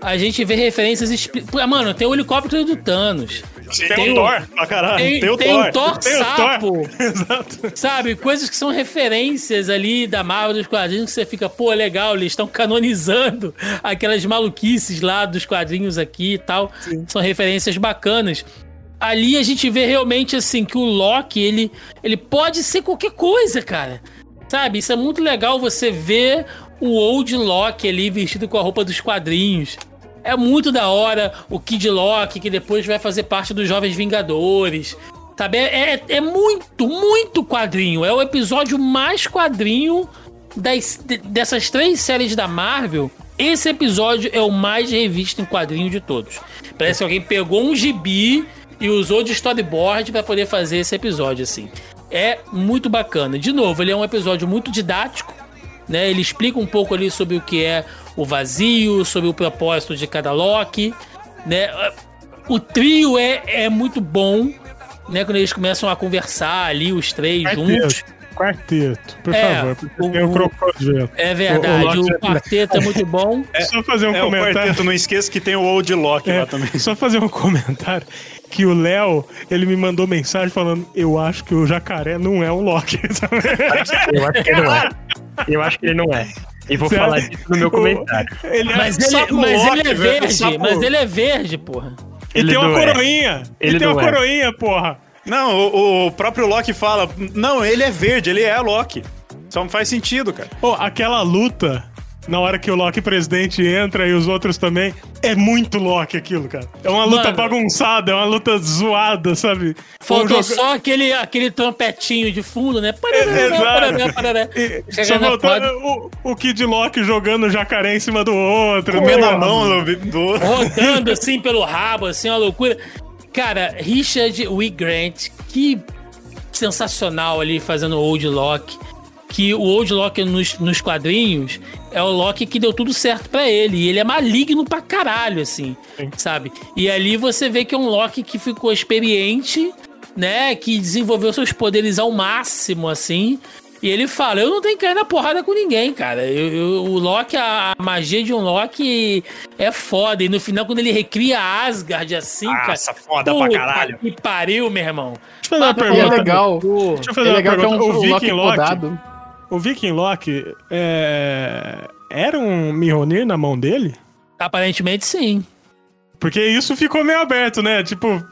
Speaker 4: a gente vê referências. Pô, Mano, tem o helicóptero do Thanos.
Speaker 2: Tem, o Thor pra caralho.
Speaker 4: Tem,
Speaker 2: Tem, o
Speaker 4: tem
Speaker 2: Thor.
Speaker 4: o Thor
Speaker 1: Tem o
Speaker 4: sapo.
Speaker 1: Thor. Exato.
Speaker 4: Sabe, coisas que são referências ali da Marvel dos quadrinhos que você fica, pô, legal, eles estão canonizando aquelas maluquices lá dos quadrinhos aqui e tal. São referências bacanas. Ali a gente vê realmente assim que o Loki, ele, ele pode ser qualquer coisa, cara. Sabe, isso é muito legal você ver o Old Loki ali vestido com a roupa dos quadrinhos. É muito da hora o Kid Loki, que depois vai fazer parte dos Jovens Vingadores. Sabe? É, é, é muito, muito quadrinho. É o episódio mais quadrinho das, de- dessas três séries da Marvel. Esse episódio é o mais revisto em quadrinho de todos. Parece que alguém pegou um gibi e usou de storyboard pra poder fazer esse episódio, assim. É muito bacana. De novo, ele é um episódio muito didático, né? Ele explica um pouco ali sobre o que é o vazio, sobre o propósito de cada Loki, né? O trio é, é muito bom, né? Quando eles começam a conversar ali, os três juntos.
Speaker 1: Quarteto, por
Speaker 4: É,
Speaker 1: favor, porque
Speaker 4: o-
Speaker 1: tem o crocodilo.
Speaker 4: É verdade,
Speaker 1: O- o
Speaker 4: o, quarteto é muito bom.
Speaker 1: Só fazer um
Speaker 2: É o
Speaker 1: comentário.
Speaker 2: quarteto, não esqueça que tem o Old Loki
Speaker 1: É,
Speaker 2: lá também.
Speaker 1: Só fazer um comentário que o Léo, ele me mandou mensagem falando: Eu acho que o jacaré não é um Loki.
Speaker 3: Eu acho que ele não é. Eu acho que ele não é. E vou
Speaker 1: Certo?
Speaker 3: falar disso no meu comentário.
Speaker 1: ele é,
Speaker 4: Mas ele,
Speaker 2: sapo
Speaker 4: mas
Speaker 2: Loki,
Speaker 4: ele é verde, mas ele é verde, porra.
Speaker 1: ele
Speaker 3: Ele
Speaker 1: tem uma
Speaker 3: não é.
Speaker 1: coroinha. Ele,
Speaker 3: Ele
Speaker 1: tem uma
Speaker 3: é.
Speaker 1: coroinha, porra.
Speaker 2: Não, o, o próprio Loki fala, não, ele é verde, ele é Loki. Só não faz sentido, cara.
Speaker 1: Pô, aquela luta, na hora que o Loki presidente entra e os outros também, é muito Loki aquilo, cara. É uma luta
Speaker 4: Mano.
Speaker 1: bagunçada, é uma luta zoada, sabe?
Speaker 4: Faltou
Speaker 1: Um joga-
Speaker 4: só aquele, aquele trompetinho de fundo, né? Parará,
Speaker 1: Exato.
Speaker 4: parará, parará.
Speaker 1: E só faltou o, o Kid Loki jogando o jacaré em cima do outro.
Speaker 2: Comendo a mão do... do...
Speaker 4: rodando assim pelo rabo, assim, uma loucura. Cara, Richard W. Grant, que sensacional ali fazendo o Old Loki. Que o Old Loki nos, nos quadrinhos é o Loki que deu tudo certo pra ele. E ele é maligno pra caralho, assim,
Speaker 1: Sim.
Speaker 4: sabe? E ali você vê que é um Loki que ficou experiente, né? Que desenvolveu seus poderes ao máximo, assim. E ele fala: Eu não tenho que cair na porrada com ninguém, cara. Eu, eu- o Loki, a, a magia de um Loki é foda. E no final, quando ele recria Asgard assim, cara.
Speaker 2: Nossa, foda pra caralho.
Speaker 4: Que pariu, meu irmão.
Speaker 1: Deixa eu fazer uma
Speaker 5: E é
Speaker 1: pergunta.
Speaker 5: legal.
Speaker 1: Deixa eu fazer
Speaker 5: É
Speaker 1: uma
Speaker 5: legal que é
Speaker 1: pergunta.
Speaker 5: um,
Speaker 1: o
Speaker 5: um
Speaker 1: Viking
Speaker 5: Loki
Speaker 1: Loki,
Speaker 5: podado.
Speaker 1: O Viking Loki é... era um Mjolnir na mão dele?
Speaker 4: Aparentemente, sim.
Speaker 1: Porque isso ficou meio aberto, né? Tipo,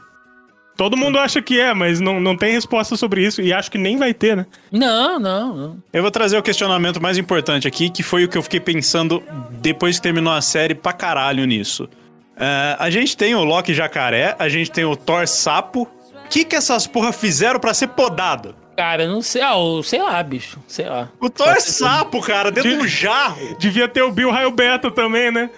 Speaker 1: todo mundo acha que é, mas não, não tem resposta sobre isso e acho que nem vai ter, né?
Speaker 4: Não, não, não.
Speaker 2: Eu vou trazer o questionamento mais importante aqui, que foi o que eu fiquei pensando depois que terminou a série pra caralho nisso. É, a gente tem o Loki Jacaré, a gente tem o Thor Sapo. O que, que essas porra fizeram pra ser podado?
Speaker 4: Cara, não sei. Ah, sei lá, bicho. Sei lá.
Speaker 2: O Thor Sapo, cara, dentro de um jarro.
Speaker 1: Devia ter o Bill Raio Beta também, né?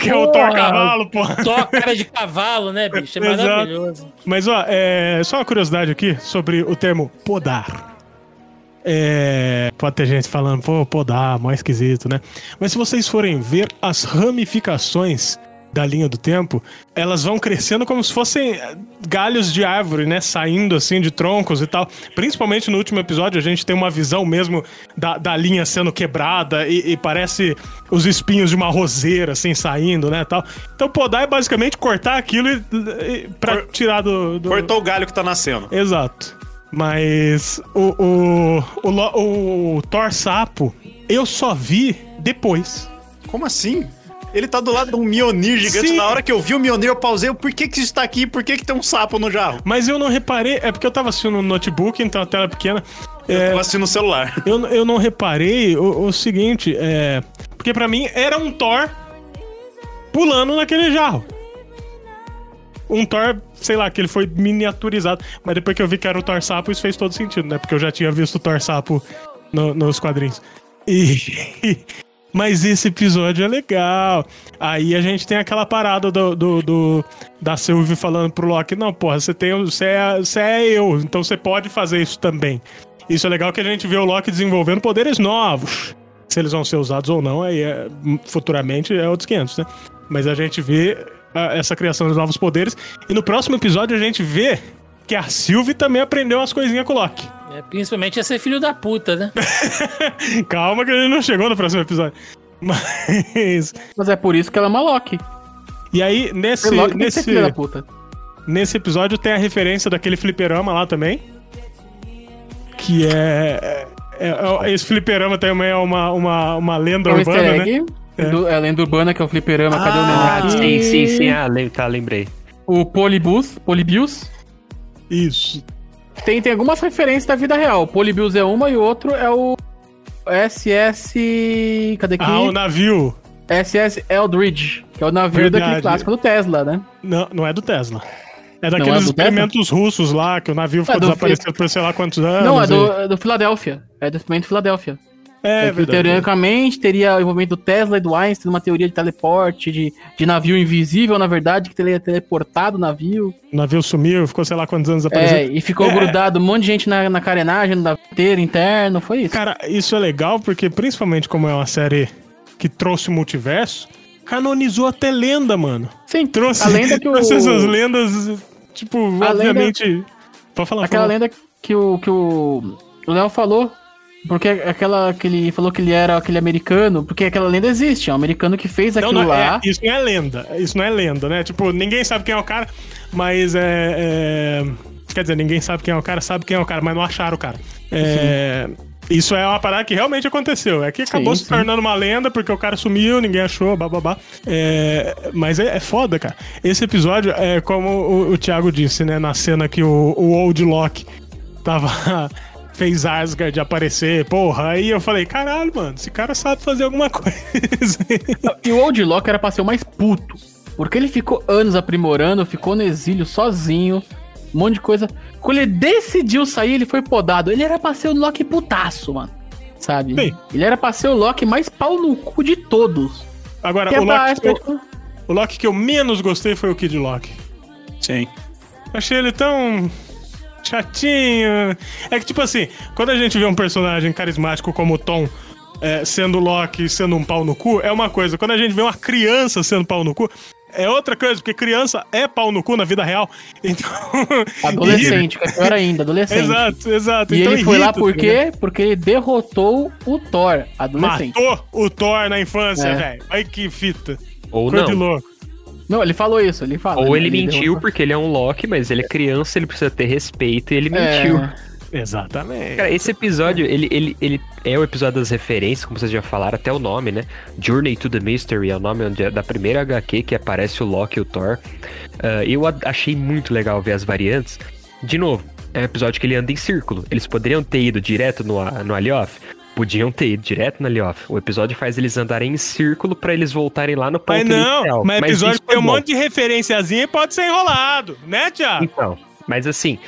Speaker 1: Que é o. Thor Cavalo, porra.
Speaker 4: Só cara de cavalo, né, bicho? É
Speaker 1: Exato.
Speaker 4: maravilhoso.
Speaker 1: Mas, ó, é, só uma curiosidade aqui sobre o termo podar. É, pode ter gente falando, pô, podar, mó esquisito, né? Mas se vocês forem ver as ramificações da linha do tempo, elas vão crescendo como se fossem eh, galhos de árvore, né? Saindo assim de troncos e tal. Principalmente no último episódio, a gente tem uma visão mesmo da, da linha sendo quebrada e, e parece os espinhos de uma roseira, assim, saindo, né? Tal. Então, podar é basicamente cortar aquilo e, e, pra
Speaker 2: Cor-
Speaker 1: tirar do, do...
Speaker 2: Cortou o galho que tá nascendo.
Speaker 1: Exato. Mas o, o, o, Lo- o Thor Sapo, eu só vi depois.
Speaker 2: Como assim? Ele tá do lado de um Mionir gigante.
Speaker 1: Sim.
Speaker 2: Na hora que eu vi o Mionir, eu pausei. Por que que isso tá aqui? Por que que tem um sapo no jarro?
Speaker 1: Mas eu não reparei, é porque eu tava assistindo no notebook, então a tela é pequena. É,
Speaker 2: Eu assisti no celular.
Speaker 1: eu, eu não reparei o, o seguinte, é. Porque pra mim era um Thor pulando naquele jarro. Um Thor, sei lá, que ele foi miniaturizado. Mas depois que eu vi que era o Thor Sapo, isso fez todo sentido, né? Porque eu já tinha visto o Thor Sapo no- nos quadrinhos. E. Mas esse episódio é legal. Aí a gente tem aquela parada do, do, do- da Sylvie falando pro Loki: Não, porra, você, tem, você, é, você é eu, então você pode fazer isso também. Isso é legal que a gente vê o Loki desenvolvendo poderes novos. Se eles vão ser usados ou não, aí é- futuramente é outros 500, né? Mas a gente vê ah, essa criação de novos poderes. E no próximo episódio a gente vê que a Sylvie também aprendeu umas coisinhas com o Loki.
Speaker 4: É, principalmente ia ser filho da puta, né?
Speaker 1: Calma que gente não chegou no próximo episódio. Mas.
Speaker 5: Mas é por isso que ela é uma Loki.
Speaker 1: E aí, nesse,
Speaker 5: Loki
Speaker 1: nesse,
Speaker 5: filha da puta.
Speaker 1: nesse episódio tem a referência daquele fliperama lá também. Que é. é- é- esse fliperama também é uma, uma, uma lenda
Speaker 5: É um
Speaker 1: urbana, né?
Speaker 5: egg. Do, é a lenda urbana, que é o fliperama. Cadê o
Speaker 3: Ah,
Speaker 5: neném
Speaker 3: sim,
Speaker 5: aqui?
Speaker 3: sim, sim. Ah, lem- tá, lembrei.
Speaker 5: O Polybus. Polybius.
Speaker 1: Isso.
Speaker 5: Tem, tem algumas referências da vida real. O Polybius é uma e o outro é o SS. Cadê aqui?
Speaker 1: Ah, o navio.
Speaker 5: SS Eldridge, que é o navio
Speaker 1: Verdade.
Speaker 5: daquele clássico do Tesla, né?
Speaker 1: Não, não é do Tesla. É daqueles
Speaker 5: é
Speaker 1: experimentos russos lá, que o navio ficou
Speaker 5: É do-
Speaker 1: desaparecido por sei lá quantos anos.
Speaker 5: Não, é
Speaker 1: e-
Speaker 5: do, é do Philadelphia. É do experimento Philadelphia.
Speaker 1: É,
Speaker 5: É que, teoricamente teria o envolvimento do Tesla e do Einstein numa teoria de teleporte, de, de navio invisível, na verdade, que teria teleportado o navio.
Speaker 1: O navio sumiu, ficou sei lá quantos anos
Speaker 5: É,
Speaker 1: desaparecido.
Speaker 5: e ficou
Speaker 1: É.
Speaker 5: grudado um monte de gente na, na carenagem, no daveteiro interno, foi isso.
Speaker 1: Cara, isso é legal porque, principalmente como é uma série que trouxe o multiverso, canonizou até lenda, mano.
Speaker 5: Sim,
Speaker 1: Trouxe,
Speaker 5: a lenda que o...
Speaker 1: trouxe essas lendas, tipo,
Speaker 5: A
Speaker 1: obviamente. Pode falar,
Speaker 5: Aquela lenda que o que o Léo falou, porque aquela que ele falou que ele era aquele americano, porque aquela lenda existe, é um americano que fez
Speaker 1: Não,
Speaker 5: aquilo
Speaker 1: não,
Speaker 5: lá.
Speaker 1: é, isso não é lenda. Isso não é lenda, né? Tipo, ninguém sabe quem é o cara, mas é, é- Quer dizer, ninguém sabe quem é o cara, sabe quem é o cara, mas não acharam o cara. É, Isso é uma parada que realmente aconteceu. É que acabou
Speaker 5: Sim,
Speaker 1: se
Speaker 5: sim.
Speaker 1: tornando uma lenda porque o cara sumiu, ninguém achou, bababá. É, mas é, é foda, cara. Esse episódio é como o, o Thiago disse, né? Na cena que o, o Old Loki tava. Fez Asgard aparecer, porra. Aí eu falei, caralho, mano, esse cara sabe fazer alguma coisa.
Speaker 5: E o Old Loki era pra ser o mais puto. Porque ele ficou anos aprimorando, ficou no exílio sozinho, um monte de coisa. Quando ele decidiu sair, ele foi podado. Ele era pra ser o Loki putaço, mano. Sabe?
Speaker 1: Bem.
Speaker 5: Ele era pra ser o Loki mais pau no cu de todos.
Speaker 1: Agora,
Speaker 5: Que é
Speaker 1: o
Speaker 5: pra-
Speaker 1: Loki, que eu, o Loki que eu menos gostei foi o Kid Loki.
Speaker 2: Sim.
Speaker 1: Achei ele tão chatinho. É que, tipo assim, quando a gente vê um personagem carismático como o Tom é, sendo Loki, sendo um pau no cu, é uma coisa. Quando a gente vê uma criança sendo pau no cu, é outra coisa, porque criança é pau no cu na vida real. Então.
Speaker 5: Adolescente, que é pior ainda, adolescente.
Speaker 1: exato, exato.
Speaker 5: E
Speaker 1: então
Speaker 5: ele foi lá por
Speaker 1: tá
Speaker 5: quê? Porque ele derrotou o Thor, adolescente.
Speaker 1: Matou o Thor na infância,
Speaker 5: É.
Speaker 1: velho. Ai que fita.
Speaker 3: Ou
Speaker 1: de
Speaker 3: não.
Speaker 1: louco.
Speaker 5: Não, ele falou isso, ele fala.
Speaker 3: Ou ele mentiu
Speaker 5: derrotou-
Speaker 3: porque ele é um Loki, mas ele é criança, ele precisa ter respeito e ele mentiu.
Speaker 5: É,
Speaker 1: Exatamente.
Speaker 3: Cara, esse episódio, ele, ele, ele é o episódio das referências, como vocês já falaram, até o nome, né? Journey to the Mystery é o nome onde é da primeira HQ que aparece o Loki e o Thor. Ah, eu achei muito legal ver as variantes. De novo, é um episódio que ele anda em círculo. Eles poderiam ter ido direto no, no Alioth? Podiam ter ido direto no Alioth. O episódio faz eles andarem em círculo pra eles voltarem lá no ponto
Speaker 1: Mas não,
Speaker 3: inicial.
Speaker 1: mas episódio
Speaker 3: isso
Speaker 1: tem
Speaker 3: é
Speaker 1: um
Speaker 3: bom.
Speaker 1: monte de referenciazinha e pode ser enrolado, né, Thiago?
Speaker 3: Então, mas assim,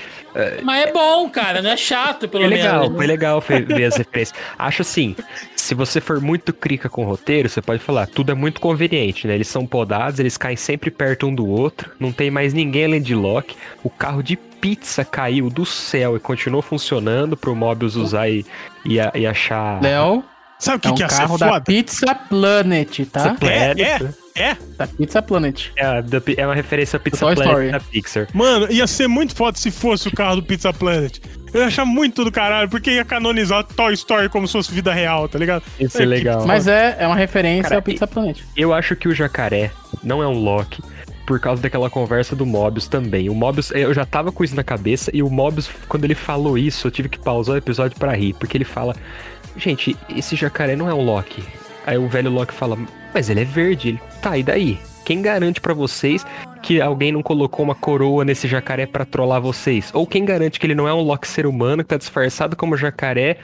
Speaker 4: Mas é bom, cara, não é chato, pelo
Speaker 3: Foi
Speaker 4: menos.
Speaker 3: legal, foi legal ver as referências. Acho assim, se você for muito crica com o roteiro, você pode falar, tudo é muito conveniente, né? Eles são podados, eles caem sempre perto um do outro, não tem mais ninguém além de Loki. O carro de pizza caiu do céu e continuou funcionando pro Mobius usar e, e, e achar.
Speaker 5: Léo,
Speaker 1: Sabe o que,
Speaker 5: é um
Speaker 1: que ser
Speaker 5: carro da
Speaker 1: foda?
Speaker 5: Pizza Planet, tá?
Speaker 3: Planet,
Speaker 1: É,
Speaker 3: né?
Speaker 1: É,
Speaker 5: Da Pizza Planet.
Speaker 3: É, da é uma referência a Pizza
Speaker 5: Toy
Speaker 3: Planet
Speaker 5: Story.
Speaker 3: da Pixar.
Speaker 1: Mano, ia ser muito foda se fosse o carro do Pizza Planet. Eu ia achar muito do caralho, porque ia canonizar Toy Story como se fosse vida real, tá ligado?
Speaker 3: Isso é
Speaker 1: que
Speaker 3: legal.
Speaker 5: Mas é, é uma referência
Speaker 3: Cara,
Speaker 5: ao Pizza Planet.
Speaker 3: Eu acho que o jacaré não é um Loki por causa daquela conversa do Mobius também. O Mobius, eu já tava com isso na cabeça e o Mobius, quando ele falou isso, eu tive que pausar o episódio pra rir, porque ele fala: Gente, esse jacaré não é um Loki. Aí o velho Loki fala: Mas ele é verde. Ele, tá, e daí? Quem garante pra vocês que alguém não colocou uma coroa nesse jacaré pra trollar vocês? Ou quem garante que ele não é um Loki ser humano que tá disfarçado como jacaré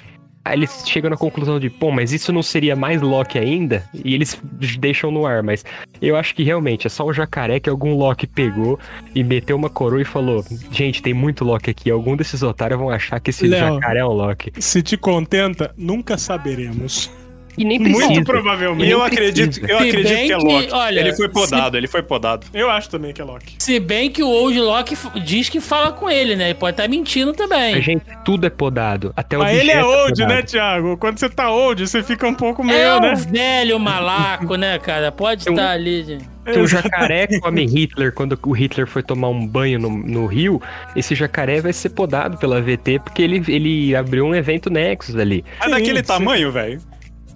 Speaker 3: Aí eles chegam na conclusão de, pô, mas isso não seria mais Loki ainda? E eles deixam no ar, mas eu acho que realmente é só um jacaré que algum Loki pegou e meteu uma coroa e falou: Gente, tem muito Loki aqui. Algum desses otários vão achar que esse
Speaker 1: Léo.
Speaker 3: jacaré é um Loki.
Speaker 1: Se te contenta, nunca saberemos.
Speaker 3: E nem precisa.
Speaker 1: Muito
Speaker 2: E
Speaker 1: provavelmente.
Speaker 2: eu
Speaker 3: nem
Speaker 2: acredito, eu
Speaker 4: Se
Speaker 2: acredito que é
Speaker 4: que,
Speaker 2: Loki.
Speaker 4: olha,
Speaker 2: ele foi
Speaker 4: se-
Speaker 2: podado, ele foi podado.
Speaker 1: Eu acho também que é Loki.
Speaker 4: Se bem que o Old Loki diz que fala com ele, né? Ele pode estar mentindo também.
Speaker 3: A gente, tudo é podado. Até o
Speaker 1: Mas ele é
Speaker 3: objeto
Speaker 1: old,
Speaker 3: podado.
Speaker 1: né, Thiago? Quando você tá old, você fica um pouco meio,
Speaker 4: É um
Speaker 1: né?
Speaker 4: velho malaco, né, cara? Pode
Speaker 3: Eu-
Speaker 4: estar ali. gente.
Speaker 3: Se o jacaré come Hitler quando o Hitler foi tomar um banho no, no rio, esse jacaré vai ser podado pela VT porque ele, ele abriu um evento Nexus ali.
Speaker 2: É daquele
Speaker 1: sim.
Speaker 2: tamanho, velho.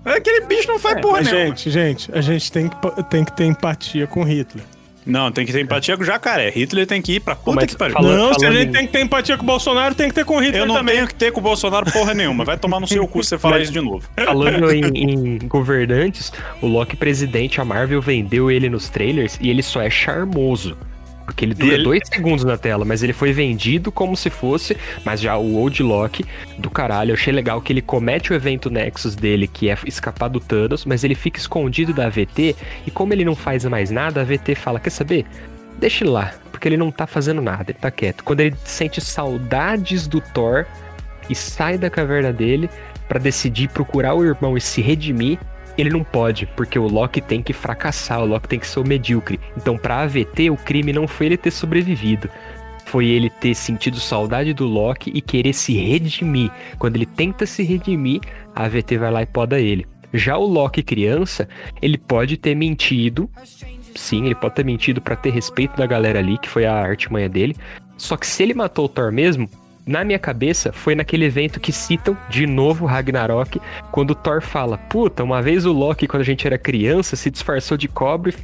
Speaker 2: Aquele bicho não faz porra
Speaker 1: Mas,
Speaker 2: nenhuma.
Speaker 1: gente, gente, a gente tem que, tem que ter empatia com Hitler.
Speaker 2: Não, tem que ter empatia com o jacaré. Hitler tem que ir pra puta
Speaker 3: mas
Speaker 2: que pariu.
Speaker 3: falando-
Speaker 1: não, se a gente
Speaker 3: em-
Speaker 1: tem que ter empatia com o Bolsonaro, tem que ter com o Hitler
Speaker 2: Eu não
Speaker 1: também.
Speaker 2: tenho que ter com o Bolsonaro porra nenhuma. Vai tomar no seu cu se você falar isso de novo.
Speaker 3: Falando em, em governantes, o Loki presidente, a Marvel vendeu ele nos trailers e ele só é charmoso. Porque ele dura
Speaker 2: Ele-
Speaker 3: dois segundos na tela, mas ele foi vendido como se fosse. Mas já o Old Loki, do caralho, eu achei legal que ele comete o evento Nexus dele, que é escapar do Thanos, mas ele fica escondido da AVT. E como ele não faz mais nada, a AVT fala: Quer saber? Deixa ele lá, porque ele não tá fazendo nada, ele tá quieto. Quando ele sente saudades do Thor e sai da caverna dele, pra decidir procurar o irmão e se redimir, ele não pode, porque o Loki tem que fracassar, o Loki tem que ser o medíocre. Então, pra AVT, o crime não foi ele ter sobrevivido. Foi ele ter sentido saudade do Loki e querer se redimir. Quando ele tenta se redimir, a AVT vai lá e poda ele. Já o Loki criança, ele pode ter mentido. Sim, ele pode ter mentido pra ter respeito da galera ali, que foi a artimanha dele. Só que se ele matou o Thor mesmo, na minha cabeça, foi naquele evento que citam de novo Ragnarok, quando o Thor fala: Puta, uma vez o Loki, quando a gente era criança, se disfarçou de cobre.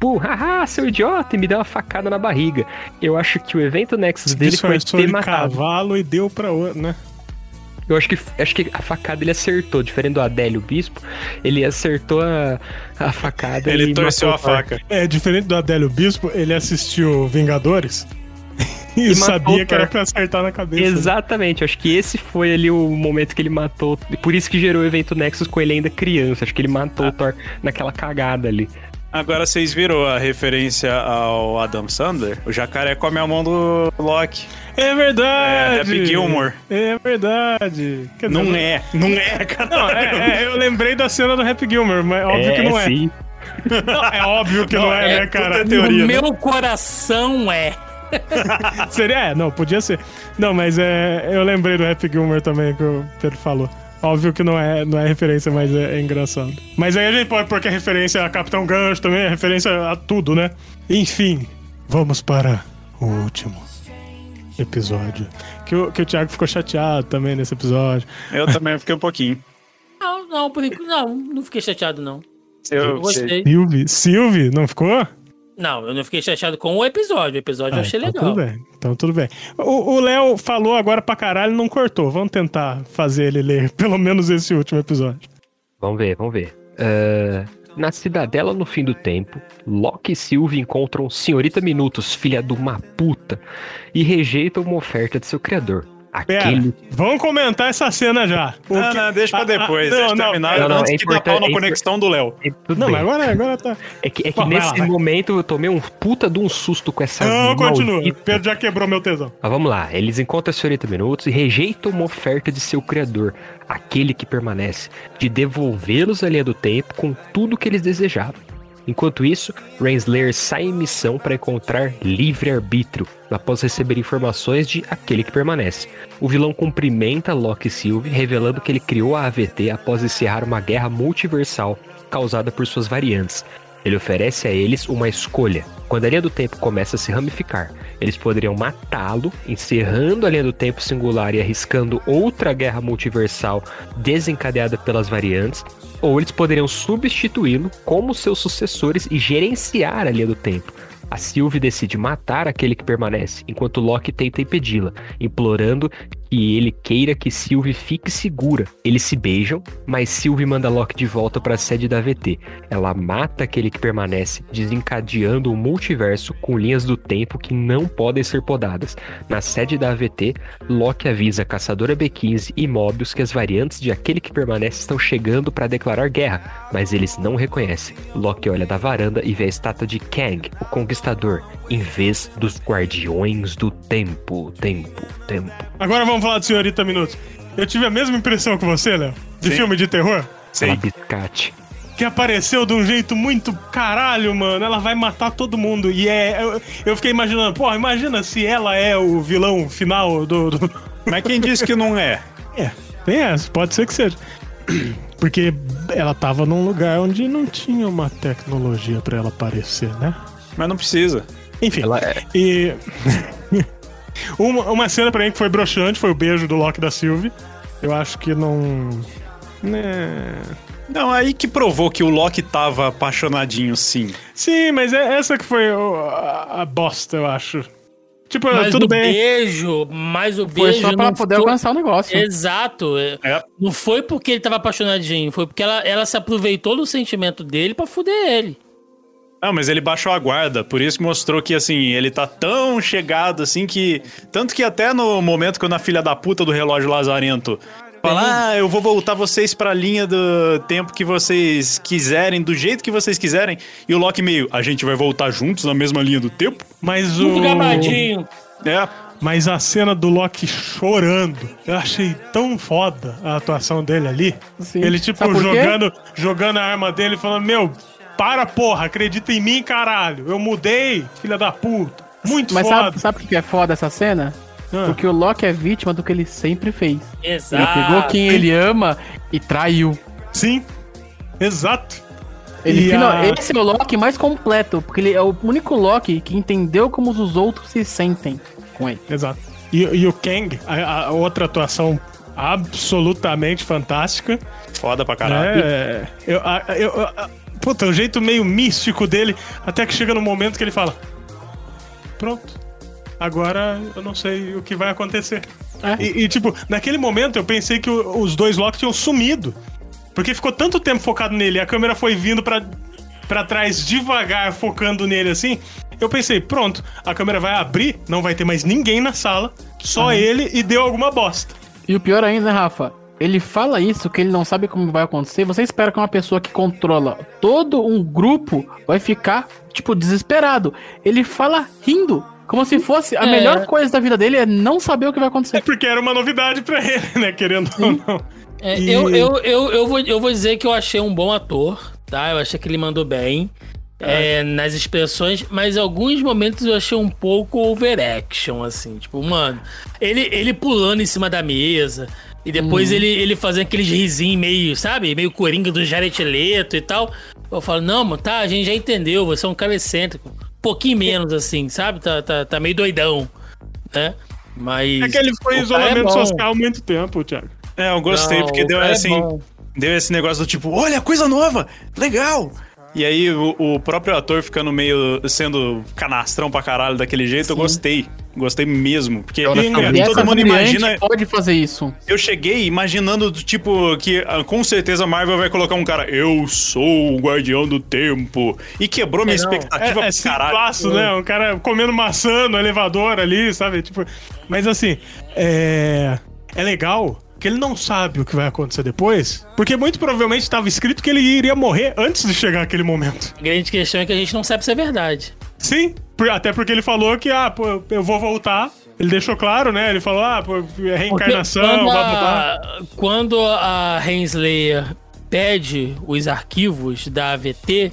Speaker 3: Pô, haha, seu idiota, e me deu uma facada na barriga. Eu acho que o evento Nexus dele foi ter
Speaker 1: de
Speaker 3: matado.
Speaker 1: cavalo e deu pra outro, né?
Speaker 3: Eu acho que, acho que a facada ele acertou, diferente do Adélio Bispo, ele acertou a, a facada
Speaker 2: Ele
Speaker 3: e
Speaker 2: torceu a faca.
Speaker 1: É, diferente do Adélio Bispo, ele assistiu Vingadores e,
Speaker 3: E
Speaker 1: sabia que era pra acertar na cabeça.
Speaker 3: Exatamente, acho que esse foi ali o momento que ele matou. Por isso que gerou o evento Nexus com ele ainda criança. Acho que ele matou o Thor naquela cagada ali.
Speaker 2: Agora vocês viram a referência ao Adam Sandler? O jacaré come a mão do Loki.
Speaker 1: É verdade!
Speaker 2: É, Happy Gilmore.
Speaker 1: É verdade. Dizer,
Speaker 2: Não é, não é, cara.
Speaker 1: Não, é, é, eu lembrei da cena do Happy Gilmore, mas óbvio que não é.
Speaker 3: sim.
Speaker 1: Não, é óbvio que não, é,
Speaker 2: é
Speaker 1: né, cara?
Speaker 2: teoria.
Speaker 4: no
Speaker 2: né?
Speaker 4: meu coração é.
Speaker 1: Seria? É, não, podia ser. Não, mas é, eu lembrei do Happy Gilmore também que o Pedro falou. Óbvio que não é, não é referência, mas é, é engraçado. Mas aí a gente pode pôr que é referência a Capitão Gancho também, é referência a tudo, né? Enfim, vamos para o último episódio. Que o, que o Thiago ficou chateado também nesse episódio.
Speaker 2: Eu também fiquei um pouquinho.
Speaker 4: Não, não, por enquanto, não, não fiquei chateado, não.
Speaker 2: Eu,
Speaker 4: Eu gostei.
Speaker 1: Silvi, Silvi, não ficou?
Speaker 4: Não, eu não fiquei chateado com o episódio. O episódio eu
Speaker 1: Ah,
Speaker 4: achei
Speaker 1: então
Speaker 4: legal.
Speaker 1: Tudo bem, então tudo bem. O Léo falou agora pra caralho e não cortou. Vamos tentar fazer ele ler pelo menos esse último episódio.
Speaker 3: Vamos ver, vamos ver. Ah, na cidadela no fim do tempo, Loki e Sylvie encontram Senhorita Minutos, filha de uma puta, e rejeitam uma oferta de seu criador.
Speaker 1: Pera,
Speaker 3: Aquele.
Speaker 1: vamos comentar essa cena já. O
Speaker 2: Não, não, deixa pra
Speaker 1: Ah, ah,
Speaker 2: depois.
Speaker 1: não,
Speaker 2: deixa
Speaker 1: não,
Speaker 2: terminar
Speaker 3: não, não,
Speaker 2: antes
Speaker 3: é
Speaker 2: que dá pau na
Speaker 3: é
Speaker 2: conexão do Léo.
Speaker 3: É,
Speaker 1: Não,
Speaker 3: bem.
Speaker 1: mas agora, agora tá.
Speaker 3: É que, é que
Speaker 1: Pô,
Speaker 3: nesse
Speaker 1: lá, vai.
Speaker 3: momento eu tomei um puta de um susto com essa.
Speaker 1: Não, continua.
Speaker 3: maldita-
Speaker 1: Pedro já quebrou meu tesão.
Speaker 3: Mas vamos lá, eles encontram a senhorita Minutos e rejeitam uma oferta de seu criador, aquele que permanece, de devolvê-los à linha do tempo com tudo que eles desejavam. Enquanto isso, Renslayer sai em missão para encontrar livre-arbítrio, após receber informações de aquele que permanece. O vilão cumprimenta Loki e Sylvie, revelando que ele criou a AVT após encerrar uma guerra multiversal causada por suas variantes. Ele oferece a eles uma escolha. Quando a linha do tempo começa a se ramificar, eles poderiam matá-lo, encerrando a linha do tempo singular e arriscando outra guerra multiversal desencadeada pelas variantes, ou eles poderiam substituí-lo como seus sucessores e gerenciar a linha do tempo. A Sylvie decide matar aquele que permanece, enquanto Loki tenta impedi-la, implorando que ele queira que Sylvie fique segura. Eles se beijam, mas Sylvie manda Loki de volta para a sede da AVT. Ela mata aquele que permanece, desencadeando um multiverso com linhas do tempo que não podem ser podadas. Na sede da AVT, Loki avisa caçadora B15 e Mobius que as variantes de aquele que permanece estão chegando para declarar guerra, mas eles não reconhecem. Loki olha da varanda e vê a estátua de Kang, o conquistador, em vez dos guardiões do tempo, tempo, tempo.
Speaker 1: Agora vamos falar de Senhorita Minutos. Eu tive a mesma impressão que você, Léo, de
Speaker 2: Sim.
Speaker 1: filme de terror.
Speaker 2: Sim.
Speaker 3: biscate.
Speaker 1: que apareceu de um jeito muito caralho, mano. Ela vai matar todo mundo. E é. Eu, eu fiquei imaginando, porra, imagina se ela é o vilão final do. do...
Speaker 2: Mas quem disse que não é?
Speaker 1: É, tem essa, pode ser que seja. Porque ela tava num lugar onde não tinha uma tecnologia pra ela aparecer, né?
Speaker 2: Mas não precisa.
Speaker 1: Enfim.
Speaker 3: Ela é.
Speaker 1: E. uma, uma cena pra mim que foi broxante foi o beijo do Loki da Sylvie. Eu acho que não. Né.
Speaker 2: Não, aí que provou que o Loki tava apaixonadinho, sim.
Speaker 1: Sim, mas é essa que foi o- a, a bosta, eu acho. Tipo,
Speaker 4: Mas
Speaker 1: tudo
Speaker 4: o
Speaker 1: bem.
Speaker 4: beijo, mas o
Speaker 5: Foi
Speaker 4: beijo
Speaker 5: só pra
Speaker 4: não
Speaker 5: poder
Speaker 4: foi-
Speaker 5: alcançar o negócio.
Speaker 4: Exato. é.
Speaker 2: É.
Speaker 4: Não foi porque ele tava apaixonadinho, foi porque ela, ela se aproveitou do sentimento dele pra fuder ele.
Speaker 2: Não, mas ele baixou a guarda, por isso mostrou que, assim, ele tá tão chegado, assim, que... Tanto que até no momento que eu na filha da puta do relógio lazarento fala, ah, eu vou voltar vocês pra linha do tempo que vocês quiserem, do jeito que vocês quiserem, e o Loki meio, a gente vai voltar juntos na mesma linha do tempo?
Speaker 1: Mas o.
Speaker 4: Muito gabadinho.
Speaker 2: É,
Speaker 1: Mas a cena do Loki chorando, eu achei tão foda a atuação dele ali.
Speaker 5: Sim.
Speaker 1: Ele, tipo, jogando, jogando a arma dele, falando: Meu, para porra, acredita em mim, caralho. Eu mudei, filha da puta. Muito
Speaker 5: Mas
Speaker 1: foda.
Speaker 5: sabe, sabe por que é foda essa cena?
Speaker 1: Ah.
Speaker 5: Porque o Loki é vítima do que ele sempre fez. Ele
Speaker 4: Exato.
Speaker 5: pegou quem ele ama e traiu.
Speaker 1: Sim, exato.
Speaker 5: Ele
Speaker 1: E
Speaker 5: final-
Speaker 1: a-
Speaker 5: Esse é o Loki mais completo, porque ele é o único Loki que entendeu como os outros se sentem com ele.
Speaker 1: Exato. E, e o Kang, a, a outra atuação absolutamente fantástica.
Speaker 2: Foda pra caralho.
Speaker 1: É, eu, a- eu, a- puta, o jeito meio místico dele, até que chega no momento que ele fala: Pronto, agora eu não sei o que vai acontecer.
Speaker 5: É.
Speaker 1: E, e, tipo, naquele momento eu pensei que o- os dois Loki tinham sumido. Porque ficou tanto tempo focado nele, e a câmera foi vindo pra, pra trás devagar, focando nele assim. Eu pensei, pronto, a câmera vai abrir, não vai ter mais ninguém na sala, só ele e deu alguma bosta.
Speaker 5: E o pior ainda, né, Rafa? Ele fala isso, que ele não sabe como vai acontecer. Você espera que uma pessoa que controla todo um grupo vai ficar, tipo, desesperado. Ele fala rindo. Como se fosse a
Speaker 4: É.
Speaker 5: melhor coisa da vida dele é não saber o que vai
Speaker 1: É
Speaker 5: acontecer.
Speaker 1: porque era uma novidade pra ele, né? Querendo ou não.
Speaker 4: É,
Speaker 1: E-
Speaker 4: eu, eu, eu, eu, vou, eu vou dizer que eu achei um bom ator, tá? Eu achei que ele mandou bem é, nas expressões, mas em alguns momentos eu achei um pouco overaction, assim. Tipo, mano, ele, ele pulando em cima da mesa. E depois ele, ele fazendo aqueles risinhos meio, sabe? Meio coringa do Jared Leto e tal. Eu falo, não, mano, tá, a gente já entendeu, você é um cara excêntrico. Um pouquinho menos, assim, sabe? Tá, tá, tá meio doidão, né? Mas.
Speaker 1: É que ele foi em
Speaker 4: é
Speaker 1: isolamento
Speaker 4: bom.
Speaker 1: social há muito tempo, Thiago.
Speaker 2: É, eu gostei,
Speaker 4: Não,
Speaker 2: porque deu
Speaker 4: é
Speaker 2: assim.
Speaker 4: bom.
Speaker 2: deu esse negócio do tipo, olha, coisa nova, legal. E aí o, o próprio ator ficando meio sendo canastrão pra caralho daquele jeito, eu gostei. Gostei mesmo. Porque
Speaker 1: E
Speaker 2: todo
Speaker 5: essa
Speaker 2: mundo imagina.
Speaker 5: pode fazer isso.
Speaker 2: Eu cheguei imaginando, tipo, que ah, com certeza a Marvel vai colocar um cara, eu sou o guardião do tempo. E quebrou minha
Speaker 4: É,
Speaker 2: expectativa
Speaker 1: É, é
Speaker 2: pra caralho.
Speaker 1: simplaço, né? Um cara comendo maçã no elevador ali, sabe? Tipo, mas assim, é. É legal que ele não sabe o que vai acontecer depois, porque muito provavelmente estava escrito que ele iria morrer antes de chegar aquele momento.
Speaker 4: A grande questão é que a gente não sabe se é verdade.
Speaker 1: Sim, até porque ele falou que, ah, pô, eu vou voltar. Ele deixou claro, né? Ele falou, ah, pô, é
Speaker 4: Porque
Speaker 1: reencarnação,
Speaker 4: quando
Speaker 1: blá blá blá.
Speaker 4: a, quando a Henslayer pede os arquivos da AVT,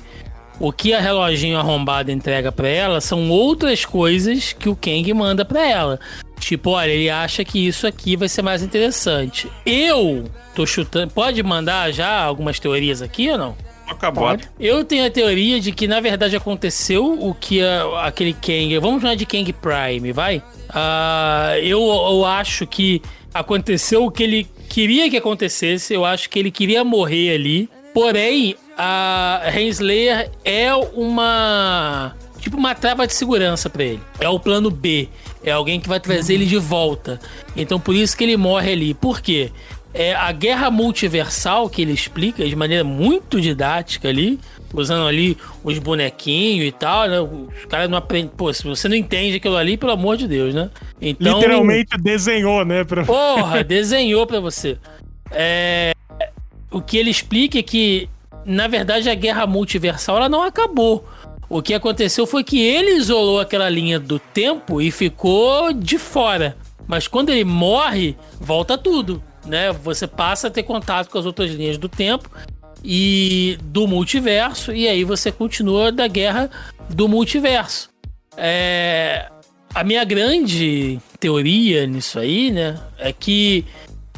Speaker 4: o que a reloginho arrombado entrega pra ela são outras coisas que o Kang manda pra ela. Tipo, olha, ele acha que isso aqui vai ser mais interessante. Eu tô chutando. Pode mandar já algumas teorias aqui ou não?
Speaker 2: Acabou.
Speaker 4: Eu tenho a teoria de que, na verdade, aconteceu o que a- aquele Kang. Vamos chamar de Kang Prime, vai? Ah, eu, eu acho que aconteceu o que ele queria que acontecesse. Eu acho que ele queria morrer ali. Porém, a Renslayer é uma. Tipo uma trava de segurança pra ele. É o plano B. É alguém que vai trazer ele de volta. Então por isso que ele morre ali. Por quê? É a guerra multiversal que ele explica de maneira muito didática ali, usando ali os bonequinhos e tal, né? Os caras não aprendem. Pô, se você não entende aquilo ali, pelo amor de Deus, né? Então,
Speaker 1: Literalmente desenhou, né? Pra...
Speaker 4: Porra, desenhou pra você. É, o que ele explica é que, na verdade, a guerra multiversal ela não acabou. O que aconteceu foi que ele isolou aquela linha do tempo e ficou de fora. Mas quando ele morre, volta tudo, né? Você passa a ter contato com as outras linhas do tempo e do multiverso, e aí você continua da guerra do multiverso. É, a minha grande teoria nisso aí, né, é que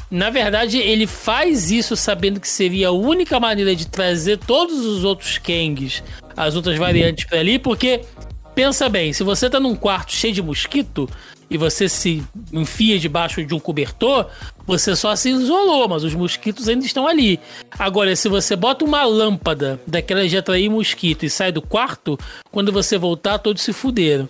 Speaker 4: na verdade ele faz isso sabendo que seria a única maneira de trazer todos os outros Kangs, as outras variantes pra ali, porque pensa bem, se você tá num quarto cheio de mosquito e você se enfia debaixo de um cobertor, você só se isolou, mas os mosquitos ainda estão ali. Agora, se você bota uma lâmpada daquela de atrair mosquito e sai do quarto, quando você voltar, todos se fuderam.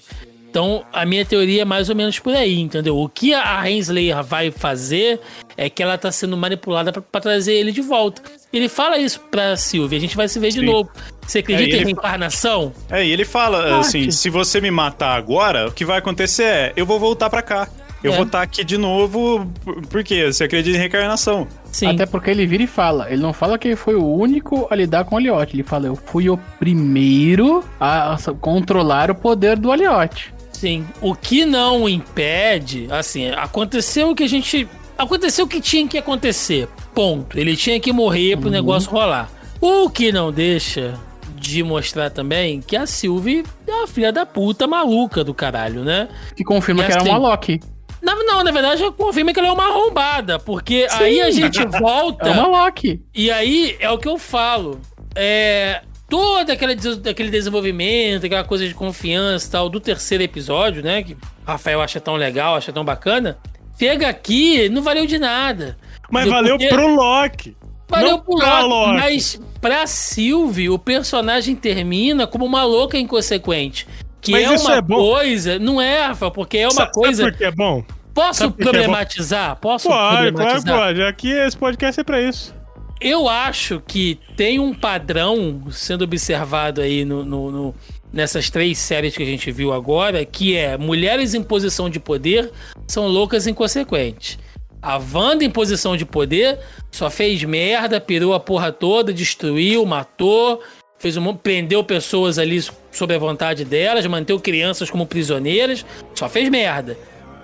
Speaker 4: Então, a minha teoria é mais ou menos por aí, entendeu? O que a Henslayer vai fazer é que ela tá sendo manipulada pra- pra trazer ele de volta. Ele fala isso pra Sylvie, a gente vai se ver de
Speaker 2: Sim.
Speaker 4: novo. Você acredita
Speaker 2: É, e
Speaker 4: em reencarnação?
Speaker 2: É, e ele fala assim: se você me matar agora, o que vai acontecer é, eu vou voltar pra cá. Eu
Speaker 4: É.
Speaker 2: vou estar aqui de novo, por- por quê? Você acredita em reencarnação.
Speaker 4: Sim.
Speaker 5: Até porque ele vira e fala. Ele não fala que ele foi o único a lidar com o Aliote. Ele fala, eu fui o primeiro a controlar o poder do Aliote.
Speaker 4: Sim. O que não impede, assim, aconteceu o que a gente. Aconteceu o que tinha que acontecer. Ponto. Ele tinha que morrer pro negócio rolar. O que não deixa de mostrar também que a Sylvie é uma filha da puta maluca do caralho, né?
Speaker 5: Que confirma
Speaker 4: E
Speaker 5: que era
Speaker 4: assim-
Speaker 5: uma Loki.
Speaker 4: Não, não, na verdade, eu confirmo que ela é uma arrombada, porque aí a gente volta.
Speaker 5: É uma Loki.
Speaker 4: E aí é o que eu falo. É. Todo aquele, aquele desenvolvimento, aquela coisa de confiança e tal do terceiro episódio, né? Que o Rafael acha tão legal, acha tão bacana. Chega aqui, não valeu de nada.
Speaker 1: Mas valeu
Speaker 4: porque-
Speaker 1: pro Loki.
Speaker 4: Valeu
Speaker 1: não
Speaker 4: pro Loki,
Speaker 1: Loki.
Speaker 4: mas pra Sylvie, o personagem termina como uma louca inconsequente. Que
Speaker 1: Mas
Speaker 4: é
Speaker 1: isso
Speaker 4: uma
Speaker 1: é
Speaker 4: coisa. Não é, Rafael, porque é uma
Speaker 1: Sabe-
Speaker 4: coisa.
Speaker 1: Sabe por que é bom?
Speaker 4: Posso
Speaker 1: sabe é bom?
Speaker 4: problematizar? Posso
Speaker 1: Pode, claro
Speaker 4: problematizar?
Speaker 1: pode. Aqui esse podcast é pra isso.
Speaker 4: Eu acho que tem um padrão sendo observado aí no, no- no- nessas três séries que a gente viu agora, que é mulheres em posição de poder são loucas e inconsequentes. A Wanda em posição de poder só fez merda, pirou a porra toda, destruiu, matou, fez um, prendeu pessoas ali sob a vontade delas, manteve crianças como prisioneiras, só fez merda.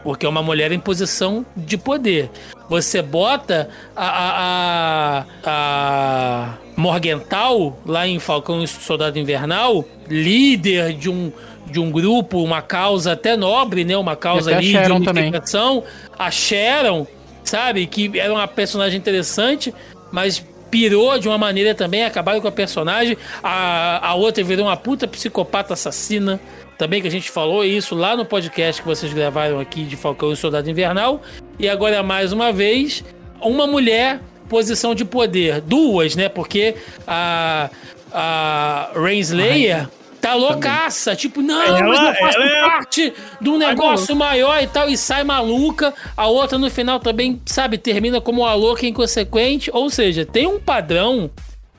Speaker 4: Porque é uma mulher em posição de poder. Você bota a, a, a, a Morgenthau lá em Falcão e Soldado Invernal, líder de um, de um grupo, uma causa até nobre, né? Uma causa ali de
Speaker 5: Sharon também.
Speaker 4: unificação. A Sharon, sabe? Que era uma personagem interessante, mas pirou de uma maneira também, acabaram com a personagem. A, a outra virou uma puta psicopata assassina. Também que a gente falou isso lá no podcast que vocês gravaram aqui de Falcão e Soldado Invernal. E agora, mais uma vez, uma mulher, posição de poder. Duas, né? Porque a, a Renslayer tá loucaça. Tipo, não, mas
Speaker 1: Ela-
Speaker 4: eu faço
Speaker 1: ela é-
Speaker 4: parte de um negócio maior e tal. E sai maluca. A outra no final também, sabe, termina como uma louca inconsequente. Ou seja, tem um padrão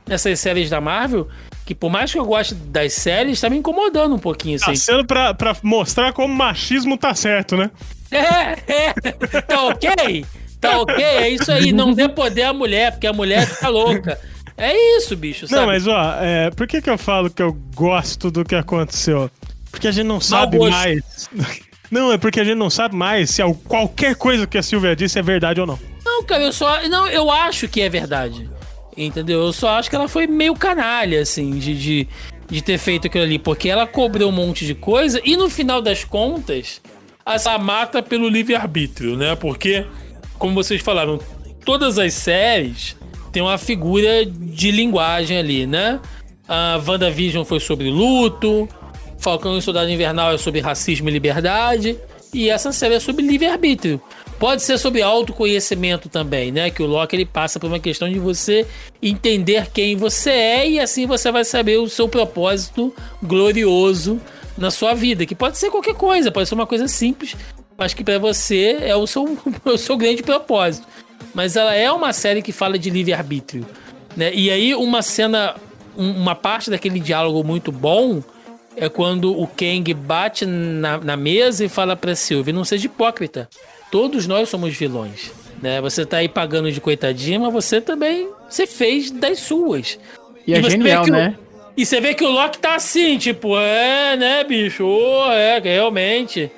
Speaker 4: nessas séries da Marvel que por mais que eu goste das séries, tá me incomodando um pouquinho,
Speaker 1: Tá
Speaker 4: assim.
Speaker 1: sendo pra, pra mostrar como machismo tá certo, né?
Speaker 4: É, é. Tá ok? Tá ok? É isso aí. Não dê poder à mulher, porque a mulher tá louca. É isso, bicho, sabe?
Speaker 1: Não, mas ó, é, por que que eu falo que eu gosto do que aconteceu? Porque a gente não sabe mais. Não, é porque a gente não sabe mais se al- qualquer coisa que a Silvia disse é verdade ou não.
Speaker 4: Não, cara, eu só. Não, eu acho que é verdade. Entendeu? Eu só acho que ela foi meio canalha, assim, de, de, de ter feito aquilo ali. Porque ela cobrou um monte de coisa e no final das contas, ela mata pelo livre-arbítrio, né? Porque, como vocês falaram, todas as séries têm uma figura de linguagem ali, né? A WandaVision foi sobre luto, Falcão e Soldado Invernal é sobre racismo e liberdade, e essa série é sobre livre-arbítrio. Pode ser sobre autoconhecimento também, né? Que o Loki ele passa por uma questão de você entender quem você é e assim você vai saber o seu propósito glorioso na sua vida, que pode ser qualquer coisa, pode ser uma coisa simples, mas que pra você é o seu, o seu grande propósito. Mas ela é uma série que fala de livre-arbítrio, né? E aí uma cena, um- uma parte daquele diálogo muito bom é quando o Kang bate na, na mesa e fala pra Sylvie, não seja hipócrita. Todos nós somos vilões, né? Você tá aí pagando de coitadinha, mas você também você fez das suas.
Speaker 5: E é
Speaker 4: você vê
Speaker 5: genial,
Speaker 4: que o-
Speaker 5: né?
Speaker 4: E você vê que o Loki tá assim, tipo, é, né, bicho? Ô, é, realmente.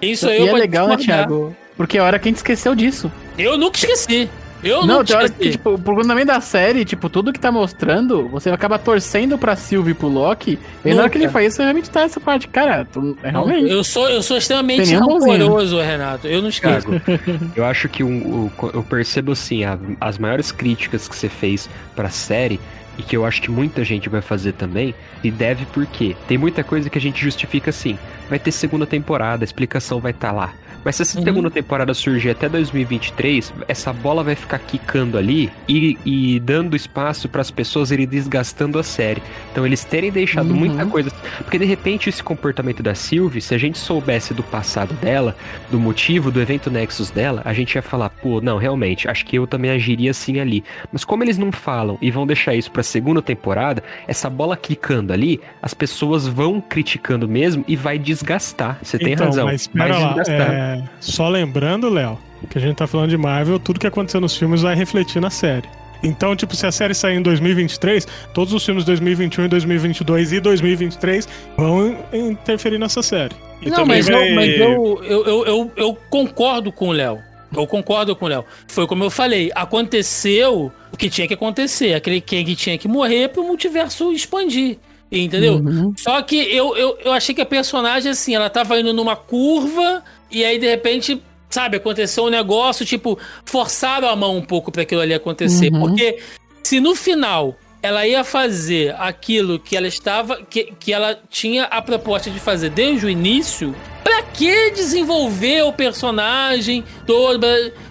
Speaker 4: Isso aí
Speaker 5: E
Speaker 4: eu
Speaker 5: é legal, né. Thiago? Porque a hora que a gente escesqueceu disso.
Speaker 4: Eu nunca esqueci. Eu
Speaker 5: não,
Speaker 4: nunca
Speaker 5: tem hora que,
Speaker 4: esqueci.
Speaker 5: tipo, por conta também da série, tipo, tudo que tá mostrando, você acaba torcendo pra Sylvie e pro Loki. E na hora que ele faz isso, realmente tá essa parte. Cara, tu, é realmente.
Speaker 4: Eu sou, eu sou extremamente rancoroso, Renato. Eu não esqueço.
Speaker 3: Thiago, eu acho que um- o- eu percebo assim, a- as maiores críticas que você fez pra série, e que eu acho que muita gente vai fazer também, e deve porque tem muita coisa que a gente justifica assim. Vai ter segunda temporada, a explicação vai estar lá. Mas se essa
Speaker 4: Uhum.
Speaker 3: segunda temporada surgir até 2023, essa bola vai ficar quicando ali e, e dando espaço para as pessoas irem desgastando a série. Então eles terem deixado
Speaker 5: Uhum.
Speaker 3: muita coisa. Porque de repente esse comportamento da Sylvie, se a gente soubesse do passado dela, do motivo, do evento Nexus dela, a gente ia falar, pô, não, realmente, acho que eu também agiria assim ali. Mas como eles não falam e vão deixar isso pra segunda temporada, essa bola quicando ali, as pessoas vão criticando mesmo e vai desgastar. Você tem
Speaker 1: então,
Speaker 3: razão.
Speaker 1: mas
Speaker 3: vai
Speaker 1: lá,
Speaker 3: desgastar.
Speaker 1: é, só lembrando, Léo, que a gente tá falando de Marvel, tudo que aconteceu nos filmes vai refletir na série. Então, tipo, se a série sair em 2023, todos os filmes de 2021, 2022 e 2023 vão interferir nessa série.
Speaker 2: E
Speaker 4: não, mas,
Speaker 2: vai-
Speaker 4: eu, mas eu, eu, eu, eu, eu concordo com o Léo. Eu concordo com o Léo. Foi como eu falei, aconteceu o que tinha que acontecer. Aquele Kang tinha que morrer pro multiverso expandir. Entendeu?
Speaker 5: Uhum.
Speaker 4: Só que eu, eu, eu achei que a personagem, assim, ela tava indo numa curva e aí, de repente, sabe, aconteceu um negócio, tipo, forçaram a mão um pouco pra aquilo ali acontecer.
Speaker 5: Uhum.
Speaker 4: Porque se no final ela ia fazer aquilo que ela estava. que, que ela tinha a proposta de fazer desde o início. Pra que desenvolver o personagem todo?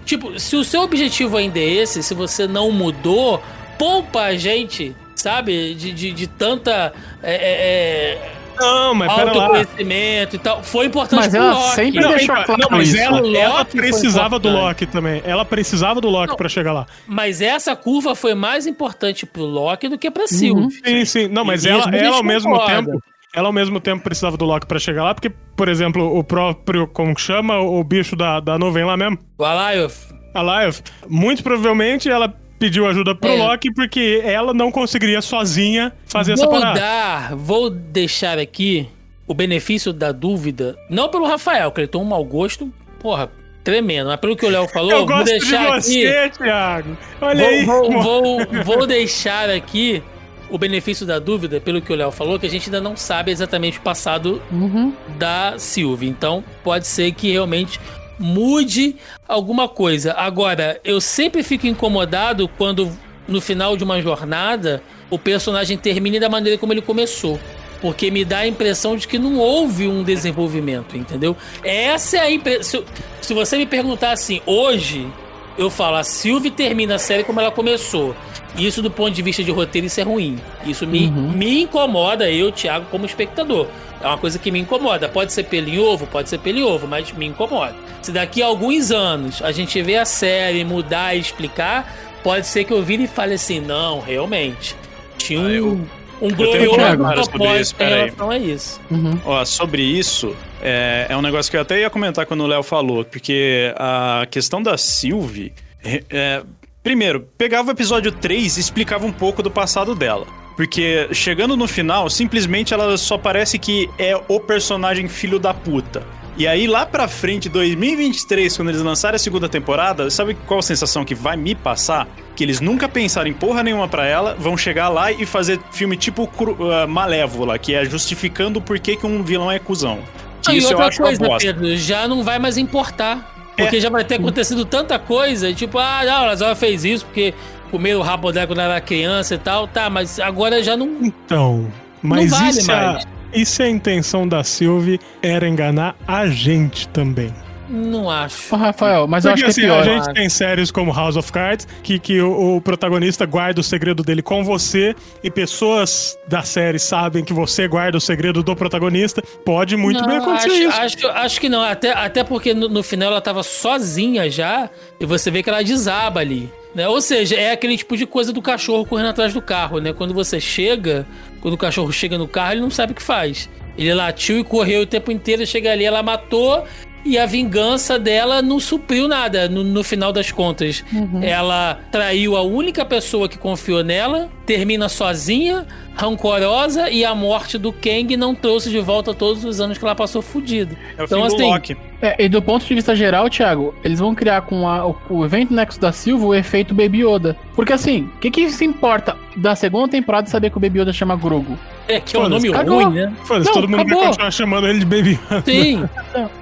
Speaker 4: Tipo, se o seu objetivo ainda é esse, se você não mudou, poupa a gente, sabe? De, de, de tanta. é, é, é,
Speaker 1: Não, mas pera lá.
Speaker 4: autoconhecimento e tal. Foi importante
Speaker 5: Mas
Speaker 4: pro
Speaker 5: ela
Speaker 4: Loki.
Speaker 5: sempre
Speaker 1: Não,
Speaker 5: deixou
Speaker 1: então,
Speaker 5: claro
Speaker 1: não, mas
Speaker 5: isso.
Speaker 1: ela, ela precisava do. Loki também. Ela precisava do Loki pra chegar lá.
Speaker 4: Mas essa curva foi mais importante pro Loki do que pra Sylvie.
Speaker 1: Sim, sim. Não, mas
Speaker 4: E
Speaker 1: ela, ela ao mesmo
Speaker 4: concorda.
Speaker 1: tempo. Ela ao mesmo tempo precisava do Loki pra chegar lá, porque, por exemplo, o próprio, como que chama, o bicho da, da nuvem lá mesmo,
Speaker 4: O Alayoth.
Speaker 1: a Lyoth, muito provavelmente ela pediu ajuda pro
Speaker 4: É.
Speaker 1: Loki porque ela não conseguiria sozinha fazer essa
Speaker 4: Vou
Speaker 1: parada.
Speaker 4: dar, vou deixar aqui o benefício da dúvida, não pelo Rafael, que ele tem um mau gosto, porra, tremendo, mas pelo que o Léo falou,
Speaker 1: Eu
Speaker 4: vou
Speaker 1: gosto de
Speaker 4: deixar aqui.
Speaker 1: você, Thiago. Olha aí.
Speaker 4: Vou, vou, vou, vou deixar aqui o benefício da dúvida, pelo que o Léo falou, que a gente ainda não sabe exatamente o passado
Speaker 5: Uhum.
Speaker 4: da Sylvie. Então, pode ser que realmente mude alguma coisa. Agora, eu sempre fico incomodado quando no final de uma jornada o personagem termine da maneira como ele começou. Porque me dá a impressão de que não houve um desenvolvimento, entendeu? Essa é a impressão. Se você me perguntar assim, hoje, eu falo, a Sylvie termina a série como ela começou. E isso, do ponto de vista de roteiro, isso é ruim. Isso me, me incomoda, eu, Thiago, como espectador. É uma coisa que me incomoda. Pode ser pelo em ovo, pode ser pelo em ovo, mas me incomoda. Se daqui a alguns anos a gente vê a série mudar e explicar, pode ser que eu vire e fale assim: não, realmente. Tinha um,
Speaker 2: Ah, eu-
Speaker 4: um glorioso propósito
Speaker 2: isso,
Speaker 4: em relação a isso.
Speaker 5: Uhum.
Speaker 2: Ó, sobre isso, é, é um negócio que eu até ia comentar quando o Léo falou, porque a questão da Sylvie. é, primeiro, pegava o episódio 3 e explicava um pouco do passado dela. Porque chegando no final, simplesmente ela só parece que é o personagem filho da puta. E aí, lá pra frente, 2023, quando eles lançarem a segunda temporada, sabe qual a sensação que vai me passar? Que eles nunca pensaram em porra nenhuma pra ela, vão chegar lá e fazer filme tipo ah, Malévola, que é justificando por que, que um vilão é cuzão. Que
Speaker 4: e
Speaker 2: isso
Speaker 4: outra coisa. Pedro, já não vai mais importar. Porque
Speaker 2: É.
Speaker 4: já vai ter acontecido tanta coisa, tipo, ah, não, ela fez isso porque comeu o rabo dela quando era criança e tal, tá, mas agora já não.
Speaker 1: Então, mas
Speaker 4: vale
Speaker 1: e, se a,
Speaker 4: mais.
Speaker 1: e se a intenção da Sylvie era enganar a gente também?
Speaker 4: Não acho.
Speaker 5: Ô, Rafael, mas eu
Speaker 1: Porque
Speaker 5: acho que
Speaker 1: assim,
Speaker 5: é
Speaker 1: a
Speaker 5: pior.
Speaker 1: gente tem séries como House of Cards, que, que o, o protagonista guarda o segredo dele com você, e pessoas da série sabem que você guarda o segredo do protagonista. Pode muito
Speaker 4: Não,
Speaker 1: bem acontecer
Speaker 4: acho,
Speaker 1: isso.
Speaker 4: Acho, acho que não, até, até porque no, no final ela tava sozinha já, e você vê que ela desaba ali. Né? Ou seja, é aquele tipo de coisa do cachorro correndo atrás do carro, né? Quando você chega, quando o cachorro chega no carro, ele não sabe o que faz. Ele latiu e correu o tempo inteiro, chega ali, ela matou, e a vingança dela não supriu nada no, no final das contas. Ela traiu a única pessoa que confiou nela, termina sozinha, rancorosa, e a morte do Kang não trouxe de volta todos os anos que ela passou fudida.
Speaker 2: É o
Speaker 4: Então,
Speaker 2: fim do
Speaker 4: assim,
Speaker 2: Loki.
Speaker 5: É, e do ponto de vista geral, Thiago, eles vão criar com a- o, o evento Nexo da Silva o efeito Baby Yoda. Porque assim, o que, que se importa da segunda temporada saber que o Baby Yoda chama Grogu?
Speaker 4: É que é um nome
Speaker 5: cagou.
Speaker 4: ruim, né?
Speaker 1: Foda-se, todo mundo
Speaker 5: acabou.
Speaker 1: vai continuar chamando ele de Baby Yoda.
Speaker 4: Sim.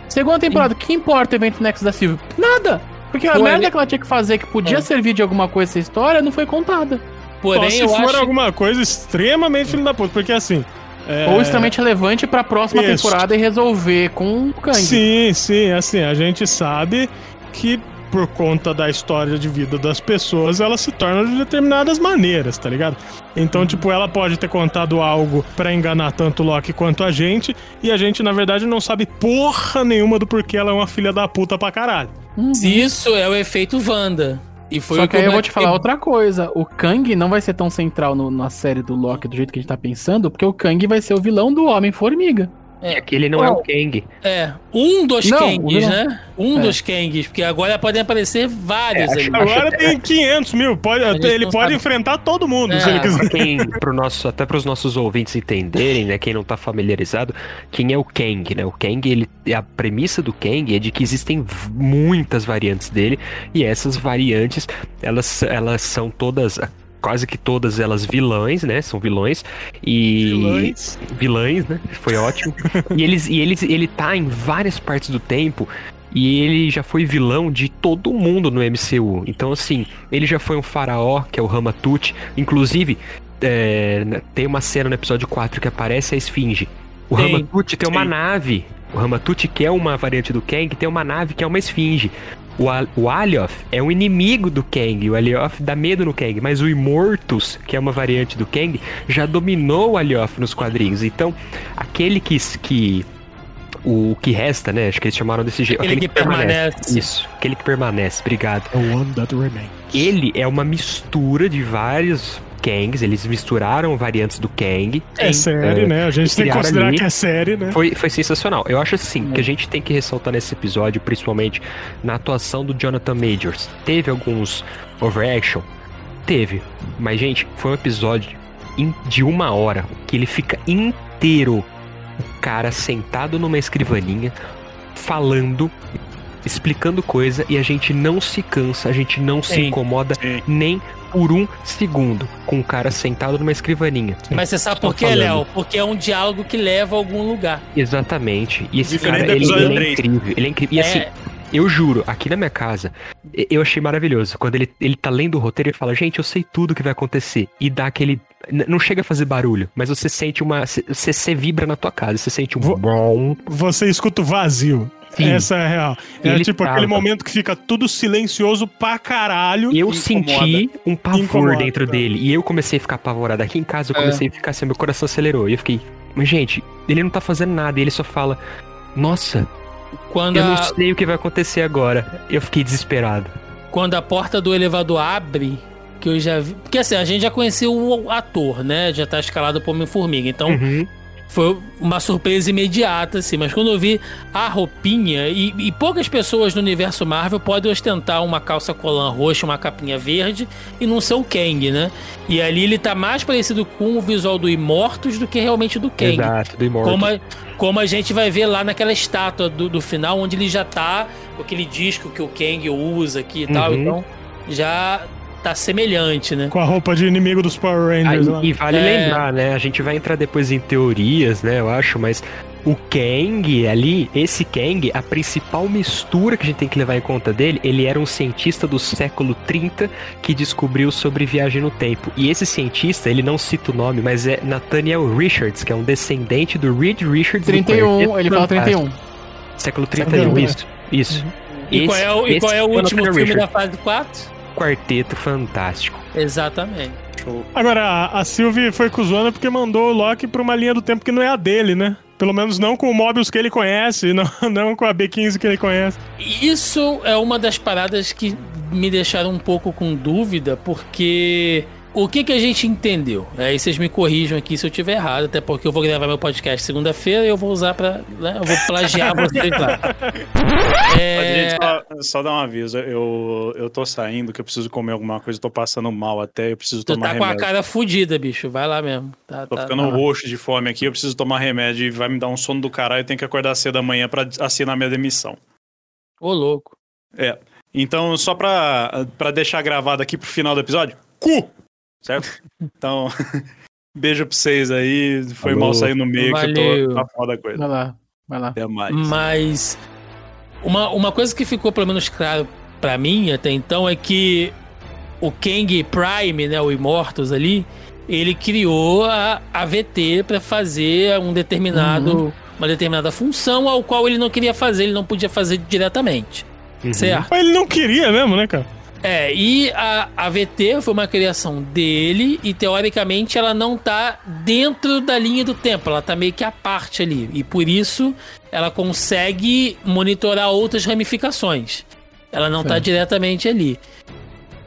Speaker 5: Segunda temporada, o que importa o evento Nexo da Silva? Nada! Porque a
Speaker 4: Pô,
Speaker 5: merda
Speaker 4: ele-
Speaker 5: que ela tinha que fazer, que podia
Speaker 4: É.
Speaker 5: servir de alguma coisa essa história, não foi contada.
Speaker 4: Porém,
Speaker 1: Só se
Speaker 4: eu
Speaker 1: for
Speaker 4: acho.
Speaker 1: alguma coisa extremamente filho da puta, porque assim. é,
Speaker 5: Ou extremamente relevante pra próxima
Speaker 1: Isso.
Speaker 5: temporada e resolver com o Kang.
Speaker 1: Sim, sim, assim, a gente sabe que por conta da história de vida das pessoas, ela se torna de determinadas maneiras, tá ligado? Então, tipo, ela pode ter contado algo pra enganar tanto o Loki quanto a gente, e a gente, na verdade, não sabe porra nenhuma do porquê ela é uma filha da puta pra caralho.
Speaker 4: Isso é o efeito Wanda. E foi
Speaker 5: Só
Speaker 4: o
Speaker 5: que aí eu vou te falar outra coisa. O Kang não vai ser tão central no- na série do Loki do jeito que a gente tá pensando, porque o Kang vai ser o vilão do Homem-Formiga.
Speaker 3: É que ele não é o Kang.
Speaker 4: É, um dos
Speaker 5: Não,
Speaker 4: Kangs,
Speaker 5: não.
Speaker 4: né? Um
Speaker 5: É.
Speaker 4: dos Kangs, porque agora podem aparecer vários
Speaker 3: É, acho-
Speaker 1: Agora tem 500 mil. Pode, ele pode
Speaker 4: sabe.
Speaker 1: enfrentar todo mundo,
Speaker 4: É.
Speaker 1: se ele
Speaker 3: Pra
Speaker 1: quiser.
Speaker 3: quem, pro nosso, até para os nossos ouvintes entenderem, né, quem não tá familiarizado, quem é o Kang, né? O Kang, ele, a premissa do Kang é de que existem muitas variantes dele e essas variantes, elas, elas são todas quase que todas elas vilãs, né? São vilões e
Speaker 1: Vilões.
Speaker 3: vilãs, né? Foi ótimo. e eles e eles ele tá em várias partes do tempo e ele já foi vilão de todo mundo no MCU. Então assim, ele já foi um faraó, que é o Ramatut, inclusive é, tem uma cena no episódio 4 que aparece a Esfinge. O Ramatut tem uma nave. O Ramatut, que é uma variante do Kang, tem uma nave que é uma esfinge. O, Al o Alioth é um inimigo do Kang. O Alioth dá medo no Kang. Mas o Immortus, que é uma variante do Kang, já dominou o Alioth nos quadrinhos. Então, aquele que. que o que resta, né? Acho que eles chamaram desse jeito.
Speaker 4: Aquele que permanece.
Speaker 3: Isso, aquele que permanece. Obrigado.
Speaker 1: The one that remains.
Speaker 3: Ele é uma mistura de vários Kangs. Eles misturaram variantes do Kang.
Speaker 1: É série,
Speaker 3: É,
Speaker 1: né? A gente tem que considerar
Speaker 3: ali-
Speaker 1: que é série, né?
Speaker 3: Foi, foi sensacional. Eu acho assim
Speaker 1: É.
Speaker 3: que a gente tem que ressaltar nesse episódio, principalmente na atuação do Jonathan Majors. Teve alguns overaction? Teve. Mas, gente, foi um episódio de uma hora que ele fica inteiro. O cara sentado numa escrivaninha, falando, explicando coisa, e a gente não se cansa, a gente não se
Speaker 4: Sim.
Speaker 3: incomoda
Speaker 2: Sim.
Speaker 3: nem por um segundo com o cara sentado numa escrivaninha.
Speaker 4: Mas você sabe por quê. Léo? Porque é um diálogo que leva a algum lugar.
Speaker 3: Exatamente. E esse
Speaker 2: Diferente
Speaker 3: cara, ele,
Speaker 2: episódio
Speaker 3: ele é incrível. Ele é incrível. E assim,
Speaker 4: É,
Speaker 3: eu juro, aqui na minha casa, eu achei maravilhoso. Quando ele, ele tá lendo o roteiro e fala, gente, eu sei tudo que vai acontecer. E dá aquele. Não chega a fazer barulho, mas você sente uma. Você, você vibra na tua casa, você sente um
Speaker 1: Vo-
Speaker 3: bom.
Speaker 1: Você escuta o vazio.
Speaker 3: Sim.
Speaker 1: Essa é a real. É
Speaker 3: ele
Speaker 1: tipo
Speaker 3: tava.
Speaker 1: aquele momento que fica tudo silencioso pra caralho.
Speaker 3: E eu
Speaker 2: Incomoda.
Speaker 3: senti um pavor
Speaker 1: Incomoda,
Speaker 3: dentro
Speaker 1: tá.
Speaker 3: dele. E eu comecei a ficar apavorado. Aqui em casa eu
Speaker 4: É.
Speaker 3: comecei a ficar assim, meu coração acelerou. E eu fiquei, mas gente, ele não tá fazendo nada. E ele só fala, nossa,
Speaker 4: quando,
Speaker 3: eu não
Speaker 4: a,
Speaker 3: sei o que vai acontecer agora. Eu fiquei desesperado.
Speaker 4: quando a porta do elevador abre, que eu já vi. Porque assim, a gente já conhecia o ator, né? Já tá escalado por Homem-Formiga. Então
Speaker 3: Uhum.
Speaker 4: Foi uma surpresa imediata, assim. Mas quando eu vi a roupinha, e, e poucas pessoas no universo Marvel podem ostentar uma calça colã roxa, uma capinha verde e não ser o Kang, né? E ali ele tá mais parecido com o visual do Immortus do que realmente do Kang.
Speaker 3: Exato, do Immortal.
Speaker 4: Como a, como a gente vai ver lá naquela estátua do, do final, onde ele já tá com aquele disco que o Kang usa aqui e tal.
Speaker 3: Uhum.
Speaker 4: Então já tá semelhante, né?
Speaker 1: Com a roupa de inimigo dos Power Rangers lá.
Speaker 3: e, e vale
Speaker 4: É.
Speaker 3: lembrar, né? A gente vai entrar depois em teorias, né? Eu acho, mas o Kang ali, esse Kang, a principal mistura que a gente tem que levar em conta dele, ele era um cientista do século 30 que descobriu sobre viagem no tempo. E esse cientista, ele não cita o nome, mas é Nathaniel Richards, que é um descendente do Reed Richards. do
Speaker 5: 31,
Speaker 3: Quarteto
Speaker 5: ele fala
Speaker 3: Fantástico.
Speaker 5: 31.
Speaker 3: Século 31,
Speaker 1: 31,
Speaker 3: isso. Isso.
Speaker 4: E qual é o, e
Speaker 3: Esse-
Speaker 4: qual é o
Speaker 3: esse
Speaker 4: último filme da
Speaker 3: Richards.
Speaker 4: fase 4?
Speaker 3: Quarteto Fantástico.
Speaker 4: Exatamente.
Speaker 1: Agora, a, a Sylvie foi cuzona porque mandou o Loki pra uma linha do tempo que não é a dele, né? Pelo menos não com o Mobius que ele conhece, não, não com a B15 que ele conhece.
Speaker 4: Isso é uma das paradas que me deixaram um pouco com dúvida, porque o que, que a gente entendeu? Aí vocês me corrijam aqui se eu tiver errado, até porque eu vou gravar meu podcast segunda-feira e eu vou usar pra. Né, eu vou plagiar vocês lá. É,
Speaker 2: gente, só, só dar um aviso. Eu, eu tô saindo, que eu preciso comer alguma coisa, eu tô passando mal até, eu preciso
Speaker 4: tu
Speaker 2: tomar
Speaker 4: tá com a
Speaker 2: remédio.
Speaker 4: cara fudida, bicho. Vai lá mesmo. Tá,
Speaker 2: Tô
Speaker 4: tá-
Speaker 2: ficando
Speaker 4: tá.
Speaker 2: roxo de fome aqui, eu preciso tomar remédio e vai me dar um sono do caralho, eu tenho que acordar cedo amanhã pra assinar minha demissão.
Speaker 4: Ô, louco.
Speaker 2: Então, só pra, pra deixar gravado aqui pro final do episódio, cu! Certo? Então, beijo pra vocês aí. Foi
Speaker 3: Falou.
Speaker 2: mal sair no meio, que eu
Speaker 4: Valeu.
Speaker 2: tô na foda da coisa.
Speaker 5: Vai lá, vai lá.
Speaker 2: Até mais.
Speaker 4: Mas uma, uma coisa que ficou pelo menos claro pra mim até então é que o Kang Prime, né, o Immortus ali, ele criou a AVT pra fazer um determinado uma determinada função ao qual ele não queria fazer, ele não podia fazer diretamente,
Speaker 3: Uhum.
Speaker 4: certo?
Speaker 1: Mas ele não queria mesmo, né, cara?
Speaker 4: É, e a AVT foi uma criação dele e teoricamente ela não tá dentro da linha do tempo, ela tá meio que à parte ali. E por isso ela consegue monitorar outras ramificações. Ela não tá
Speaker 5: Certo.
Speaker 4: diretamente ali.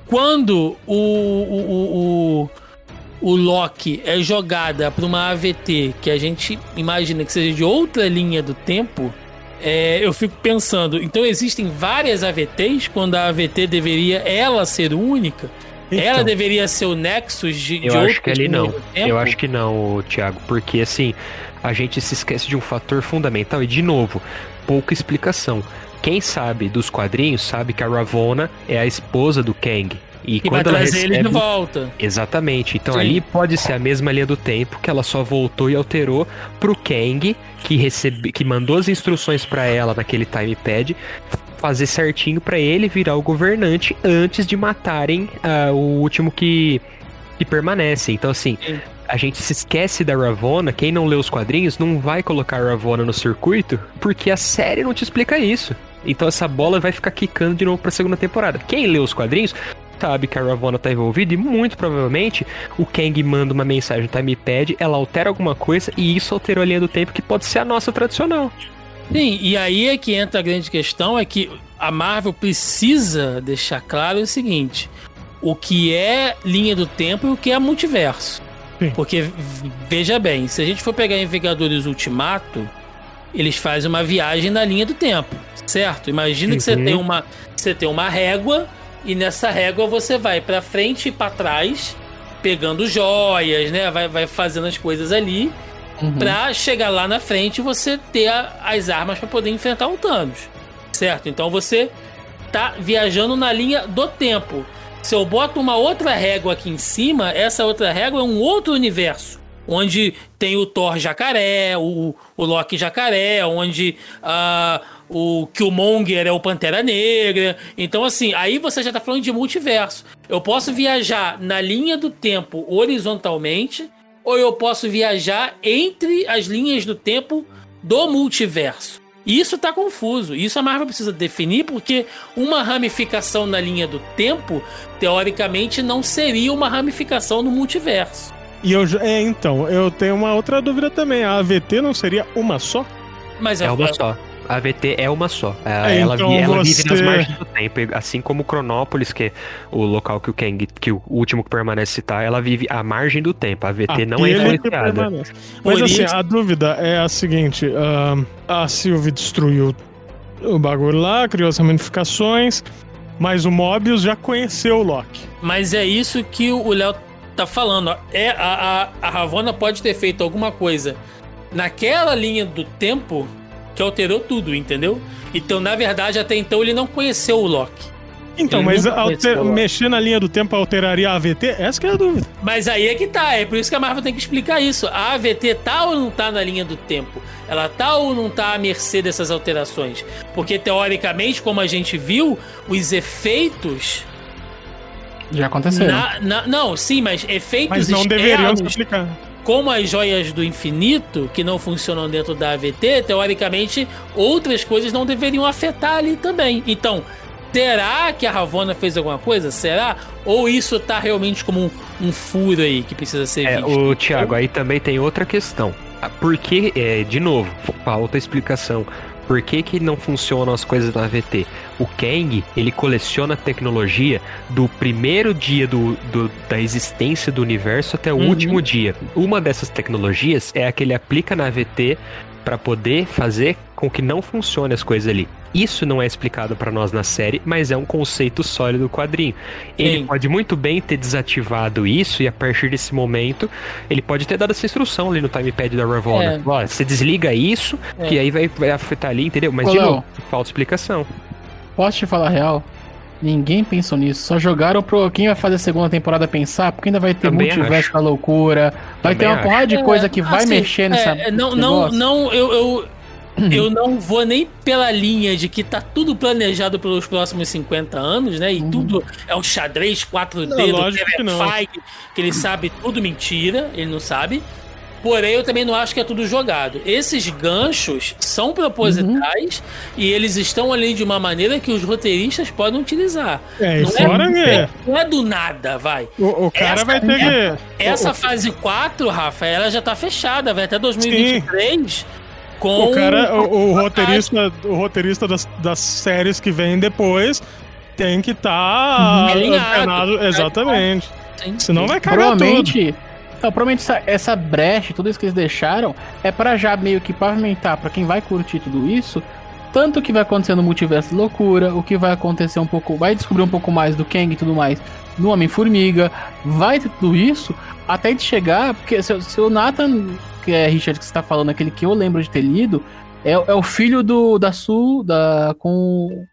Speaker 4: Quando o, o, o, o, o Loki é jogada para uma AVT que a gente imagina que seja de outra linha do tempo, é, eu fico pensando, então existem várias AVTs quando a AVT deveria ela ser única?
Speaker 1: Então.
Speaker 4: Ela deveria ser o Nexus de, de
Speaker 3: Eu acho
Speaker 4: outras
Speaker 3: que ali não.
Speaker 4: tempo?
Speaker 3: Eu acho que não, Thiago, porque assim, a gente se esquece de um fator fundamental e de novo, pouca explicação. Quem sabe dos quadrinhos sabe que a Ravonna é a esposa do Kang. E
Speaker 4: vai
Speaker 3: quando ela
Speaker 4: trazer eles de
Speaker 3: recebe...
Speaker 4: volta.
Speaker 3: Exatamente. Então
Speaker 4: Sim.
Speaker 3: ali pode ser a mesma linha do tempo que ela só voltou e alterou pro Kang, que recebe, que mandou as instruções pra ela naquele timepad fazer certinho pra ele virar o governante antes de matarem ah, o último que que permanece. Então assim,
Speaker 4: Sim.
Speaker 3: a gente se esquece da Ravonna, quem não lê os quadrinhos não vai colocar a Ravonna no circuito, porque a série não te explica isso. Então essa bola vai ficar quicando de novo pra segunda temporada. Quem lê os quadrinhos sabe que a Ravonna tá envolvida e muito provavelmente o Kang manda uma mensagem no timepad, ela altera alguma coisa e isso alterou a linha do tempo que pode ser a nossa tradicional.
Speaker 4: Sim, e aí é que entra a grande questão, é que a Marvel precisa deixar claro o seguinte: o que é linha do tempo e o que é multiverso.
Speaker 1: Sim.
Speaker 4: Porque, veja bem, se a gente for pegar em Vingadores Ultimato, eles fazem uma viagem na linha do tempo, certo? Imagina que você
Speaker 3: Uhum.
Speaker 4: tem uma você tem uma régua e nessa régua você vai pra frente e pra trás, pegando joias, né? Vai, vai fazendo as coisas ali
Speaker 5: Uhum.
Speaker 4: pra chegar lá na frente e você ter a- as armas pra poder enfrentar o Thanos. Certo? Então você tá viajando na linha do tempo. Se eu boto uma outra régua aqui em cima, essa outra régua é um outro universo. Onde tem o Thor jacaré, o, o Loki jacaré, onde ah, o Killmonger é o Pantera Negra. Então, assim, aí você já tá falando de multiverso. Eu posso viajar na linha do tempo horizontalmente, ou eu posso viajar entre as linhas do tempo do multiverso. Isso tá confuso. Isso a Marvel precisa definir, porque uma ramificação na linha do tempo, teoricamente, não seria uma ramificação no multiverso.
Speaker 1: E eu já- é, então, eu tenho uma outra dúvida também. A AVT não seria uma só?
Speaker 4: Mas
Speaker 3: É
Speaker 4: a-
Speaker 3: uma só. A VT é uma só. É,
Speaker 1: É,
Speaker 3: ela
Speaker 1: então
Speaker 3: vi- ela vive nas
Speaker 1: você-
Speaker 3: margens do tempo. Assim como Cronópolis, que é o local que o Kang, que o último que permanece citar, ela vive à margem do tempo. A VT não é
Speaker 1: Aquele que
Speaker 3: influenciada.
Speaker 1: Mas assim, a dúvida é a seguinte: ahn, a Sylvie destruiu o bagulho lá, criou as ramificações, mas o Mobius já conheceu o Loki.
Speaker 4: Mas é isso que o Léo tá falando. ó. É, a, a, a Ravonna pode ter feito alguma coisa naquela linha do tempo que alterou tudo, entendeu? Então, na verdade, até então ele não conheceu o Loki.
Speaker 1: Então,
Speaker 4: Ele
Speaker 1: mas alter- mexer na linha do tempo alteraria a AVT? Essa que é a dúvida.
Speaker 4: Mas aí é que tá, é por isso que a Marvel tem que explicar isso. A AVT tá ou não tá na linha do tempo? Ela tá ou não tá à mercê dessas alterações? Porque, teoricamente, como a gente viu, os efeitos.
Speaker 5: Já aconteceu.
Speaker 4: na- na- não, sim, mas efeitos
Speaker 1: Mas não deveriam se
Speaker 4: externos,
Speaker 1: aplicar.
Speaker 4: Como as joias do infinito, que não funcionam dentro da AVT, teoricamente, outras coisas não deveriam afetar ali também. Então, será que a Ravonna fez alguma coisa? Será? Ou isso tá realmente como um, um furo aí que precisa ser
Speaker 3: É,
Speaker 4: visto?
Speaker 3: o Thiago, aí também tem outra questão. Ah, Por que, é, de novo, falta explicação. Por que, que não funcionam as coisas na AVT? O Kang, ele coleciona tecnologia do primeiro dia do, do- da existência do universo até o
Speaker 4: Uhum.
Speaker 3: último dia. Uma dessas tecnologias é a que ele aplica na AVT para poder fazer com que não funcione as coisas ali. Isso não é explicado para nós na série, mas é um conceito sólido do quadrinho. Ele
Speaker 4: Sim.
Speaker 3: pode muito bem ter desativado isso e a partir desse momento ele pode ter dado essa instrução ali no timepad da Ravonna.
Speaker 4: É.
Speaker 3: Ó, você desliga isso,
Speaker 4: É.
Speaker 3: que aí vai, vai afetar ali, entendeu? Mas
Speaker 5: Ô,
Speaker 3: de novo, falta explicação.
Speaker 5: Posso te falar a real? Ninguém pensou nisso. Só jogaram pro quem vai fazer a segunda temporada pensar, porque ainda vai ter
Speaker 3: Também
Speaker 5: multiverso da loucura. Vai
Speaker 3: Também
Speaker 5: ter uma
Speaker 3: acho.
Speaker 5: porrada de coisa que vai
Speaker 4: Assim,
Speaker 5: mexer nessa.
Speaker 4: é, não, não, não, eu, eu, eu não vou nem pela linha de que tá tudo planejado pelos próximos 50 anos, né? E
Speaker 5: Uhum.
Speaker 4: tudo é um xadrez 4D
Speaker 1: Não,
Speaker 4: do
Speaker 1: lógico que.
Speaker 4: Feige, que ele sabe tudo mentira, ele não sabe. Porém, eu também não acho que é tudo jogado. Esses ganchos são propositais e eles estão ali de uma maneira que os roteiristas podem utilizar.
Speaker 1: É,
Speaker 4: Não
Speaker 1: fora
Speaker 4: é, não é do nada, vai.
Speaker 1: o, o cara
Speaker 4: Essa
Speaker 1: vai ter que.
Speaker 4: Essa fase 4, Rafa, ela já tá fechada, vai até 2023 com
Speaker 1: O cara, o, o roteirista, o roteirista das, das séries que vêm depois tem que estar
Speaker 4: Uhum. Alinhado.
Speaker 1: antenado. Exatamente.
Speaker 4: Sim.
Speaker 1: Senão vai cagar tudo.
Speaker 5: Provavelmente Então, provavelmente essa, essa brecha, tudo isso que eles deixaram, é pra já meio que pavimentar pra quem vai curtir tudo isso, tanto o que vai acontecer no multiverso de loucura, o que vai acontecer um pouco, vai descobrir um pouco mais do Kang e tudo mais no Homem-Formiga, vai ter tudo isso, até de chegar, porque se, se o Nathan, que é Richard que você tá falando, aquele que eu lembro de ter lido, é, é o filho do da Sul, da, com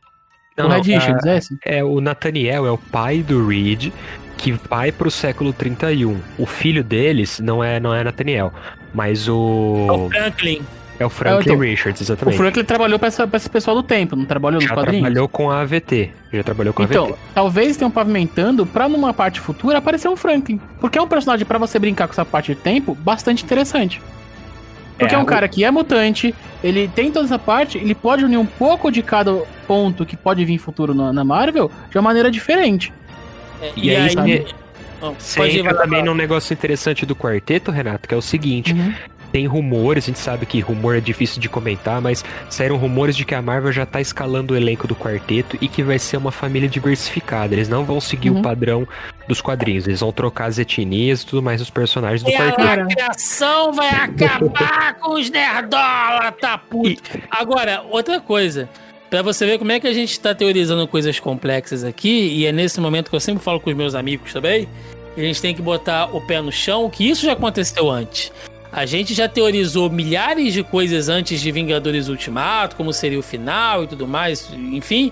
Speaker 3: Não,
Speaker 5: o
Speaker 3: não,
Speaker 5: Red Richards, é esse?
Speaker 3: É, o Nathaniel é o pai do Reed, que vai pro século 31. O filho deles não é, não é Nathaniel, mas
Speaker 4: É o
Speaker 3: o.
Speaker 4: Franklin.
Speaker 3: É o Franklin
Speaker 5: então,
Speaker 3: Richards,
Speaker 5: O
Speaker 3: exatamente.
Speaker 5: Franklin trabalhou pra, essa, pra esse pessoal do tempo, não trabalhou nos
Speaker 3: já
Speaker 5: quadrinhos?
Speaker 3: trabalhou com a AVT. Já trabalhou com a
Speaker 5: Então,
Speaker 3: AVT.
Speaker 5: talvez estejam pavimentando pra numa parte futura aparecer um Franklin. Porque é um personagem pra você brincar com essa parte de tempo bastante interessante. Porque é,
Speaker 3: É,
Speaker 5: um
Speaker 3: o-
Speaker 5: cara que é mutante, ele tem toda essa parte, ele pode unir um pouco de cada ponto que pode vir futuro na, na Marvel de uma maneira diferente.
Speaker 4: É,
Speaker 3: E aí, sabe,
Speaker 4: Oh,
Speaker 3: Você
Speaker 4: pode ir,
Speaker 3: entra também num negócio interessante do quarteto, Renato, que é o seguinte: tem rumores, a gente sabe que rumor é difícil de comentar, mas saíram rumores de que a Marvel já tá escalando o elenco do quarteto e que vai ser uma família diversificada. Eles não vão seguir
Speaker 5: Uhum.
Speaker 3: o padrão dos quadrinhos, eles vão trocar as etnias e tudo mais dos personagens do
Speaker 4: E a
Speaker 3: quarteto.
Speaker 4: lacração vai acabar com os nerdola, tá puto. Agora, outra coisa. Pra você ver como é que a gente tá teorizando coisas complexas aqui, e é nesse momento que eu sempre falo com os meus amigos também, a gente tem que botar o pé no chão, que isso já aconteceu antes. A gente já teorizou milhares de coisas antes de Vingadores Ultimato, como seria o final e tudo mais, enfim.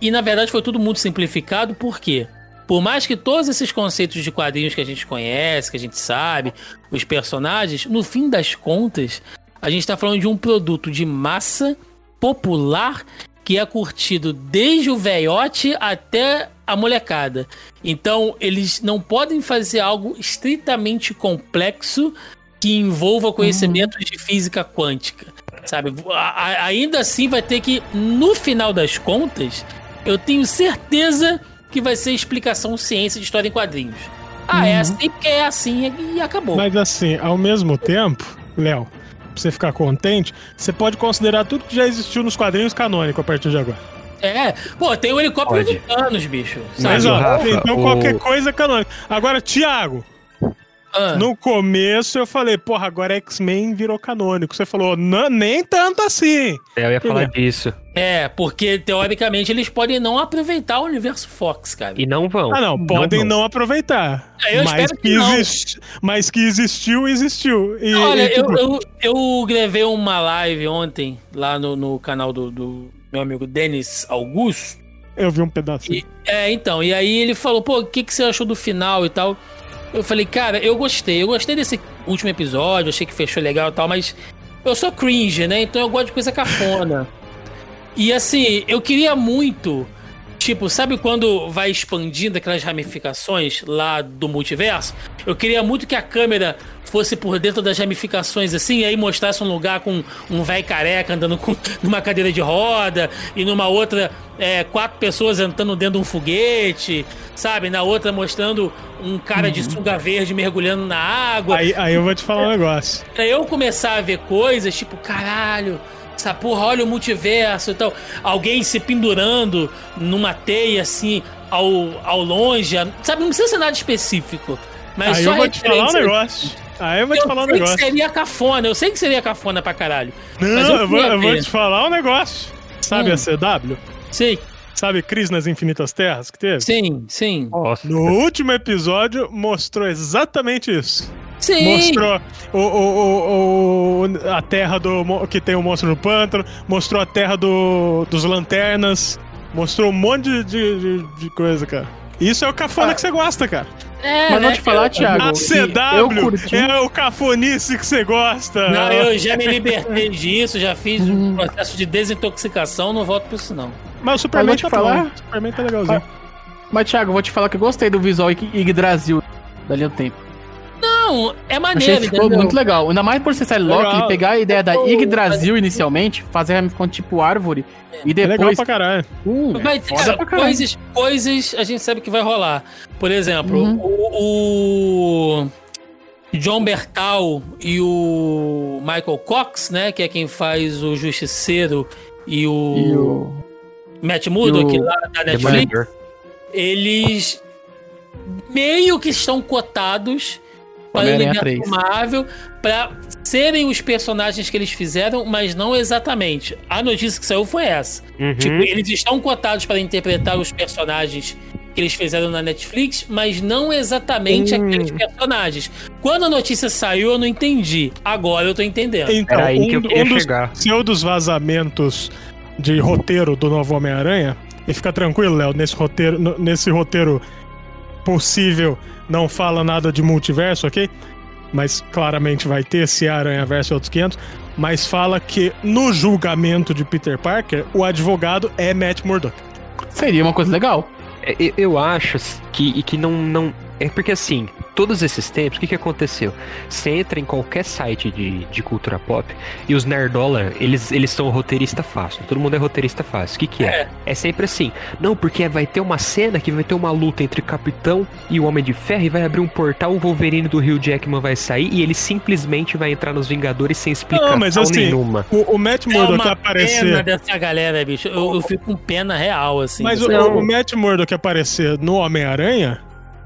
Speaker 4: E na verdade foi tudo muito simplificado, por quê? Por mais que todos esses conceitos de quadrinhos que a gente conhece, que a gente sabe, os personagens, no fim das contas, a gente tá falando de um produto de massa popular que é curtido desde o velhote até a molecada. Então, eles não podem fazer algo estritamente complexo que envolva conhecimentos de física quântica, sabe? A- ainda assim vai ter que, no final das contas, eu tenho certeza que vai ser explicação ciência de história em quadrinhos. Ah, é assim porque é assim e acabou.
Speaker 1: Mas assim, ao mesmo tempo, Léo, pra você ficar contente, você pode considerar tudo que já existiu nos quadrinhos canônico a partir de agora.
Speaker 4: É, pô, tem o helicóptero
Speaker 3: Pode.
Speaker 4: de Thanos, bicho.
Speaker 1: Mas,
Speaker 4: Sabe?
Speaker 1: ó,
Speaker 3: Rafa,
Speaker 1: então
Speaker 3: o-
Speaker 1: qualquer coisa é canônico. Agora, Thiago,
Speaker 4: Ah,
Speaker 1: no começo eu falei, porra, agora X-Men virou canônico. Você falou, "Não, nem tanto assim.
Speaker 3: É, Eu ia falar disso.
Speaker 4: É, porque teoricamente eles podem não aproveitar o universo Fox, cara.
Speaker 3: E não vão.
Speaker 1: Ah, não, podem
Speaker 3: vão.
Speaker 1: não, aproveitar.
Speaker 4: É, eu
Speaker 1: mas,
Speaker 4: espero
Speaker 1: que
Speaker 4: que não.
Speaker 1: exist- mas que existiu, existiu. E,
Speaker 4: Olha,
Speaker 1: e, tipo,
Speaker 4: eu, eu, eu gravei uma live ontem lá no, no canal do, do meu amigo Denis Augusto.
Speaker 1: eu vi um pedacinho.
Speaker 4: E- é, então, e aí ele falou, pô, o que, que você achou do final e tal? Eu falei, cara, eu gostei, eu gostei desse último episódio, achei que fechou legal e tal, mas eu sou cringe, né? Então eu gosto de coisa cafona. e assim, eu queria muito, tipo, sabe quando vai expandindo aquelas ramificações lá do multiverso? Eu queria muito que a câmera fosse por dentro das ramificações assim, e aí mostrasse um lugar com um velho careca andando com, numa cadeira de roda, e numa outra, é, quatro pessoas entrando dentro de um foguete, sabe? Na outra mostrando um cara de sunga verde mergulhando na água.
Speaker 1: Aí, aí eu vou te falar um negócio.
Speaker 4: Pra eu começar a ver coisas, tipo, caralho, essa porra, olha o multiverso e tal. Alguém se pendurando numa teia, assim, ao, ao longe. Sabe, não precisa ser nada específico. Mas
Speaker 1: Aí
Speaker 4: só
Speaker 1: eu vou te falar um negócio. Aí eu vou te
Speaker 4: Eu
Speaker 1: falar um
Speaker 4: sei que
Speaker 1: negócio.
Speaker 4: seria cafona, eu sei que seria cafona pra caralho. mas
Speaker 1: Não,
Speaker 4: eu
Speaker 1: eu vou, eu vou te falar um negócio. Sabe
Speaker 4: Hum.
Speaker 1: a CW?
Speaker 4: Sim,
Speaker 1: Sabe Cris nas Infinitas Terras que teve?
Speaker 4: sim, sim.
Speaker 3: Nossa.
Speaker 1: No último episódio mostrou exatamente isso.
Speaker 4: Sim.
Speaker 1: Mostrou o, o- o- o- a terra do que tem o monstro no pântano, mostrou a terra do, dos lanternas, mostrou um monte de, de- de coisa, cara. Isso é o cafona
Speaker 5: Ah.
Speaker 1: que você gosta, cara.
Speaker 4: É,
Speaker 5: Mas vou
Speaker 4: né,
Speaker 5: te falar,
Speaker 4: cara?
Speaker 5: Thiago,
Speaker 1: A
Speaker 5: eu
Speaker 1: CW
Speaker 5: curti.
Speaker 1: é o cafonice que você gosta.
Speaker 4: Não, eu já me libertei disso, já fiz
Speaker 5: Uhum.
Speaker 4: um processo de desintoxicação, não volto pra isso não.
Speaker 1: Mas o Superman
Speaker 5: Mas
Speaker 1: tá
Speaker 5: falar-
Speaker 1: bom. O Superman tá legalzinho.
Speaker 5: Mas, Thiago, vou te falar que eu gostei do visual Ig- Yggdrasil da linha do tempo.
Speaker 4: Não, é
Speaker 5: Achei
Speaker 4: maneiro,
Speaker 5: que ficou muito legal. Ainda mais por ser série Loki,
Speaker 1: Legal.
Speaker 5: ele pegar a ideia da Yggdrasil inicialmente, fazer ramificando tipo árvore, e
Speaker 1: É legal
Speaker 5: depois...
Speaker 1: pra caralho.
Speaker 5: Uh,
Speaker 4: Mas,
Speaker 5: foda
Speaker 4: cara,
Speaker 5: pra caralho.
Speaker 4: coisas, coisas a gente sabe que vai rolar. Por exemplo,
Speaker 5: Uhum.
Speaker 4: o, o John Bertal e o Michael Cox, né? Que é quem faz o Justiceiro e o,
Speaker 5: E o...
Speaker 4: Matt Murdock
Speaker 5: o
Speaker 4: lá da Netflix, eles meio que estão cotados para o universo
Speaker 5: 3.
Speaker 4: Marvel para serem os personagens que eles fizeram, mas não exatamente. A notícia que saiu foi essa.
Speaker 3: Uhum.
Speaker 4: Tipo, eles estão cotados para interpretar os personagens que eles fizeram na Netflix, mas não exatamente
Speaker 3: Hum.
Speaker 4: aqueles personagens. Quando a notícia saiu, eu não entendi. Agora eu tô entendendo.
Speaker 1: Então,
Speaker 3: Era aí que eu
Speaker 1: um,
Speaker 3: queria
Speaker 1: um dos
Speaker 3: chegar.
Speaker 1: pseudos vazamentos de roteiro do novo Homem-Aranha, e fica tranquilo, Léo, nesse roteiro, nesse roteiro possível não fala nada de multiverso, ok? Mas claramente vai ter esse Aranha Verso e outros 500. Mas fala que no julgamento de Peter Parker, o advogado é Matt Murdock.
Speaker 5: Seria uma coisa legal.
Speaker 3: É, Eu, eu acho que, e que não, não. É porque assim, todos esses tempos, o que, que aconteceu? Você entra em qualquer site de, de cultura pop e os nerdola, eles, eles são roteirista fácil. Todo mundo é roteirista fácil. O que, que é? é? sempre assim. Não, porque vai ter uma cena que vai ter uma luta entre o Capitão e o Homem de Ferro e vai abrir um portal, o Wolverine do Rio Jackman vai sair e ele simplesmente vai entrar nos Vingadores sem explicação
Speaker 1: mas assim,
Speaker 3: nenhuma.
Speaker 1: O, o Matt
Speaker 4: É
Speaker 1: Murdock
Speaker 4: uma
Speaker 1: aparecer.
Speaker 4: pena dessa galera, bicho. Eu, eu fico com pena real, assim.
Speaker 1: Mas o,
Speaker 3: Não.
Speaker 1: o Matt Murdock aparecer no Homem-Aranha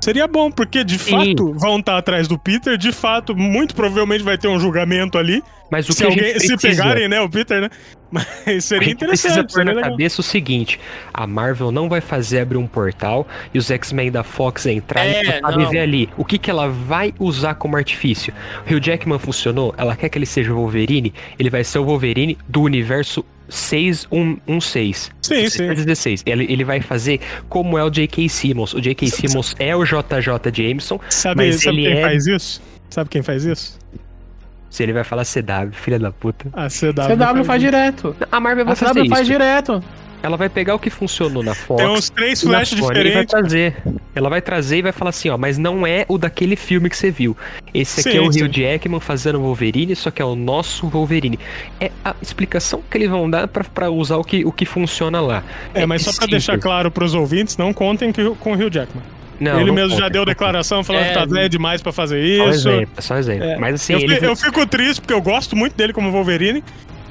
Speaker 1: seria bom, porque de
Speaker 3: Sim.
Speaker 1: fato vão estar atrás do Peter, de fato, muito provavelmente vai ter um julgamento ali.
Speaker 3: Mas o
Speaker 1: se
Speaker 3: que a
Speaker 1: alguém
Speaker 3: gente
Speaker 1: se
Speaker 3: precisa...
Speaker 1: pegarem, né, o Peter, né? Mas
Speaker 3: A
Speaker 1: seria
Speaker 3: gente precisa
Speaker 1: interessante.
Speaker 3: pôr na
Speaker 1: legal.
Speaker 3: cabeça o seguinte: a Marvel não vai fazer abrir um portal e os X-Men da Fox entrar
Speaker 4: É,
Speaker 3: e tentar viver ali. O que, que ela vai usar como artifício? O Hugh Jackman funcionou, ela quer que ele seja o Wolverine, ele vai ser o Wolverine do universo 6116.
Speaker 1: Sim, sim.
Speaker 3: 16. Ele, ele vai fazer como é o J.K. Simmons. O J.K. Simmons é o JJ Jameson.
Speaker 1: Sabe,
Speaker 3: Mas
Speaker 1: sabe
Speaker 3: ele
Speaker 1: quem
Speaker 3: é-
Speaker 1: faz isso? Sabe quem faz isso?
Speaker 3: Se ele vai falar CW, filha da puta.
Speaker 1: A CW.
Speaker 5: CW faz
Speaker 1: isso.
Speaker 5: direto.
Speaker 3: A Marvel vai
Speaker 5: A
Speaker 3: fazer
Speaker 5: CW faz
Speaker 3: isso.
Speaker 5: direto.
Speaker 3: Ela vai pegar o que funcionou na Fox.
Speaker 1: Tem uns três flashes
Speaker 3: Sony vai
Speaker 1: diferentes.
Speaker 3: trazer. Ela vai trazer e vai falar assim, ó, mas não é o daquele filme que você viu. Esse aqui
Speaker 1: Sim,
Speaker 3: é o
Speaker 1: sim.
Speaker 3: Hugh Jackman fazendo o Wolverine, só que é o nosso Wolverine. É a explicação que eles vão dar pra, pra usar o que, o que funciona lá.
Speaker 1: É, mas só pra
Speaker 3: simples.
Speaker 1: deixar claro pros ouvintes, não contem que- com o Hugh Jackman.
Speaker 3: Não,
Speaker 1: ele
Speaker 3: não
Speaker 1: mesmo já
Speaker 3: conta,
Speaker 1: deu
Speaker 3: não
Speaker 1: declaração falando
Speaker 4: É,
Speaker 1: que tá velho demais pra fazer
Speaker 3: conta. Só
Speaker 1: isso.
Speaker 3: exemplo, só exemplo.
Speaker 1: É.
Speaker 3: Mas assim,
Speaker 1: eu, eu fico triste porque eu gosto muito dele como Wolverine,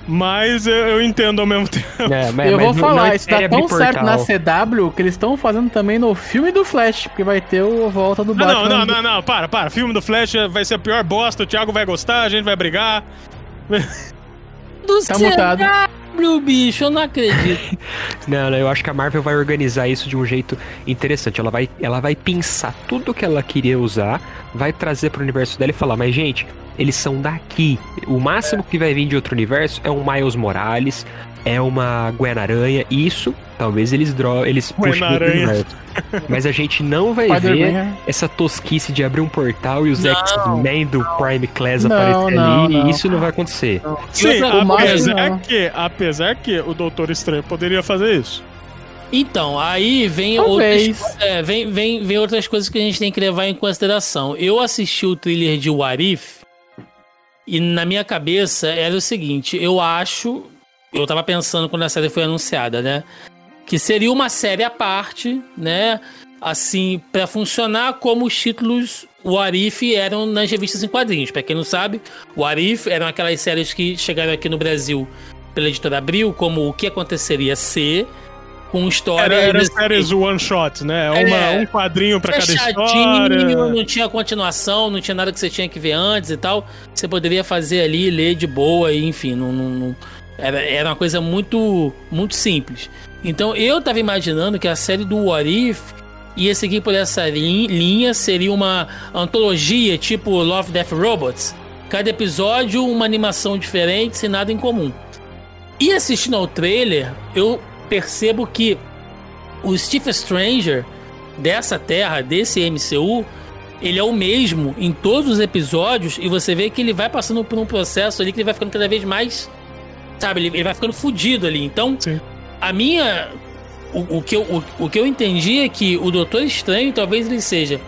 Speaker 1: mas eu, eu entendo ao mesmo tempo.
Speaker 3: É, mas-
Speaker 5: eu vou
Speaker 3: não-
Speaker 5: falar,
Speaker 3: não
Speaker 5: isso dá
Speaker 3: espere
Speaker 5: tão certo na. CW que eles estão fazendo também no filme do Flash, porque vai ter o a volta do
Speaker 1: Ah,
Speaker 5: Batman.
Speaker 1: não, não, não, não, para, para. Filme do Flash vai ser a pior bosta, o Thiago vai gostar, a gente vai brigar.
Speaker 4: Do
Speaker 5: Tá mutado.
Speaker 4: CW, bicho, eu não acredito.
Speaker 3: Não, não, eu acho que a Marvel vai organizar isso de um jeito interessante. Ela vai, ela vai pensar tudo que ela queria usar, vai trazer pro universo dela e falar, mas gente, eles são daqui. O máximo que vai vir de outro universo é um Miles Morales, é uma Gwen Aranha. Isso, talvez eles dro eles puxem. Mas a gente não vai ver essa tosquice de abrir um portal e os. X-Men do Prime Class
Speaker 5: Não,
Speaker 3: aparecer
Speaker 5: não,
Speaker 3: ali.
Speaker 5: não.
Speaker 3: Isso não vai acontecer.
Speaker 1: Sim, apesar
Speaker 5: não.
Speaker 1: que, apesar que o Doutor Estranho poderia fazer isso.
Speaker 4: Então, aí vem
Speaker 5: Talvez.
Speaker 4: outras, é, vem, vem, vem outras coisas que a gente tem que levar em consideração. Eu assisti o thriller de What If e na minha cabeça era o seguinte, eu acho, eu tava pensando quando a série foi anunciada, né? Que seria uma série à parte, né? Assim, pra funcionar como os títulos What If eram nas revistas em quadrinhos. Pra quem não sabe, What If eram aquelas séries que chegaram aqui no Brasil pela editora Abril, como O que aconteceria se, com história
Speaker 1: Era, era séries one shot, né? Uma,
Speaker 4: É.
Speaker 1: um quadrinho pra cada história.
Speaker 4: não tinha continuação, não tinha nada que você tinha que ver antes e tal. Você poderia fazer ali, ler de boa, e enfim, não, não- não- era, era uma coisa muito, muito simples. Então eu tava imaginando que a série do What If ia seguir por essa lin- linha, seria uma antologia tipo Love, Death Robots. Cada episódio uma animação diferente, sem nada em comum. E assistindo ao trailer, eu percebo que o Steve Stranger dessa terra, desse MCU, ele é o mesmo em todos os episódios e você vê que ele vai passando por um processo ali que ele vai ficando cada vez mais. Sabe, ele, ele vai ficando fudido ali. Então,
Speaker 1: Sim.
Speaker 4: a minha. O, o que eu, o, o que eu entendi é que o Doutor Estranho talvez ele seja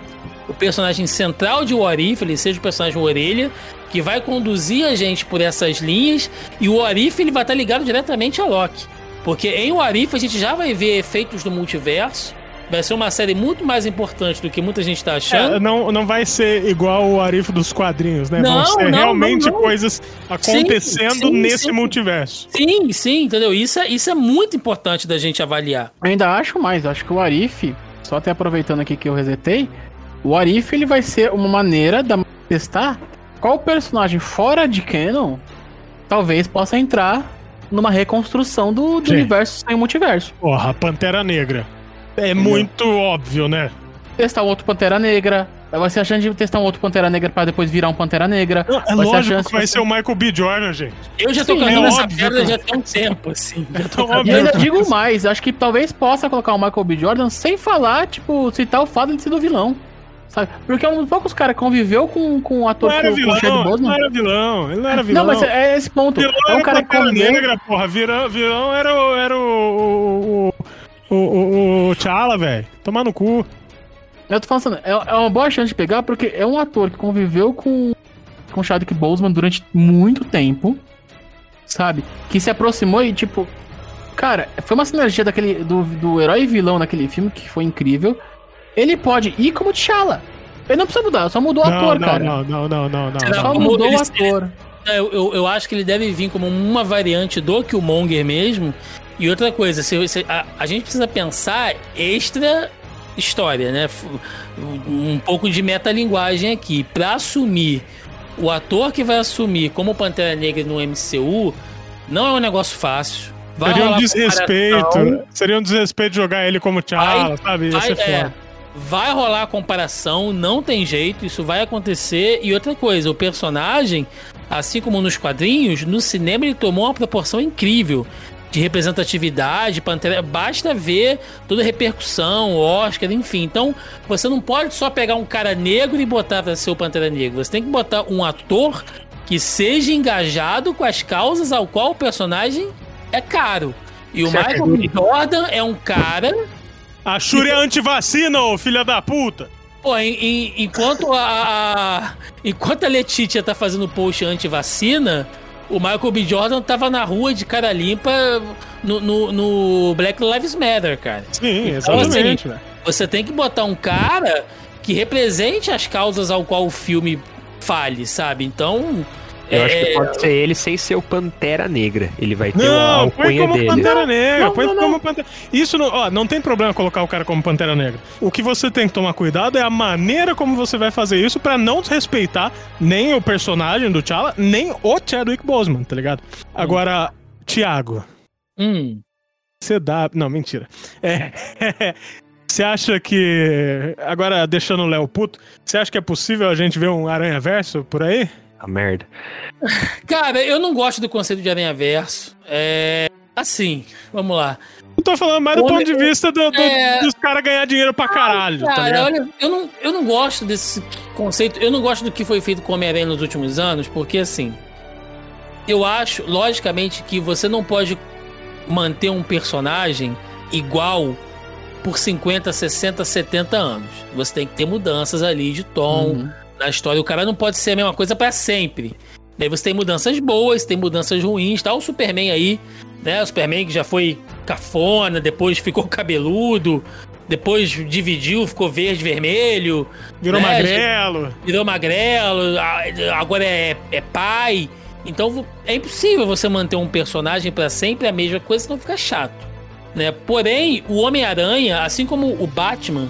Speaker 4: o personagem central de What If, ele seja o personagem orelha, que vai conduzir a gente por essas linhas, e o What If, ele vai estar ligado diretamente a Loki. Porque em What If a gente já vai ver efeitos do multiverso, vai ser uma série muito mais importante do que muita gente está achando.
Speaker 1: É, não, não vai ser igual o Arif dos quadrinhos, né? Vão
Speaker 4: Não,
Speaker 1: ser
Speaker 4: não,
Speaker 1: realmente
Speaker 4: não, não.
Speaker 1: coisas acontecendo
Speaker 4: sim,
Speaker 1: nesse
Speaker 4: sim.
Speaker 1: multiverso.
Speaker 4: Sim, sim, entendeu? Isso é, isso é muito importante da gente avaliar.
Speaker 5: Eu ainda acho mais, acho que o Arif, só até aproveitando aqui que eu resetei, o Arif ele vai ser uma maneira da testar qual personagem fora de canon talvez possa entrar numa reconstrução do, do
Speaker 1: Sim.
Speaker 5: universo sem multiverso.
Speaker 1: Porra, Pantera Negra. É muito óbvio, né?
Speaker 5: Testar um outro Pantera Negra. Vai ser a chance de testar um outro Pantera Negra pra depois virar um Pantera Negra.
Speaker 1: É
Speaker 5: Vai ser a
Speaker 1: lógico
Speaker 5: chance
Speaker 1: que vai
Speaker 5: de
Speaker 1: ser o Michael B. Jordan, gente.
Speaker 4: Eu já tô
Speaker 5: Sim,
Speaker 4: cantando
Speaker 1: é
Speaker 4: essa pedra
Speaker 1: que-
Speaker 4: já tem um tempo, assim. Já tô
Speaker 1: É óbvio.
Speaker 5: E eu ainda digo mais, acho que talvez possa colocar o Michael B. Jordan sem falar, tipo, citar o fato de ser do vilão. Sabe? Porque é um dos poucos caras que conviveu com, com o ator
Speaker 1: Não era
Speaker 5: com, com o Chad
Speaker 1: vilão, não era vilão. Ele não era vilão.
Speaker 5: Não, mas é esse ponto.
Speaker 1: Vilão
Speaker 5: É um
Speaker 1: era
Speaker 5: cara que conviveu.
Speaker 1: Negra, porra. Vilão, vilão era o. Era o. O. O. O. o T'Challa, velho. Tomar no cu.
Speaker 5: Eu tô falando, é, é uma boa chance de pegar porque é um ator que conviveu com com Chadwick Boseman durante muito tempo, sabe? Que se aproximou e tipo, cara, foi uma sinergia daquele do, do herói e vilão naquele filme que foi incrível. Ele pode ir como T'Challa. Ele não precisa mudar, só mudou o
Speaker 1: não,
Speaker 5: ator,
Speaker 1: não,
Speaker 5: cara.
Speaker 1: não, não, não, não, não, não.
Speaker 5: Só
Speaker 4: como
Speaker 5: mudou o ator.
Speaker 4: É, Eu, eu, eu acho que ele deve vir como uma variante do Killmonger mesmo. E outra coisa, se, se- a, a gente precisa pensar extra história, né? Um pouco de metalinguagem aqui. Pra assumir o ator que vai assumir como Pantera Negra no MCU, não é um negócio fácil. Vai
Speaker 1: Seria um desrespeito.
Speaker 4: comparação.
Speaker 1: Seria um desrespeito jogar ele como T'Challa, sabe?
Speaker 4: Vai, é,
Speaker 1: foda.
Speaker 4: vai rolar a comparação, não tem jeito, isso vai acontecer. E outra coisa, o personagem, assim como nos quadrinhos, no cinema ele tomou uma proporção incrível de representatividade, Pantera, basta ver toda a repercussão, Oscar, enfim. Então, você não pode só pegar um cara negro e botar pra ser o Pantera Negra. Você tem que botar um ator que seja engajado com as causas ao qual o personagem é caro. E o
Speaker 3: Certo.
Speaker 4: Michael. Jordan é um cara
Speaker 1: A Shuri é antivacina, ô filha da puta!
Speaker 4: Pô, em- em- enquanto a, a- enquanto a Letitia tá fazendo post anti-vacina, o Michael B. Jordan tava na rua de cara limpa no, no- no Black Lives Matter, cara.
Speaker 1: Sim,
Speaker 4: Então,
Speaker 1: exatamente, velho.
Speaker 4: Você tem que botar um cara que represente as causas ao qual o filme fale, sabe? Então.
Speaker 3: Eu acho que
Speaker 4: é,
Speaker 3: pode ser ele sem ser o Pantera Negra. Ele vai ter a
Speaker 1: Não, põe
Speaker 3: alcunha
Speaker 1: como
Speaker 3: dele.
Speaker 1: Pantera Negra,
Speaker 5: Não,
Speaker 1: põe
Speaker 5: não,
Speaker 1: como Pantera... Isso não, ó, não tem problema colocar o cara como Pantera Negra. O que você tem que tomar cuidado é a maneira como você vai fazer isso pra não desrespeitar nem o personagem do T'Challa, nem o Chadwick Boseman, tá ligado? Agora, Thiago,
Speaker 4: hum,
Speaker 1: você dá... Não, mentira. É... Você acha que. Agora, deixando o Léo puto, você acha que é possível a gente ver um Aranha Verso por aí?
Speaker 3: A merda.
Speaker 4: Cara, eu não gosto do conceito de aranha verso. É. Assim, vamos lá.
Speaker 1: Não tô falando mais do
Speaker 4: Homem-
Speaker 1: ponto de vista do- do-
Speaker 4: É.
Speaker 1: dos caras ganhar dinheiro pra caralho, tá
Speaker 4: Cara,
Speaker 1: ligado?
Speaker 4: olha, eu não, eu não gosto desse conceito. Eu não gosto do que foi feito com o Homem-Aranha nos últimos anos, porque assim. Eu acho, logicamente, que você não pode manter um personagem igual por 50, 60, 70 anos. Você tem que ter mudanças ali de tom
Speaker 5: Uhum.
Speaker 4: Na história. O cara não pode ser a mesma coisa pra sempre. Daí você tem mudanças boas, tem mudanças ruins, tá? O Superman aí, né? O Superman que já foi cafona, depois ficou cabeludo, depois dividiu, ficou verde, vermelho,
Speaker 1: Virou
Speaker 4: né,
Speaker 1: magrelo.
Speaker 4: virou magrelo, agora é, é pai. Então é impossível você manter um personagem pra sempre a mesma coisa, senão fica chato. Né? Porém, o Homem-Aranha, assim como o Batman,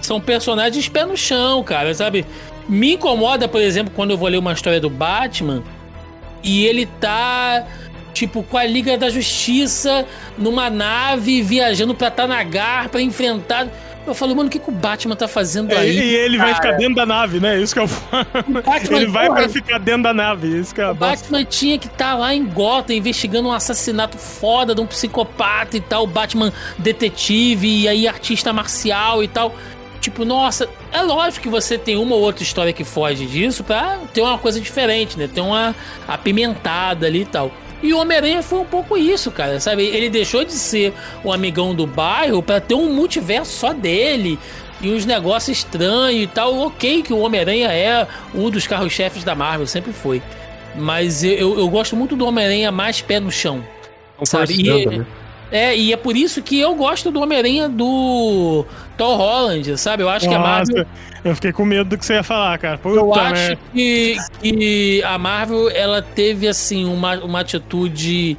Speaker 4: são personagens pé no chão, cara, sabe? Me incomoda, por exemplo, quando eu vou ler uma história do Batman e ele tá, tipo, com a Liga da Justiça numa nave viajando pra Tanagar pra enfrentar. Eu falo, mano, o que, que o Batman tá fazendo
Speaker 1: É,
Speaker 4: aí?
Speaker 1: e ele vai ficar dentro da nave, né? Isso que eu falo.
Speaker 4: Batman,
Speaker 1: Ele vai
Speaker 4: porra,
Speaker 1: pra ficar dentro da nave. Isso que é
Speaker 4: O
Speaker 1: bosta.
Speaker 4: Batman tinha que estar lá em Gotham investigando um assassinato foda de um psicopata e tal, Batman detetive e aí artista marcial e tal. Tipo, nossa, é lógico que você tem uma ou outra história que foge disso pra ter uma coisa diferente, né? Ter uma apimentada ali e tal. E o Homem-Aranha foi um pouco isso, cara, sabe? Ele deixou de ser o amigão do bairro pra ter um multiverso só dele e uns negócios estranhos e tal. Ok, que o Homem-Aranha é um dos carros-chefes da Marvel, sempre foi. Mas eu, eu, gosto muito do Homem-Aranha mais pé no chão. Sabe, e-
Speaker 3: né?
Speaker 4: É, e é por isso que eu gosto do Homem-Aranha do Tom Holland, sabe? Eu acho que a Marvel.
Speaker 1: Nossa, eu fiquei com medo do que você ia falar, cara. Puta
Speaker 4: Eu acho
Speaker 1: merda.
Speaker 4: que, que a Marvel ela teve assim uma, uma atitude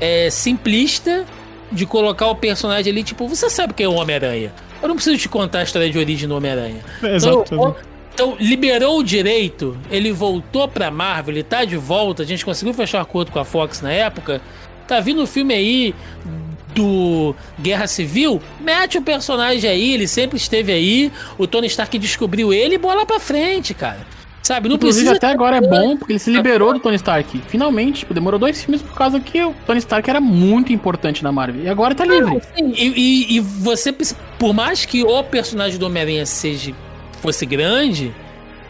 Speaker 4: é, simplista de colocar o personagem ali, tipo, você sabe quem é o Homem-Aranha. Eu não preciso te contar a história de origem do Homem-Aranha. Então,
Speaker 1: Exato.
Speaker 4: vou, Então, liberou o direito, ele voltou pra Marvel, ele tá de volta, a gente conseguiu fechar acordo com a Fox na época. Tá vindo o filme aí do Guerra Civil, mete o personagem aí, ele sempre esteve aí, o Tony Stark descobriu ele e bola pra frente, cara. Sabe, não
Speaker 5: Inclusive,
Speaker 4: precisa.
Speaker 5: até agora é bom, porque ele se liberou do Tony Stark. Finalmente, tipo, demorou dois filmes por causa que o Tony Stark era muito importante na Marvel. E agora tá livre.
Speaker 4: E, e- e você, por mais que o personagem do Homem-Aranha seja fosse grande,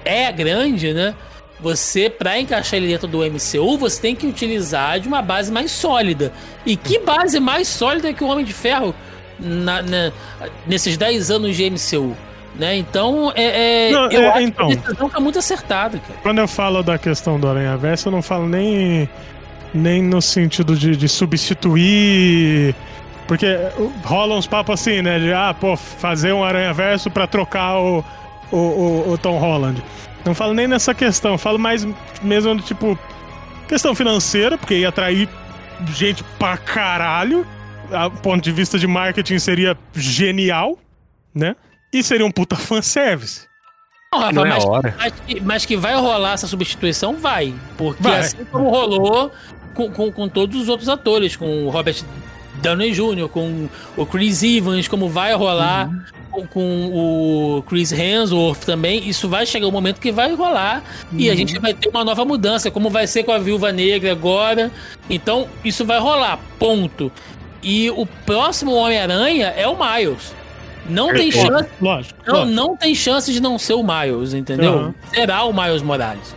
Speaker 4: é grande, né? Você, pra encaixar ele dentro do MCU, você tem que utilizar de uma base mais sólida. E que base mais sólida que o Homem de Ferro na- na- nesses 10 anos de MCU? Né? Então, é, é-
Speaker 1: Não,
Speaker 4: eu
Speaker 1: é,
Speaker 4: acho
Speaker 1: então.
Speaker 4: que a decisão tá muito acertada, cara.
Speaker 1: Quando eu falo da questão do Aranha Verso, eu não falo nem, nem no sentido de, de substituir. Porque rolam uns papos assim, né? De ah, pô, fazer um Aranha Verso pra trocar o, o, o, o Tom Holland. Não falo nem nessa questão, falo mais mesmo do tipo. Questão financeira, porque ia atrair gente pra caralho. A ponto de vista de marketing seria genial, né? E seria um puta fanservice.
Speaker 4: Não, Rafa,
Speaker 3: Não é
Speaker 4: mas,
Speaker 3: hora.
Speaker 4: mas que- mas que vai rolar essa substituição, vai. Porque
Speaker 1: Vai.
Speaker 4: assim como rolou com, com, com todos os outros atores, com o Robert Downey Jr., com o Chris Evans, como vai rolar com, com o Chris Hemsworth também, isso vai chegar um momento que vai rolar e a gente vai ter uma nova mudança, como vai ser com a Viúva Negra agora. Então, isso vai rolar, ponto. E o próximo Homem-Aranha é o Miles. Não tem
Speaker 1: Lógico,
Speaker 4: chance
Speaker 1: Lógico.
Speaker 4: não,
Speaker 1: lógico.
Speaker 4: não tem chance de não ser o Miles, entendeu?
Speaker 1: Aham.
Speaker 4: Será o Miles Morales.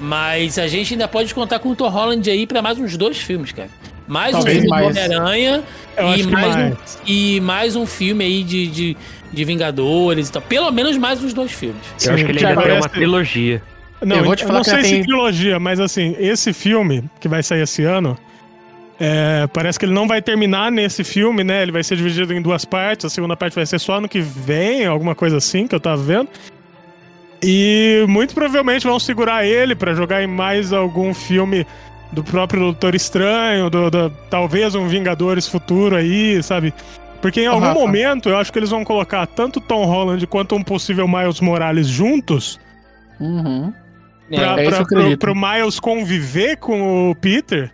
Speaker 4: Mas a gente ainda pode contar com o Tom Holland aí pra mais uns dois filmes, cara. Mais
Speaker 5: Talvez
Speaker 4: um filme
Speaker 5: mais.
Speaker 4: do Homem-Aranha
Speaker 1: Eu
Speaker 4: e mais,
Speaker 1: mais.
Speaker 4: Um, e mais um filme aí de, de, de Vingadores e tal. Pelo menos mais uns dois filmes.
Speaker 3: Eu acho que ele
Speaker 1: Sim,
Speaker 3: ainda tem
Speaker 1: parece-
Speaker 3: uma trilogia.
Speaker 1: Não,
Speaker 5: Eu vou te
Speaker 1: eu
Speaker 5: falar
Speaker 1: não
Speaker 5: que
Speaker 1: sei
Speaker 5: já
Speaker 1: se
Speaker 5: tem-
Speaker 1: trilogia, mas assim, esse filme que vai sair esse ano, é, parece que ele não vai terminar nesse filme, né? Ele vai ser dividido em duas partes. A segunda parte vai ser só ano que vem, alguma coisa assim que eu tava vendo. E muito provavelmente vão segurar ele pra jogar em mais algum filme do próprio Doutor Estranho, do, do- talvez um Vingadores futuro aí, sabe? Porque em algum
Speaker 5: Rafa.
Speaker 1: momento eu acho que eles vão colocar tanto Tom Holland quanto um possível Miles Morales juntos
Speaker 5: Uhum.
Speaker 1: pra,
Speaker 5: É, isso
Speaker 1: pra- pro, pro Miles conviver com o Peter,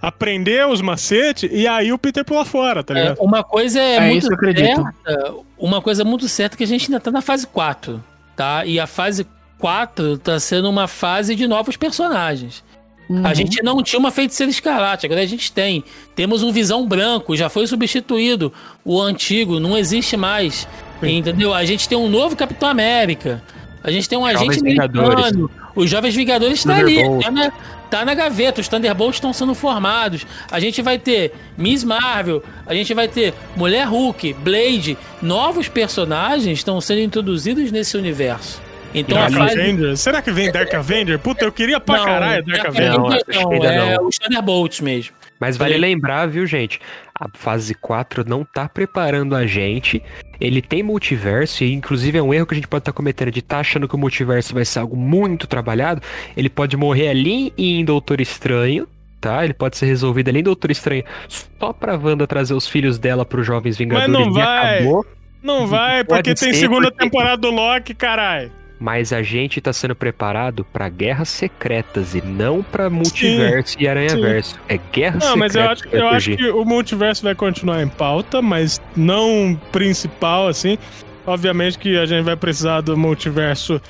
Speaker 1: aprender os macetes, e aí o Peter pula fora, tá
Speaker 4: É,
Speaker 1: ligado?
Speaker 4: uma coisa é,
Speaker 5: É
Speaker 4: muito
Speaker 5: isso que eu acredito.
Speaker 4: certa. Uma coisa muito certa é que a gente ainda tá na fase 4, tá? E a fase 4 tá sendo uma fase de novos personagens.
Speaker 5: Uhum.
Speaker 4: A gente não tinha uma feiticeira escarlate, agora a gente tem. Temos um visão branco, já foi substituído. O antigo não existe mais. Entendeu? A gente tem um novo Capitão América. A gente tem um
Speaker 3: Jovens
Speaker 4: agente americano. Os Jovens Vingadores estão ali. Tá na, tá na gaveta. Os Thunderbolts estão sendo formados. A gente vai ter Miss Marvel. A gente vai ter Mulher Hulk, Blade. Novos personagens estão sendo introduzidos nesse universo. Então a
Speaker 1: Dark
Speaker 4: fase.
Speaker 1: Avenger. Será que vem Dark Avenger? Puta, eu queria pra caralho Dark Avenger.
Speaker 3: Não,
Speaker 4: não, é
Speaker 3: não.
Speaker 4: os Thunderbolts mesmo.
Speaker 3: Mas vale
Speaker 4: Ele-
Speaker 3: lembrar, viu, gente? A fase 4 não tá preparando a gente. Ele tem multiverso, e inclusive é um erro que a gente pode estar cometendo de estar achando que o multiverso vai ser algo muito trabalhado. Ele pode morrer ali em Doutor Estranho, tá? Ele pode ser resolvido ali em Doutor Estranho só pra Wanda trazer os filhos dela pros Jovens Vingadores
Speaker 1: não
Speaker 3: e
Speaker 1: vai.
Speaker 3: acabou.
Speaker 1: Não vai, porque tem
Speaker 3: ser,
Speaker 1: segunda
Speaker 3: porque-
Speaker 1: temporada do Loki, caralho.
Speaker 3: Mas a gente tá sendo preparado pra guerras secretas e não pra multiverso e aranha-verso. É guerra
Speaker 1: Não, mas eu
Speaker 3: secreta
Speaker 1: acho, eu acho que o multiverso vai continuar em pauta, mas não principal, assim. Obviamente que a gente vai precisar do multiverso.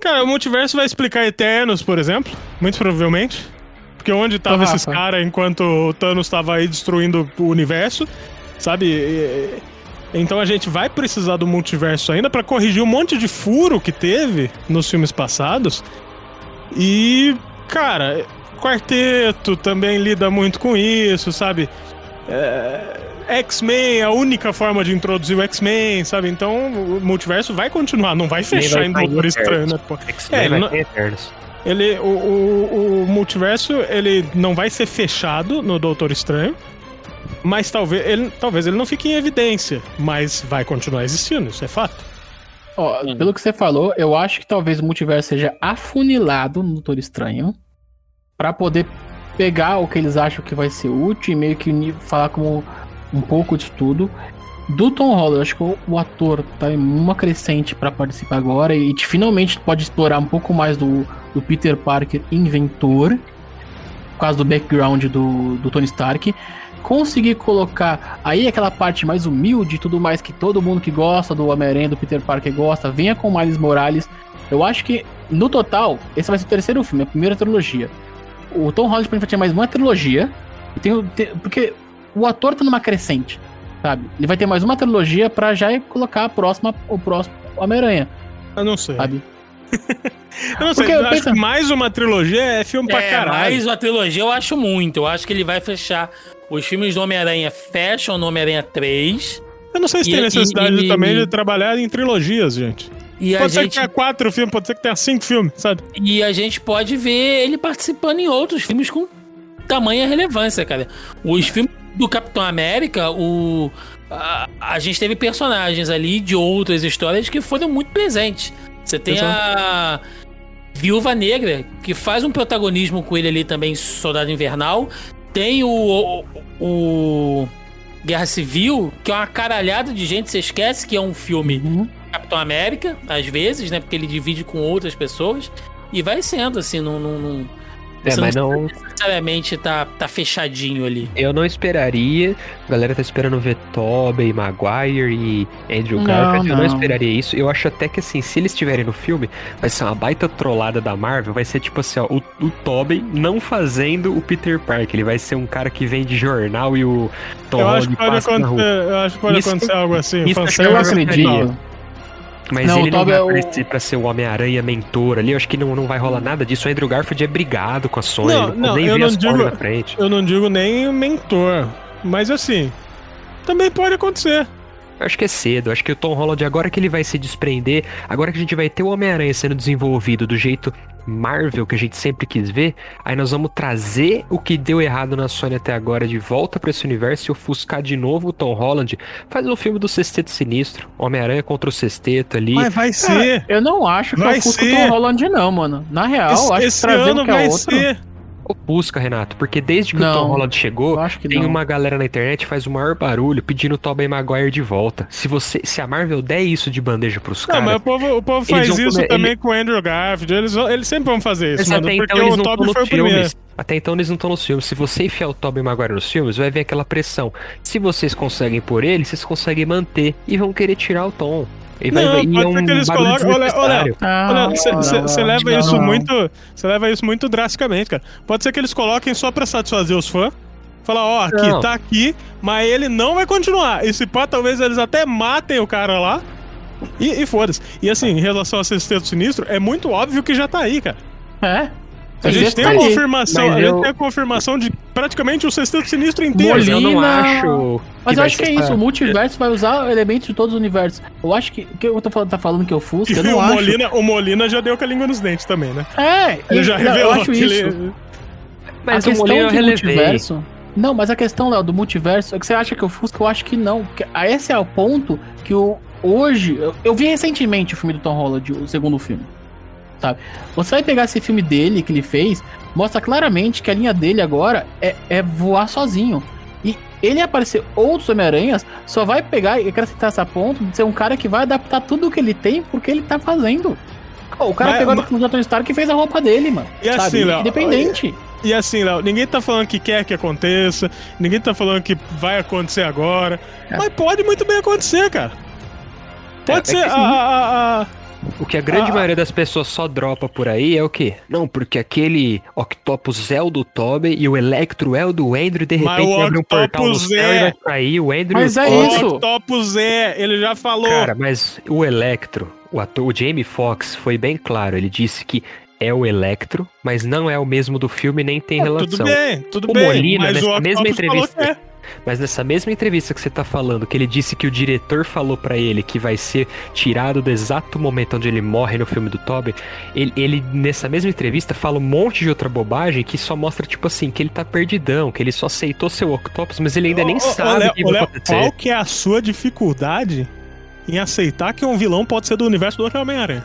Speaker 1: Cara, o multiverso vai explicar Eternos, por exemplo, muito provavelmente. Porque onde estavam esses caras enquanto o Thanos estava aí destruindo o universo, sabe? Então a gente vai precisar do multiverso ainda pra corrigir um monte de furo que teve nos filmes passados. E, cara, Quarteto também lida muito com isso, sabe? É, X-Men é a única forma de introduzir o X-Men, sabe? Então o multiverso vai continuar, não vai fechar em Doutor Estranho, né? Pô? É, não-. Ele, o, o, o multiverso, ele não vai ser fechado no Doutor Estranho, mas talvez ele, talvez ele não fique em evidência, mas vai continuar existindo, isso é fato.
Speaker 5: Ó, pelo que você falou, eu acho que talvez o multiverso seja afunilado no Doutor Estranho pra poder pegar o que eles acham que vai ser útil e meio que falar como um pouco de tudo. do Tom Holland, eu acho que o, ator tá em uma crescente pra participar agora e te- finalmente pode explorar um pouco mais do, do Peter Parker inventor, por causa do background do, do Tony Stark. Conseguir colocar aí aquela parte mais humilde e tudo mais que todo mundo que gosta do Homem-Aranha, do Peter Parker gosta, venha com o Miles Morales. Eu acho que, no total, esse vai ser o terceiro filme, a primeira trilogia. O Tom Holland pra mim vai ter mais uma trilogia. E tem, tem- porque o ator tá numa crescente, sabe? Ele vai ter mais uma trilogia pra já colocar a próxima, o próximo Homem-Aranha,
Speaker 1: Eu não sei.
Speaker 5: sabe?
Speaker 1: Eu não sei.
Speaker 5: Porque
Speaker 1: eu acho que mais uma trilogia é filme pra
Speaker 4: É,
Speaker 1: caralho.
Speaker 4: mais uma trilogia eu acho muito. Eu acho que ele vai fechar. Os filmes do Homem-Aranha fecham no Homem-Aranha 3.
Speaker 1: Eu não sei se
Speaker 4: E-
Speaker 1: tem necessidade
Speaker 4: e-
Speaker 1: também
Speaker 4: e-
Speaker 1: de trabalhar em trilogias, gente.
Speaker 4: E a,
Speaker 1: Pode ser
Speaker 4: gente,
Speaker 1: que tenha quatro filmes, pode ser que tenha cinco filmes, sabe?
Speaker 4: e a gente pode ver ele participando em outros filmes com tamanha relevância, cara. Os filmes do Capitão América, o. A, a gente teve personagens ali de outras histórias que foram muito presentes. Você tem a Viúva Negra, que faz um protagonismo com ele ali também, Soldado Invernal. Tem o, o, o Guerra Civil, que é uma caralhada de gente, você esquece que é um filme
Speaker 5: Uhum.
Speaker 4: Capitão América, às vezes, né? Porque ele divide com outras pessoas. E vai sendo, assim, não. não, não
Speaker 3: É,
Speaker 4: você
Speaker 3: mas não,
Speaker 4: necessariamente tá, tá fechadinho ali.
Speaker 3: eu não esperaria. A galera tá esperando ver Tobey, Maguire e Andrew
Speaker 5: Não,
Speaker 3: Garfield. Eu não
Speaker 5: não.
Speaker 3: esperaria isso. Eu acho até que assim, se eles estiverem no filme, vai ser uma baita trollada da Marvel. Vai ser tipo assim, ó, o, o Tobey não fazendo o Peter Parker. Ele vai ser um cara que vem de jornal e o Tom
Speaker 1: eu, acho que pode acontecer, eu acho que pode
Speaker 3: Isso-
Speaker 1: acontecer algo assim.
Speaker 3: isso
Speaker 5: Eu acredito.
Speaker 3: Mas
Speaker 5: Não,
Speaker 3: ele não vai
Speaker 5: é o-
Speaker 3: pra ser o Homem-Aranha mentor ali. Eu acho que não, não vai rolar nada disso. O Andrew Garfield é brigado com a Sony.
Speaker 1: Não, não,
Speaker 3: nem
Speaker 1: eu não digo-
Speaker 3: na frente.
Speaker 1: Eu não digo nem mentor, mas assim, também pode acontecer.
Speaker 3: Eu acho que é cedo. Acho que o Tom Holland, agora que ele vai se desprender, agora que a gente vai ter o Homem-Aranha sendo desenvolvido do jeito Marvel que a gente sempre quis ver, aí nós vamos trazer o que deu errado na Sony até agora de volta pra esse universo e ofuscar de novo o Tom Holland. Faz um filme do Sexteto Sinistro, Homem-Aranha contra o Sexteto ali.
Speaker 1: Mas vai ser.
Speaker 5: Eu não acho que
Speaker 1: Vai
Speaker 5: eu fusco o. Tom Holland, não, mano. Na real,
Speaker 1: esse
Speaker 5: acho que
Speaker 1: esse
Speaker 5: trazendo
Speaker 1: ano
Speaker 5: que é
Speaker 1: vai
Speaker 5: outro.
Speaker 1: ser.
Speaker 3: Ofusca, Renato, porque desde que
Speaker 5: Não.
Speaker 3: o Tom Holland chegou,
Speaker 5: Eu acho que
Speaker 3: Tem
Speaker 5: não.
Speaker 3: uma galera na internet que faz o maior barulho pedindo o Tobey Maguire de volta. Se você, se a Marvel der isso de bandeja pros
Speaker 1: Não, mas
Speaker 3: caras,
Speaker 1: o povo, o povo faz isso
Speaker 3: comer-
Speaker 1: também com o Andrew Garfield. Eles, eles sempre vão fazer isso,
Speaker 3: mas
Speaker 1: mano.
Speaker 3: até
Speaker 1: Porque
Speaker 3: então eles
Speaker 1: o
Speaker 3: não estão
Speaker 1: Tobey foi
Speaker 3: nos
Speaker 1: o primeiro.
Speaker 3: filmes. Até então eles não estão nos filmes. Se você enfiar o Tobey Maguire nos filmes, vai ver aquela pressão. Se vocês conseguem por ele, vocês conseguem manter e vão querer tirar o Tom. E vai,
Speaker 1: Não,
Speaker 3: vai,
Speaker 1: pode
Speaker 3: é
Speaker 1: ser
Speaker 3: um
Speaker 1: que eles coloquem- olha- olha.
Speaker 5: Ah,
Speaker 1: Você
Speaker 5: não,
Speaker 1: leva
Speaker 5: não,
Speaker 1: isso
Speaker 5: não.
Speaker 1: muito. Você leva isso muito drasticamente, cara. Pode ser que eles coloquem só pra satisfazer os fãs. Falar, ó, aqui,
Speaker 3: Não.
Speaker 1: tá aqui, mas ele não vai continuar. E se pá, talvez eles até matem o cara lá. E, e foda-se. E assim, em relação ao Sexteto Sinistro, é muito óbvio que já tá aí, cara.
Speaker 5: É.
Speaker 1: A gente tem a
Speaker 5: tá
Speaker 1: confirmação, a gente
Speaker 3: eu-
Speaker 1: tem a confirmação de praticamente o Sexteto Sinistro inteiro.
Speaker 3: Mas eu não
Speaker 5: Molina-
Speaker 3: acho.
Speaker 5: Mas eu acho que é isso, o multiverso vai usar elementos de todos os universos. Eu acho que. O que eu tô falando, tá falando que eu fusco, eu não
Speaker 1: o,
Speaker 5: acho.
Speaker 1: Molina, o Molina já deu com a língua nos dentes também, né?
Speaker 5: É,
Speaker 1: Ele já
Speaker 5: não,
Speaker 1: revelou
Speaker 5: eu acho
Speaker 1: que
Speaker 5: isso.
Speaker 1: ele.
Speaker 3: Mas
Speaker 5: a
Speaker 3: o
Speaker 5: questão
Speaker 3: Molina eu
Speaker 5: multiverso. Não, mas a questão, Léo, do multiverso é que você acha que eu fusco, eu acho que não. Porque a- esse é o ponto que o, hoje. Eu, eu vi recentemente o filme do Tom Holland, o segundo filme. Sabe? Você vai pegar esse filme dele que ele fez, mostra claramente que a linha dele agora é, é voar sozinho. E ele aparecer outros Homem-Aranhas só vai pegar e acrescentar essa ponto de ser um cara que vai adaptar tudo o que ele tem porque ele tá fazendo. O cara
Speaker 1: Mas-
Speaker 5: pegou
Speaker 1: mas-
Speaker 5: do Tony Stark e fez a roupa dele, mano.
Speaker 1: E assim,
Speaker 5: sabe?
Speaker 1: Léo,
Speaker 5: Independente.
Speaker 1: E assim, Léo, ninguém tá falando que quer que aconteça, ninguém tá falando que vai acontecer agora,
Speaker 5: É.
Speaker 1: mas pode muito bem acontecer, cara. Pode
Speaker 3: É, é
Speaker 1: ser
Speaker 3: que
Speaker 1: a, a- a-
Speaker 3: O que a grande
Speaker 1: Ah.
Speaker 3: maioria das pessoas só dropa por aí é o quê? Não, porque aquele Octopus é o do Tobey e o Electro é o do Andrew e de
Speaker 1: Mas
Speaker 3: repente
Speaker 1: o
Speaker 3: abre um portal no
Speaker 1: Octopus
Speaker 3: céu
Speaker 1: é-
Speaker 3: e vai sair o Andrew
Speaker 5: Mas
Speaker 3: e o
Speaker 5: é
Speaker 3: Tobey.
Speaker 5: isso.
Speaker 1: o Octopus é, ele já falou.
Speaker 3: Cara, mas o Electro, o ator, o Jamie Foxx foi bem claro, ele disse que é o Electro, mas não é o mesmo do filme nem tem
Speaker 1: Ah,
Speaker 3: relação.
Speaker 1: tudo bem, tudo
Speaker 3: O
Speaker 1: bem.
Speaker 3: Molina,
Speaker 1: mas
Speaker 3: nessa
Speaker 1: o
Speaker 3: mesma entrevista,
Speaker 1: que é.
Speaker 3: Mas nessa mesma entrevista que você tá falando, que ele disse que o diretor falou pra ele que vai ser tirado do exato momento onde ele morre no filme do Tobey, ele, ele, nessa mesma entrevista fala um monte de outra bobagem que só mostra, tipo assim, que ele tá perdidão, que ele só aceitou ser o Octopus, mas ele ainda nem
Speaker 1: Ô, ô,
Speaker 3: sabe o que
Speaker 1: ô,
Speaker 3: vai acontecer.
Speaker 1: Qual que é a sua dificuldade em aceitar que um vilão pode ser do universo do Homem-Aranha?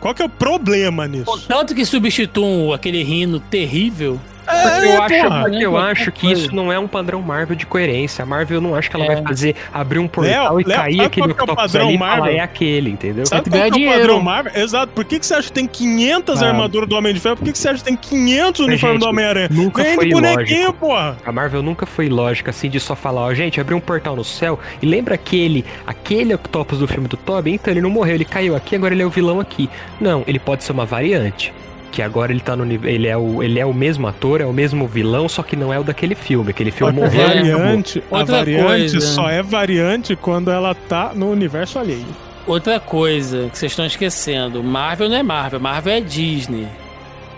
Speaker 1: Qual que é o problema nisso?
Speaker 4: Tanto que substituam aquele rino terrível
Speaker 3: Porque eu acho,
Speaker 1: porra.
Speaker 3: porque eu
Speaker 4: Qualquer
Speaker 3: acho que isso não é um padrão Marvel de coerência. A Marvel eu não acho que ela
Speaker 4: É.
Speaker 3: vai fazer abrir um portal
Speaker 1: Léo,
Speaker 3: e
Speaker 1: Léo,
Speaker 3: cair aquele
Speaker 1: é padrão Marvel?
Speaker 3: é aquele, entendeu?
Speaker 1: Sabe qual é o padrão Marvel? Exato. Por que, que você acha que tem 500
Speaker 3: Ah.
Speaker 1: armaduras do Homem de Ferro? Por que, que você acha que tem 500
Speaker 3: Mas,
Speaker 1: uniformes do Homem-Aranha?
Speaker 3: nunca
Speaker 1: Vem
Speaker 3: foi
Speaker 1: de bonequinho,
Speaker 3: lógico.
Speaker 1: porra.
Speaker 3: A Marvel nunca foi lógica assim de só falar, ó, gente, abriu um portal no céu e lembra aquele, aquele Octopus do filme do Toby? Então ele não morreu, ele caiu aqui, agora ele é o vilão aqui. Não, ele pode ser uma variante. Que agora ele tá no. Ele é, o, ele é o mesmo ator, é o mesmo vilão, só que não é o daquele filme. Aquele filme
Speaker 1: a
Speaker 3: morreu. acabou.
Speaker 1: variante, a
Speaker 4: Outra
Speaker 1: variante
Speaker 4: coisa.
Speaker 1: só é variante quando ela tá no universo alheio.
Speaker 4: Outra coisa que vocês estão esquecendo: Marvel não é Marvel, Marvel é Disney.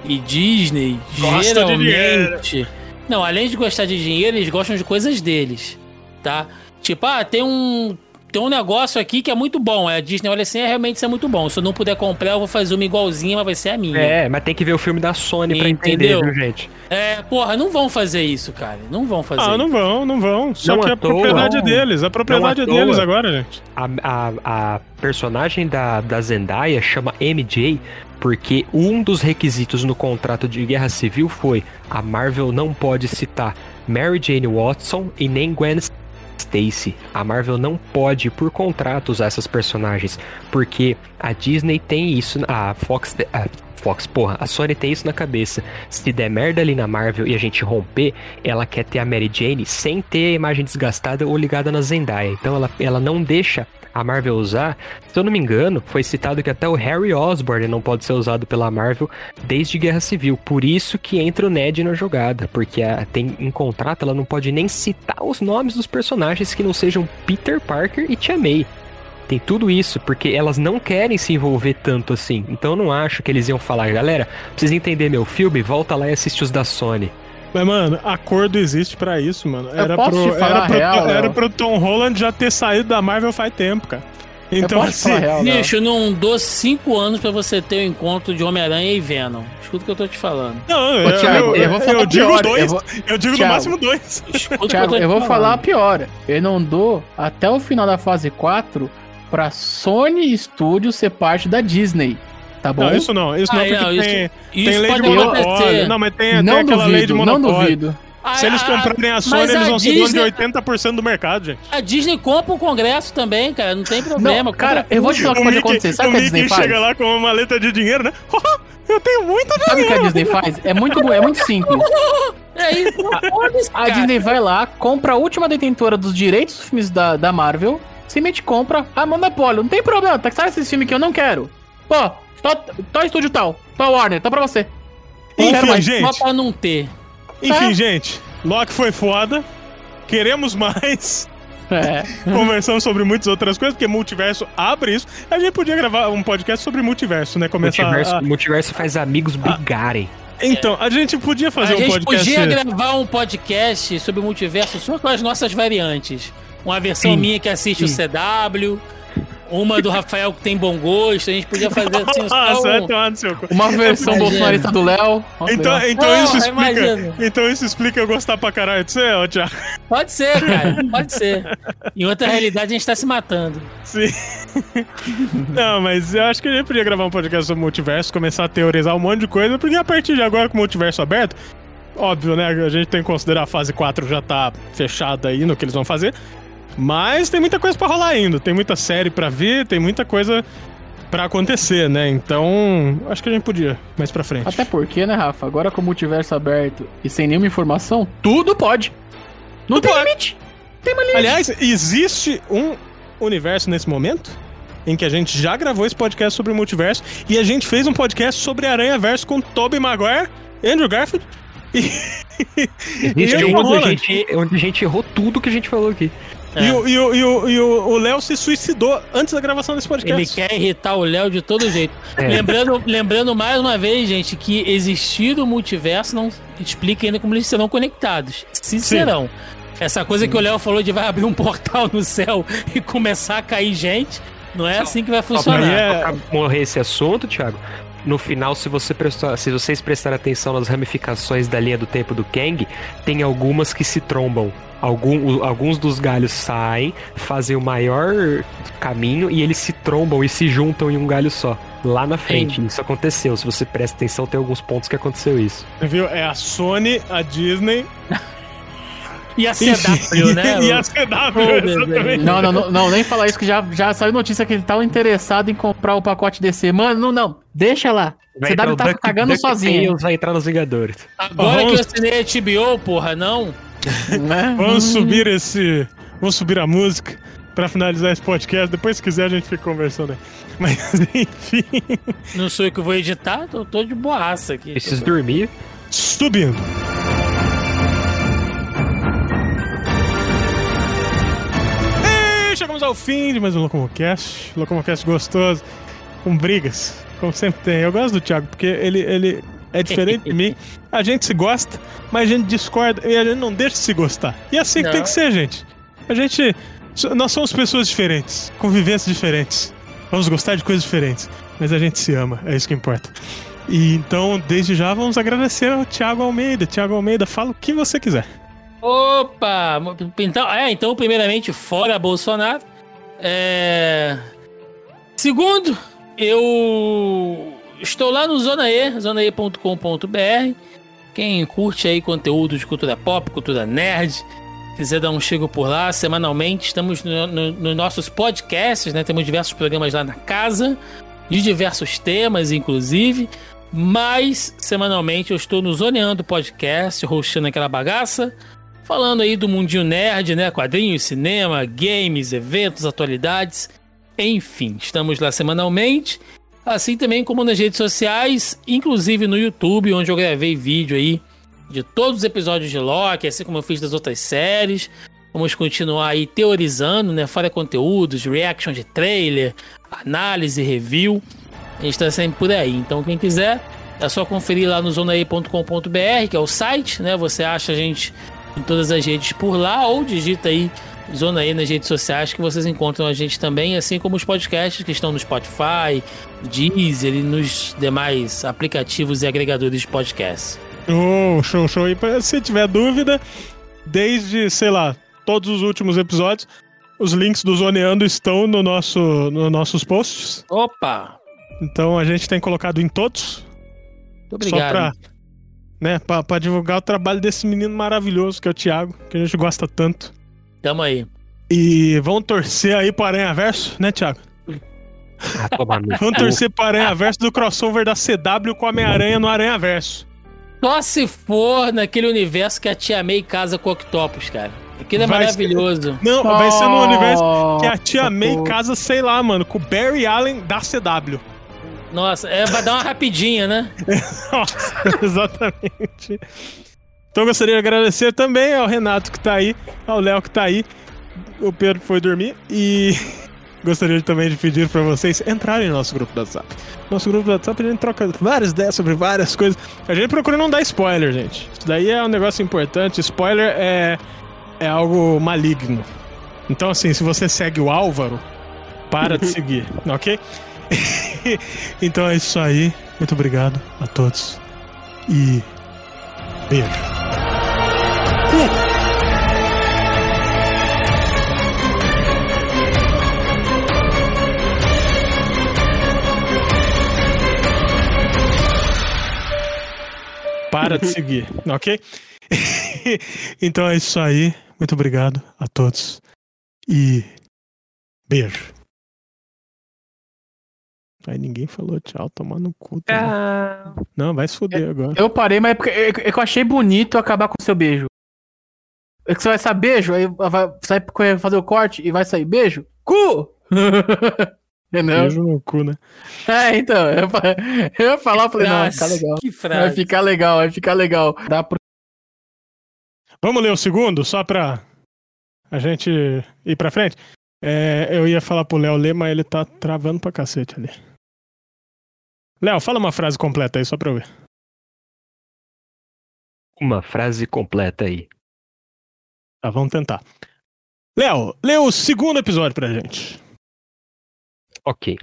Speaker 4: E Disney,
Speaker 1: Gosta de
Speaker 4: geralmente. Não, além de gostar de dinheiro, eles gostam de coisas deles. Tá? Tipo, ah, tem um. Tem um negócio aqui que é muito bom. A Disney olha assim, é realmente isso é muito bom. Se eu não puder comprar, eu vou fazer uma igualzinha, mas vai ser a minha.
Speaker 3: É, mas tem que ver o filme da Sony pra entender,
Speaker 4: Entendeu?
Speaker 3: viu, gente?
Speaker 4: É, porra, não vão fazer isso, cara. Não vão fazer.
Speaker 1: Ah, não vão, não vão. Só
Speaker 3: Não
Speaker 1: que
Speaker 3: à
Speaker 1: a
Speaker 3: toa.
Speaker 1: propriedade é
Speaker 3: Não.
Speaker 1: deles. A propriedade é deles agora, gente.
Speaker 3: A, a, a personagem da, da Zendaya chama MJ porque um dos requisitos no contrato de Guerra Civil foi a Marvel não pode citar Mary Jane Watson e nem Gwen Stacy. A Marvel não pode, por contrato, usar essas personagens, porque a Disney tem isso, a Fox, a Fox, porra, a Sony tem isso na cabeça. Se der merda ali na Marvel e a gente romper, ela quer ter a Mary Jane sem ter a imagem desgastada ou ligada na Zendaya. Então ela, ela não deixa a Marvel usar. Se eu não me engano, foi citado que até o Harry Osborn não pode ser usado pela Marvel desde Guerra Civil. Por isso que entra o Ned na jogada, porque a- tem em contrato ela não pode nem citar os nomes dos personagens que não sejam Peter Parker e Tia May. Tem tudo isso, porque elas não querem se envolver tanto assim. Então eu não acho que eles iam falar, galera, precisa entender meu filme, volta lá e assiste os da Sony.
Speaker 1: Mas, mano, acordo existe pra isso, mano.
Speaker 5: Eu
Speaker 1: Era
Speaker 5: posso
Speaker 1: pro,
Speaker 5: te falar
Speaker 1: era, pro,
Speaker 5: real,
Speaker 1: era pro Tom Holland já ter saído da Marvel faz tempo, cara. Então,
Speaker 5: eu
Speaker 1: assim.
Speaker 5: real?
Speaker 4: Bicho, eu não dou cinco anos pra você ter o encontro de Homem-Aranha e Venom. Escuta o que eu tô te falando.
Speaker 1: Não, eu,
Speaker 5: Thiago,
Speaker 1: eu,
Speaker 5: eu vou falar
Speaker 1: digo
Speaker 5: pior,
Speaker 1: dois.
Speaker 5: eu
Speaker 1: Eu,
Speaker 5: vou-
Speaker 1: digo no
Speaker 5: Thiago.
Speaker 1: máximo dois.
Speaker 4: Escuta
Speaker 5: Thiago,
Speaker 4: tô te
Speaker 5: eu vou falar a pior. Eu não dou até o final da fase 4 pra Sony Studios ser parte da Disney. Tá bom?
Speaker 1: Não, isso não. Isso não,
Speaker 4: Ah,
Speaker 1: porque
Speaker 4: não, isso-
Speaker 1: tem,
Speaker 4: Isso
Speaker 1: tem lei de
Speaker 4: pode
Speaker 1: monopólio.
Speaker 4: acontecer.
Speaker 1: Não, mas tem,
Speaker 5: não
Speaker 1: tem aquela lei de
Speaker 5: duvido, não
Speaker 1: monopólio.
Speaker 5: duvido.
Speaker 1: Se eles
Speaker 4: A-
Speaker 1: comprarem a Sony, eles
Speaker 4: a
Speaker 1: vão ser donos de
Speaker 4: Disney-
Speaker 1: 80% do mercado, gente.
Speaker 4: A Disney compra o Congresso também, cara. Não tem problema.
Speaker 5: Não, cara, eu vou te falar o que pode acontecer. Sabe o que a Disney faz?
Speaker 1: chega lá com uma maleta de dinheiro, né? eu tenho muita
Speaker 5: Sabe o que a Disney faz? É muito, é muito simples.
Speaker 4: É isso,
Speaker 5: A
Speaker 4: cara.
Speaker 5: Disney vai lá, compra a última detentora dos direitos dos filmes da, da Marvel, simplesmente compra a monopólio. Não tem problema, tá? Sabe esses filmes que eu não quero? Pô, tô, tô estúdio tal, tô Warner, tá pra você. Quero
Speaker 1: Enfim,
Speaker 5: mais.
Speaker 1: gente.
Speaker 4: Só pra não ter.
Speaker 1: Enfim,
Speaker 5: É.
Speaker 1: gente. Loki foi foda. Queremos mais.
Speaker 5: É.
Speaker 1: Conversamos sobre muitas outras coisas, porque multiverso abre isso. A gente podia gravar um podcast sobre multiverso, né? Começar
Speaker 3: Multiverso,
Speaker 1: a...
Speaker 3: multiverso faz amigos brigarem.
Speaker 1: Então, a gente podia fazer
Speaker 4: a
Speaker 1: um
Speaker 4: gente
Speaker 1: podcast.
Speaker 4: podia gravar um podcast sobre o multiverso só com as nossas variantes. Uma versão
Speaker 3: Sim,
Speaker 4: minha que assiste
Speaker 3: sim.
Speaker 4: o CW, uma do Rafael que tem bom gosto. A gente podia fazer assim
Speaker 1: Nossa, vai
Speaker 4: um...
Speaker 1: tomar no seu cu.
Speaker 5: Uma versão
Speaker 4: Imagina.
Speaker 5: bolsonarista do Léo. Ó,
Speaker 1: Então, então
Speaker 4: Não,
Speaker 1: isso explica. Então isso explica eu gostar pra caralho de você, ô Thiago.
Speaker 4: Pode ser, cara. Pode ser. Em outra realidade, a gente tá se matando.
Speaker 1: Sim. Não, mas eu acho que a gente podia gravar um podcast sobre multiverso, começar a teorizar um monte de coisa, porque a partir de agora, com o multiverso aberto, óbvio, né? A gente tem que considerar a fase 4 já tá fechada aí no que eles vão fazer. Mas tem muita coisa pra rolar ainda. Tem muita série pra ver, tem muita coisa pra acontecer, né? Então, acho que a gente podia mais pra frente.
Speaker 5: Até porque, né, Rafa? Agora com o multiverso aberto e sem nenhuma informação, tudo pode. Não
Speaker 1: Tudo
Speaker 5: tem
Speaker 1: pode.
Speaker 5: limite. Tem uma limite.
Speaker 1: Aliás, existe um universo nesse momento em que a gente já gravou esse podcast sobre o multiverso e a gente fez um podcast sobre Aranha Verso com Tobey Maguire, Andrew Garfield e,
Speaker 3: Existe
Speaker 1: e
Speaker 3: um
Speaker 1: o
Speaker 3: onde a,
Speaker 1: Holland.
Speaker 3: gente, onde a gente errou tudo que a gente falou aqui.
Speaker 4: É.
Speaker 1: E o- e o- e o- e o Léo se suicidou antes da gravação desse
Speaker 4: Ele
Speaker 1: podcast.
Speaker 4: quer irritar o Léo de todo jeito.
Speaker 3: É.
Speaker 4: Lembrando, lembrando mais uma vez, gente, que existir o multiverso não explica ainda como eles serão conectados. Se
Speaker 1: Sim.
Speaker 4: serão. Essa coisa que o Léo falou de vai abrir um portal no céu e começar a cair gente, não é assim que vai funcionar.
Speaker 1: Aí é-
Speaker 3: Pra morrer esse assunto, Thiago, no final, se, você prestar, se vocês prestarem atenção nas ramificações da linha do tempo do Kang, tem algumas que se trombam. Algum, alguns dos galhos saem, fazem o maior caminho e eles se trombam e se juntam em um galho só. lá na frente. Isso aconteceu. Se você presta atenção, tem alguns pontos que aconteceu isso.
Speaker 1: Você viu? É a Sony, a Disney
Speaker 4: E a CW, né?
Speaker 1: e a CW,
Speaker 4: Foda-se,
Speaker 1: exatamente.
Speaker 5: Não, não, não, não, nem falar isso que já, já saiu notícia que ele tava interessado em comprar o pacote DC. Mano, não, não. Deixa lá.
Speaker 3: Vai
Speaker 5: CW tá
Speaker 3: Duck-
Speaker 5: cagando
Speaker 3: Duck
Speaker 5: sozinho.
Speaker 3: Vai entrar nos Vingadores.
Speaker 4: Agora
Speaker 1: Vamos-
Speaker 4: que eu assinei a HBO, porra, não.
Speaker 5: Né?
Speaker 1: Vamos subir esse. Vamos subir a música pra finalizar esse podcast. Depois, se quiser, a gente fica conversando aí. Mas, enfim.
Speaker 4: Não sou eu que vou editar, tô, tô de boaça aqui.
Speaker 3: Preciso dormir.
Speaker 1: Subindo. E chegamos ao fim de mais um Locomocast. Locomocast gostoso, com brigas, como sempre tem. Eu gosto do Thiago, porque ele, ele é diferente de mim. A gente se gosta, mas a gente discorda e a gente não deixa de se gostar. E é assim que
Speaker 4: Não.
Speaker 1: tem que ser, gente. A gente. Nós somos pessoas diferentes, convivências diferentes. Vamos gostar de coisas diferentes, mas a gente se ama, é isso que importa. E então, desde já, vamos agradecer ao Thiago Almeida. Thiago Almeida, fala o que você quiser.
Speaker 4: Opa! Então, é, então, primeiramente, fora Bolsonaro. É... Segundo, eu estou lá no Zona E, zonae.com.br. Quem curte aí conteúdo de cultura pop, cultura nerd, quiser dar um chego por lá, semanalmente, estamos no- no- nos nossos podcasts, né? Temos diversos programas lá na casa, de diversos temas, inclusive. Mas, semanalmente, eu estou no Zoneando Podcast, hostando aquela bagaça falando aí do mundinho nerd, né? Quadrinhos, cinema, games, eventos, atualidades. Enfim, estamos lá semanalmente. Assim também como nas redes sociais, inclusive no YouTube, onde eu gravei vídeo aí de todos os episódios de Loki, assim como eu fiz das outras séries. Vamos continuar aí teorizando, né? Fora conteúdos, reaction de trailer, análise, review. A gente tá sempre por aí. Então, quem quiser, é só conferir lá no zonaí.com.br, que é o site, né? Você acha a gente em todas as redes por lá ou digita aí Zona E nas redes sociais que vocês encontram a gente também, assim como os podcasts que estão no Spotify, Deezer e nos demais aplicativos e agregadores de podcasts.
Speaker 1: Oh, show, show. E se tiver dúvida, desde, sei lá, todos os últimos episódios, os links do Zoneando estão no nosso, nos nossos posts.
Speaker 4: Opa!
Speaker 1: Então a gente tem colocado em todos.
Speaker 4: Muito
Speaker 1: Só
Speaker 4: obrigado.
Speaker 1: pra, né, pra, pra divulgar o trabalho desse menino maravilhoso que é o Thiago, que a gente gosta tanto.
Speaker 4: Tamo aí.
Speaker 1: E vão torcer aí pro Aranha Verso, né, Thiago?
Speaker 3: Ah, toma no
Speaker 1: Vão
Speaker 3: cu.
Speaker 1: torcer pro Aranha Verso do crossover da CW com a Homem-Aranha no Aranha Verso.
Speaker 4: Só se for naquele universo que a Tia May casa com o Octopus, cara. Aquilo é
Speaker 1: Vai
Speaker 4: maravilhoso.
Speaker 1: Não, vai ser no universo que a tia May casa, sei lá, mano, com o Barry Allen da CW.
Speaker 4: Nossa, é, vai dar uma rapidinha, né?
Speaker 1: Nossa, exatamente. Então eu gostaria de agradecer também ao Renato que tá aí, ao Léo que tá aí. O Pedro foi dormir e gostaria também de pedir pra vocês entrarem no nosso grupo do WhatsApp. Nosso grupo do WhatsApp a gente troca várias ideias sobre várias coisas. A gente procura não dar spoiler, gente. Isso daí é um negócio importante. Spoiler é, é algo maligno. Então, assim, se você segue o Álvaro, para de seguir, ok? então é isso aí. Muito obrigado a todos. E beijo. Para de seguir, ok? então é isso aí. Muito obrigado a todos. E beijo. Aí ninguém falou tchau, tomar no cu. também.
Speaker 3: Ah,
Speaker 1: Não, vai se fuder agora.
Speaker 5: Eu parei, mas é porque é é que eu achei bonito acabar com o seu beijo. É que você vai sair beijo, aí vai sair pra fazer o corte e vai sair beijo? Cu! Entendeu?
Speaker 1: Beijo no cu, né?
Speaker 5: É, então, eu, eu ia falar, eu falei, não, vai ficar
Speaker 4: Frase,
Speaker 5: legal.
Speaker 4: Que
Speaker 5: Vai
Speaker 4: frase.
Speaker 5: ficar legal, vai ficar legal. Dá pro...
Speaker 1: Vamos ler o segundo, só pra a gente ir pra frente? É, eu ia falar pro Léo ler, mas ele tá travando pra cacete ali. Léo, fala uma frase completa aí, só pra eu ver.
Speaker 3: uma frase completa aí.
Speaker 1: Tá, vamos tentar. Léo, lê o segundo episódio pra gente.
Speaker 3: Ok.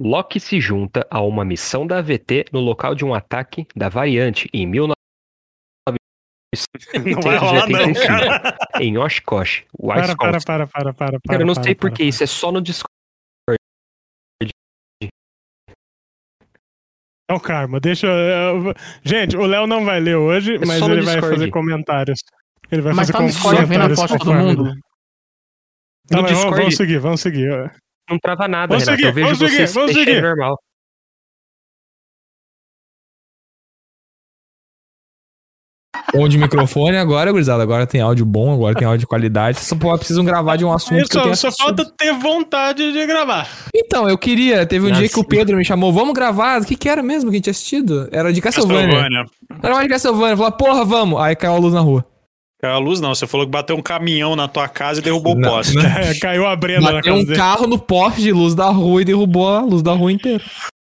Speaker 3: Loki se junta a uma missão da AVT no local de um ataque da variante em 1985 em Oshkosh,
Speaker 1: Para, para, para, para, para, para.
Speaker 3: Cara, eu não
Speaker 1: para,
Speaker 3: sei
Speaker 1: para,
Speaker 3: porque isso é só no Discord.
Speaker 1: É o karma, deixa. eu- Gente, o Léo não vai ler hoje,
Speaker 3: É
Speaker 1: mas ele vai fazer comentários. Ele vai
Speaker 5: Mas
Speaker 1: fazer
Speaker 5: tá no Discord vendo a foto todo mundo.
Speaker 1: Tá,
Speaker 3: No Discord-
Speaker 1: vamos seguir, vamos seguir.
Speaker 3: Não trava nada,
Speaker 1: Vamos
Speaker 3: Renato.
Speaker 1: seguir,
Speaker 3: eu vejo
Speaker 1: vamos seguir,
Speaker 3: vocês
Speaker 1: vamos seguir.
Speaker 3: normal.
Speaker 6: Bom de microfone agora, gurizada. Agora tem áudio bom, agora tem áudio de qualidade. Só pô- precisam gravar de um assunto
Speaker 1: Aí
Speaker 6: que eu
Speaker 1: só,
Speaker 6: tenho
Speaker 1: só falta ter vontade de gravar.
Speaker 6: Então, eu queria. Teve um
Speaker 3: Nossa.
Speaker 6: dia que o Pedro me chamou, vamos gravar. O que, que era mesmo que a gente tinha assistido? Era de Castlevania.
Speaker 2: Castlevania.
Speaker 6: Era mais de Castlevania. Falei, porra, vamos. Aí caiu a luz na rua.
Speaker 2: Caiu a luz não, você falou que bateu um caminhão na tua casa e derrubou o poste.
Speaker 1: É, caiu a Brenda na
Speaker 6: Bateu
Speaker 1: casa
Speaker 6: um
Speaker 1: dele.
Speaker 6: carro no poste de luz da rua e derrubou a luz da rua inteira.